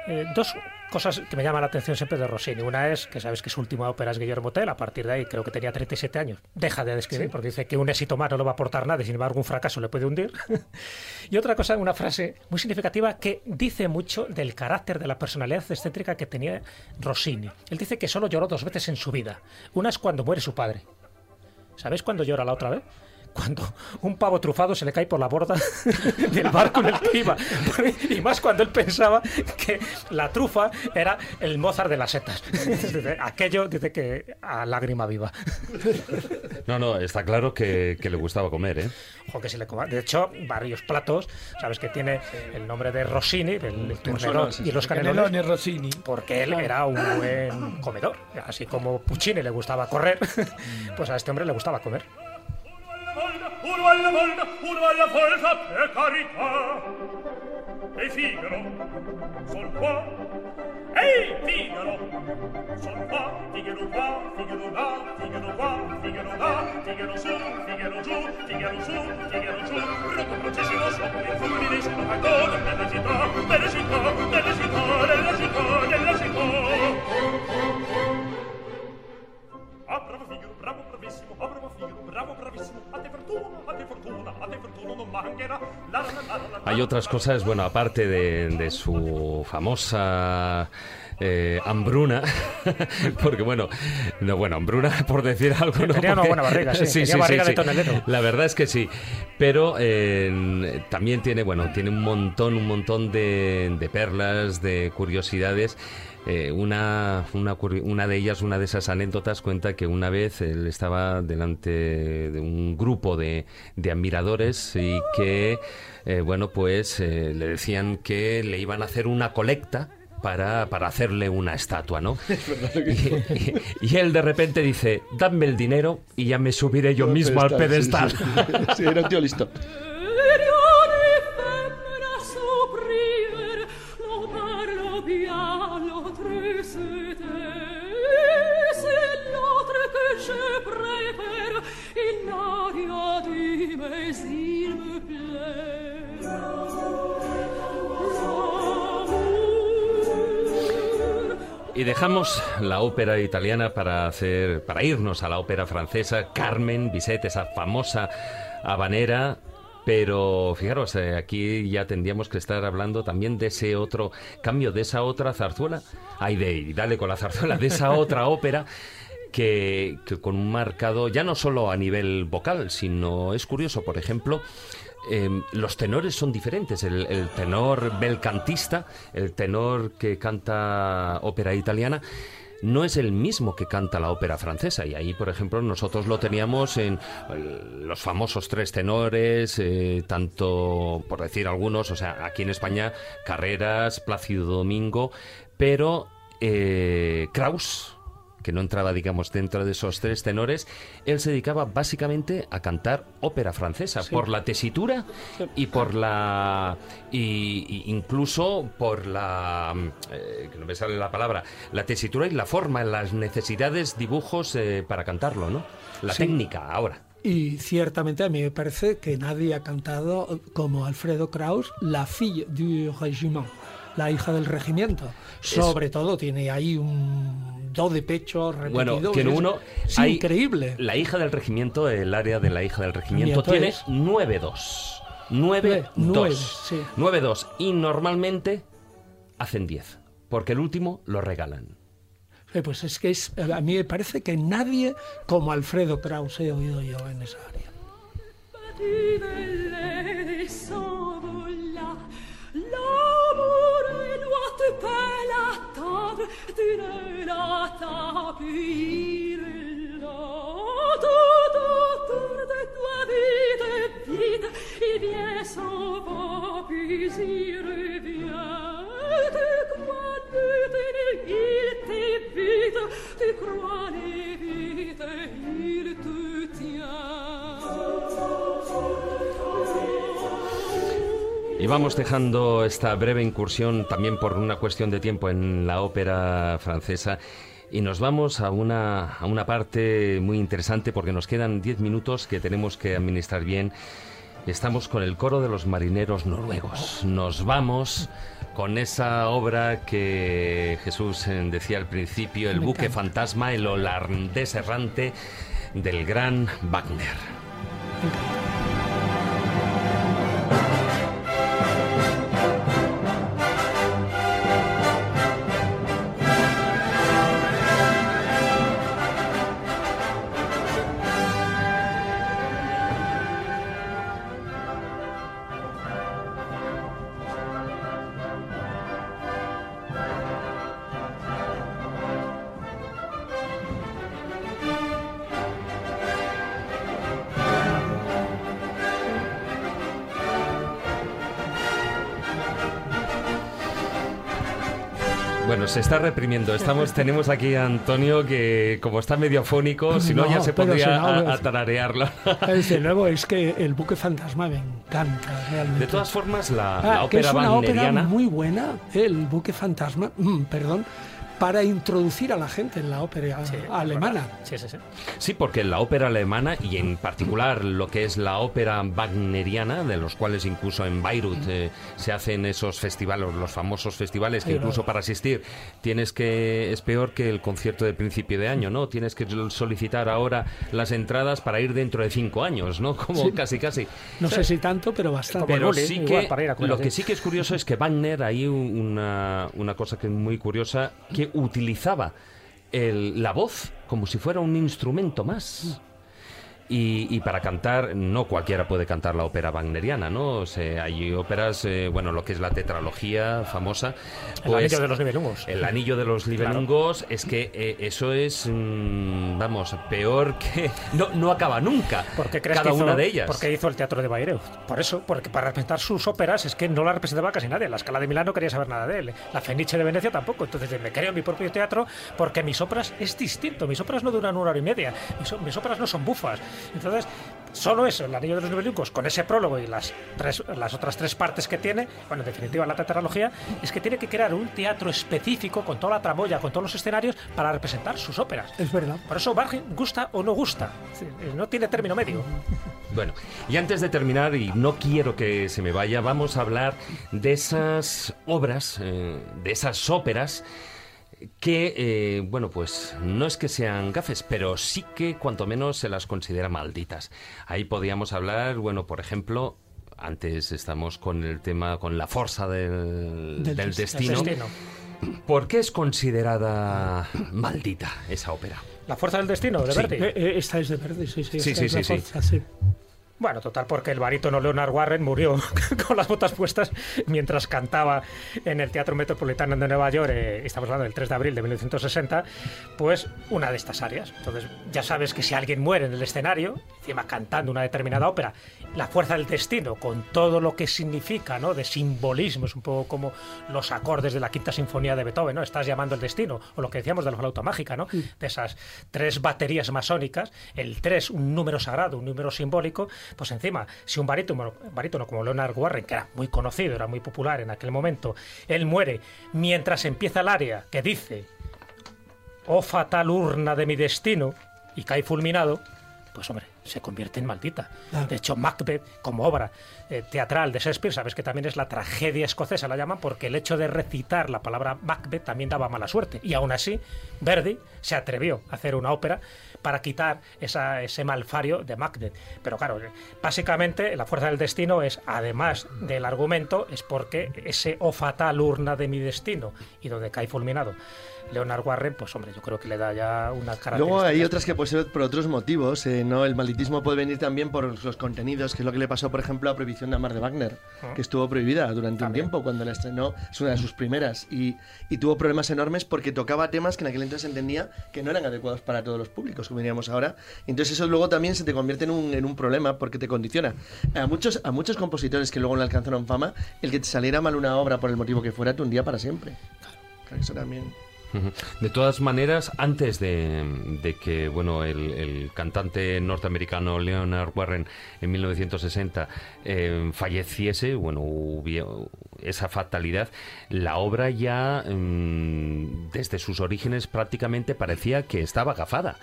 Eh, dos cosas que me llaman la atención siempre de Rossini. Una es que sabes que su última ópera es Guillermo Tell, a partir de ahí creo que tenía 37 años. Deja de escribir Sí. porque dice que un éxito más no le va a aportar nada y sin embargo un fracaso le puede hundir. y otra cosa, una frase muy significativa que dice mucho del carácter de la personalidad excéntrica que tenía Rossini. Él dice que solo lloró dos veces en su vida. Una es cuando muere su padre. ¿Sabéis cuándo llora la otra vez? Cuando un pavo trufado se le cae por la borda del barco en el que iba. Y más cuando él pensaba que la trufa era el Mozart de las setas. Aquello dice que a lágrima viva. No, no, está claro que, que le gustaba comer, ¿eh? Ojo que se le coma. De hecho, varios platos, sabes que tiene el nombre de Rossini, del turnero y los canelones. Canelones Rossini. Porque él era un buen comedor. Así como Puccini le gustaba correr, pues a este hombre le gustaba comer. uno alla volta, uno alla volta, per carità. E Figaro, son qua. Ehi, Figaro, son qua, Figaro qua, Figaro là, Figaro qua, Figaro là, Figaro su, Figaro giù, Figaro su, Figaro giù. Rotto processimo sopra il fulmine, sono cantone della città, della città, della città. Hay otras cosas, bueno, aparte de, de su famosa eh, hambruna, porque bueno, no, bueno, hambruna por decir algo, ¿no? Tenía una buena barriga, sí, tenía barriga de tonelero. La verdad es que sí, pero eh, también tiene, bueno, tiene un montón, un montón de, de perlas, de curiosidades. Eh, una, una, una de ellas, una de esas anécdotas, cuenta que una vez él estaba delante de un grupo de, de admiradores y que, eh, bueno, pues eh, le decían que le iban a hacer una colecta para, para hacerle una estatua, ¿no? Y, y él de repente dice, dame el dinero y ya me subiré yo mismo al pedestal. Sí, era un tío listo. Y dejamos la ópera italiana para hacer, para irnos a la ópera francesa, Carmen Bizet, esa famosa habanera. Pero fijaros, eh, aquí ya tendríamos que estar hablando también de ese otro cambio, de esa otra zarzuela. Ay, de dale con la zarzuela, de esa otra ópera que, que con un marcado, ya no solo a nivel vocal, sino es curioso, por ejemplo, eh, los tenores son diferentes. El, tenor belcantista, el tenor que canta ópera italiana, no es el mismo que canta la ópera francesa. Y ahí, por ejemplo, nosotros lo teníamos en los famosos tres tenores, eh, tanto, por decir algunos, o sea, aquí en España, Carreras, Plácido Domingo, pero eh, Kraus que no entraba, digamos, dentro de esos tres tenores, él se dedicaba básicamente a cantar ópera francesa, Sí. por la tesitura y por la... y, y incluso por la... eh, que no me sale la palabra, la tesitura y la forma, las necesidades, dibujos eh, para cantarlo, ¿no? La Sí. técnica, ahora. Y ciertamente a mí me parece que nadie ha cantado como Alfredo Kraus, la fille du régiment, la hija del regimiento. Sobre todo tiene ahí un do de pecho repetido. Bueno, es- uno es hay- increíble. La hija del regimiento, el área de la hija del regimiento, tiene es- 9-2. 9-2. Nueve, sí. 9-2. Y normalmente hacen 10. Porque el último lo regalan. Eh, Pues es que es, a mí me parece que nadie como Alfredo Kraus he oído yo en esa área. tu peux l'attendre, tu ne l'attends plus. Tout autour de toi vide, vide, il vient s'en va, puis il revient. Tu crois le tenir, il t'évite, tu crois il te tient. Y vamos dejando esta breve incursión también por una cuestión de tiempo en la ópera francesa. Y nos vamos a una, a una parte muy interesante porque nos quedan 10 minutos que tenemos que administrar bien. Estamos con el coro de los marineros noruegos. Nos vamos con esa obra que Jesús decía al principio, el Me buque encanta. fantasma, el holandés errante del gran Wagner. Se está reprimiendo. Estamos, tenemos aquí a Antonio que, como está medio afónico, si no, ya se podría si no, a- es- atararearlo. Desde luego, es que el buque fantasma me encanta realmente. De todas formas, la, Ah, la que ópera es una ópera muy buena, el buque fantasma, mm, perdón, para introducir a la gente en la ópera alemana. Sí, sí, sí. Sí, porque la ópera alemana y en particular lo que es la ópera wagneriana, de los cuales incluso en Bayreuth eh, se hacen esos festivales, los famosos festivales, que incluso para asistir tienes que, es peor que el concierto de principio de año, ¿no? Tienes que solicitar ahora las entradas para ir dentro de cinco años, ¿no? Como Sí. casi, casi. No sé si tanto, pero bastante. Pero sí que lo que sí que es curioso es que Wagner, hay un- una, una cosa que es muy curiosa, que utilizaba el- la voz como si fuera un instrumento más. Y, y para cantar, no cualquiera puede cantar la ópera wagneriana, ¿no? O sea, hay óperas, eh, bueno, lo que es la tetralogía famosa. El pues, anillo de los Nibelungos. El anillo de los Nibelungos, es que eh, eso es, mm, vamos, peor que... No, no acaba nunca. ¿Por qué crees cada que hizo, una de ellas. Porque hizo el teatro de Bayreuth. Por eso, porque para representar sus óperas es que no la representaba casi nadie. La Scala de Milán no quería saber nada de él. La Fenice de Venecia tampoco. Entonces me creo mi propio teatro porque mis óperas es distinto. Mis óperas no duran una hora y media. Mis óperas no son bufas. Entonces, solo eso, el Anillo de los Nibelungos, con ese prólogo y las, tres, las otras tres partes que tiene, bueno, en definitiva la tetralogía, es que tiene que crear un teatro específico con toda la tramoya, con todos los escenarios para representar sus óperas. Es verdad. Por eso Wagner gusta o no gusta. Sí, No tiene término medio. Bueno, y antes de terminar, y no quiero que se me vaya, vamos a hablar de esas obras, eh, de esas óperas que, eh, bueno, pues no es que sean gafes, pero sí que cuanto menos se las considera malditas. Ahí podríamos hablar, bueno, por ejemplo, antes estamos con el tema, con la fuerza del, Del del des- destino. destino. ¿Por qué es considerada maldita esa ópera? La fuerza del destino, de Sí. Verdi. Eh, eh, esta es de verde, sí, sí. Sí, esta sí, es la sí, sí. Bueno, total, porque el barítono Leonard Warren murió con las botas puestas mientras cantaba en el Teatro Metropolitano de Nueva York, eh, estamos hablando del 3 de abril de 1960, pues una de estas áreas. Entonces, ya sabes que si alguien muere en el escenario, encima cantando una determinada ópera, la fuerza del destino, con todo lo que significa, ¿no? De simbolismo, es un poco como los acordes de la Quinta Sinfonía de Beethoven, ¿no? Estás llamando el destino, o lo que decíamos de la flauta mágica, ¿no? De esas tres baterías masónicas, el 3, un número sagrado, un número simbólico, pues encima, si un barítono, barítono como Leonard Warren, que era muy conocido, era muy popular en aquel momento, él muere mientras empieza el área que dice, oh fatal urna de mi destino, y cae fulminado, pues hombre, se convierte en maldita. De hecho, Macbeth, como obra eh, teatral de Shakespeare, sabes que también es la tragedia escocesa, la llaman, porque el hecho de recitar la palabra Macbeth también daba mala suerte. Y aún así, Verdi se atrevió a hacer una ópera para quitar esa- ese malfario de Macbeth. Pero claro, eh, básicamente la fuerza del destino es, además del argumento, es porque ese o fatal urna de mi destino y donde cae fulminado. Leonard Warren, pues hombre, yo creo que le da ya una característica. Luego hay otras que pueden ser por otros motivos, eh, ¿no? El malditismo puede venir también por los contenidos, que es lo que le pasó, por ejemplo, a Prohibición de Amar de Wagner, Ah. que estuvo prohibida durante un tiempo cuando la estrenó, es una de sus primeras, y, y tuvo problemas enormes porque tocaba temas que en aquel entonces entendía que no eran adecuados para todos los públicos, como diríamos ahora. Entonces eso luego también se te convierte en un, en un problema porque te condiciona. A muchos, a muchos compositores que luego no alcanzaron fama, el que te saliera mal una obra por el motivo que fuera, te hundía para siempre. Claro, eso también... De todas maneras, antes de, que bueno el, cantante norteamericano Leonard Warren en 1960 eh, falleciese, bueno, hubo esa fatalidad, la obra ya mm, desde sus orígenes prácticamente parecía que estaba agafada,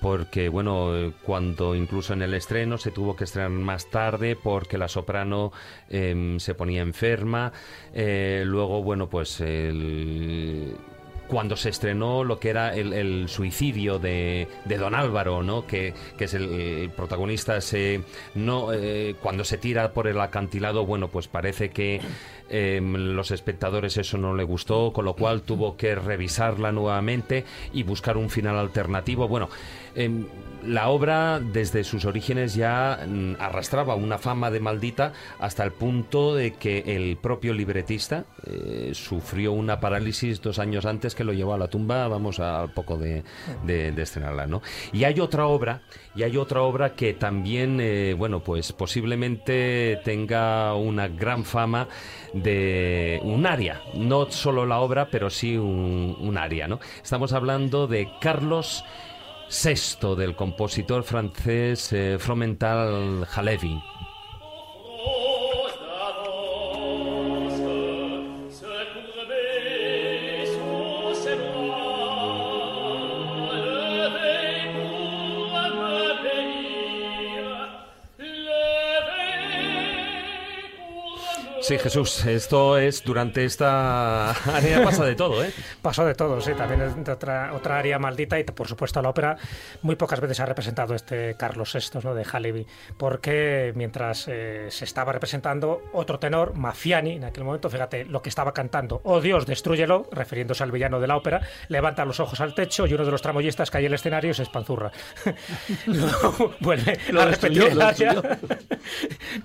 porque bueno, cuando incluso en el estreno se tuvo que estrenar más tarde porque la soprano em, se ponía enferma, eh, luego bueno pues el cuando se estrenó lo que era el, el suicidio de, de Don Álvaro, ¿no? que, que es el, protagonista, se, no, eh, cuando se tira por el acantilado, bueno, pues parece que eh, los espectadores eso no le gustó, con lo cual tuvo que revisarla nuevamente y buscar un final alternativo. Bueno, em, la obra desde sus orígenes ya mm, arrastraba una fama de maldita hasta el punto de que el propio libretista eh, sufrió una parálisis dos años antes que lo llevó a la tumba, vamos al poco de, de- de ¿no? Y hay otra obra, y hay otra obra que también, eh, bueno, pues posiblemente tenga una gran fama de un área, no solo la obra, pero sí un, un área, ¿no? Estamos hablando de Carlos VI, del compositor francés eh, Fromental Halevi. Sí, Jesús, esto es durante esta área pasa de todo, ¿eh? Pasó de todo, sí, también es de otra, otra área maldita y por supuesto la ópera muy pocas veces ha representado este Carlos VI ¿no? de Halevi, porque mientras eh, se estaba representando otro tenor, Mafiani, en aquel momento, fíjate lo que estaba cantando, oh Dios, destrúyelo, refiriéndose al villano de la ópera, levanta los ojos al techo y uno de los tramoyistas cae al escenario y se espanzurra. Luego vuelve Lo a destruyó, repetir el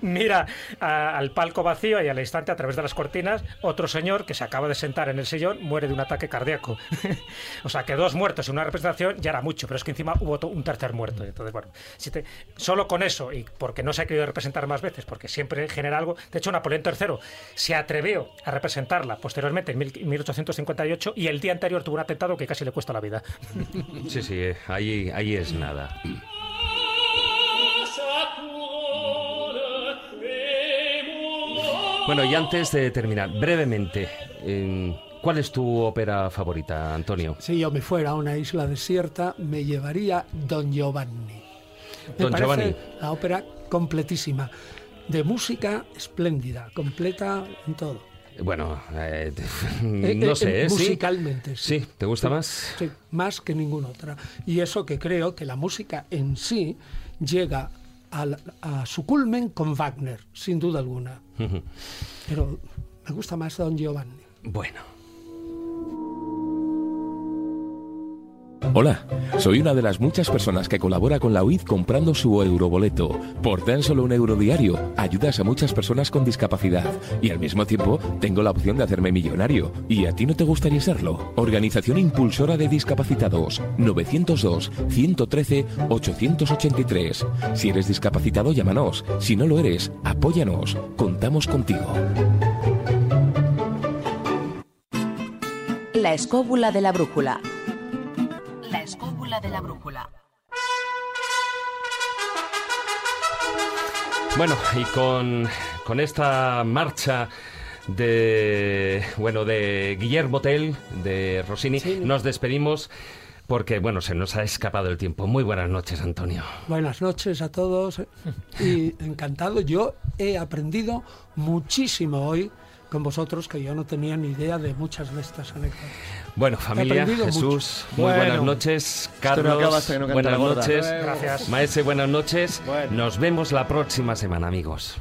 mira a- al palco vacío y al instante a través de las cortinas otro señor que se acaba de sentar en el sillón muere de un ataque cardíaco. o sea que dos muertos en una representación ya era mucho, pero es que encima hubo un tercer muerto. Entonces, bueno, si te- solo con eso y porque no se ha querido representar más veces, porque siempre genera algo. De hecho, Napoleón III se atrevió a representarla posteriormente en mil- 1858 y el día anterior tuvo un atentado que casi le cuesta la vida. Sí, sí, eh, ahí, ahí es nada. Bueno, y antes de terminar, brevemente, eh, ¿cuál es tu ópera favorita, Antonio? Si yo me fuera a una isla desierta, me llevaría Don Giovanni. Me Don parece Giovanni. la ópera completísima, de música espléndida, completa en todo. Bueno, eh, no sé, ¿eh? Musicalmente, sí. ¿Sí? ¿Te gusta Sí, más? Sí, más que ninguna otra. Y eso que creo que la música en sí llega al- a su culmen con Wagner, sin duda alguna. Ujú. Pero me gusta más Don Giovanni. Bueno. Hola, soy una de las muchas personas que colabora con la UID comprando su euroboleto. Por tan solo un euro diario, ayudas a muchas personas con discapacidad y al mismo tiempo tengo la opción de hacerme millonario. ¿Y a ti no te gustaría serlo? Organización Impulsora de Discapacitados, 902-113-883. Si eres discapacitado, llámanos. Si no lo eres, apóyanos. Contamos contigo. La escóbula de la brújula. De la brújula. Bueno, y con, con esta marcha de bueno de Guillermo Tell, de Rossini, nos despedimos porque bueno, se nos ha escapado el tiempo. Muy buenas noches, Antonio. Buenas noches a todos y encantado. Yo he aprendido muchísimo hoy con vosotros que yo no tenía ni idea de muchas de estas anécdotas. Bueno, familia, Jesús, mucho. muy Bueno. buenas noches. Carlos, no no buenas noches. Gracias. Maese, buenas noches. Nos vemos la próxima semana, amigos.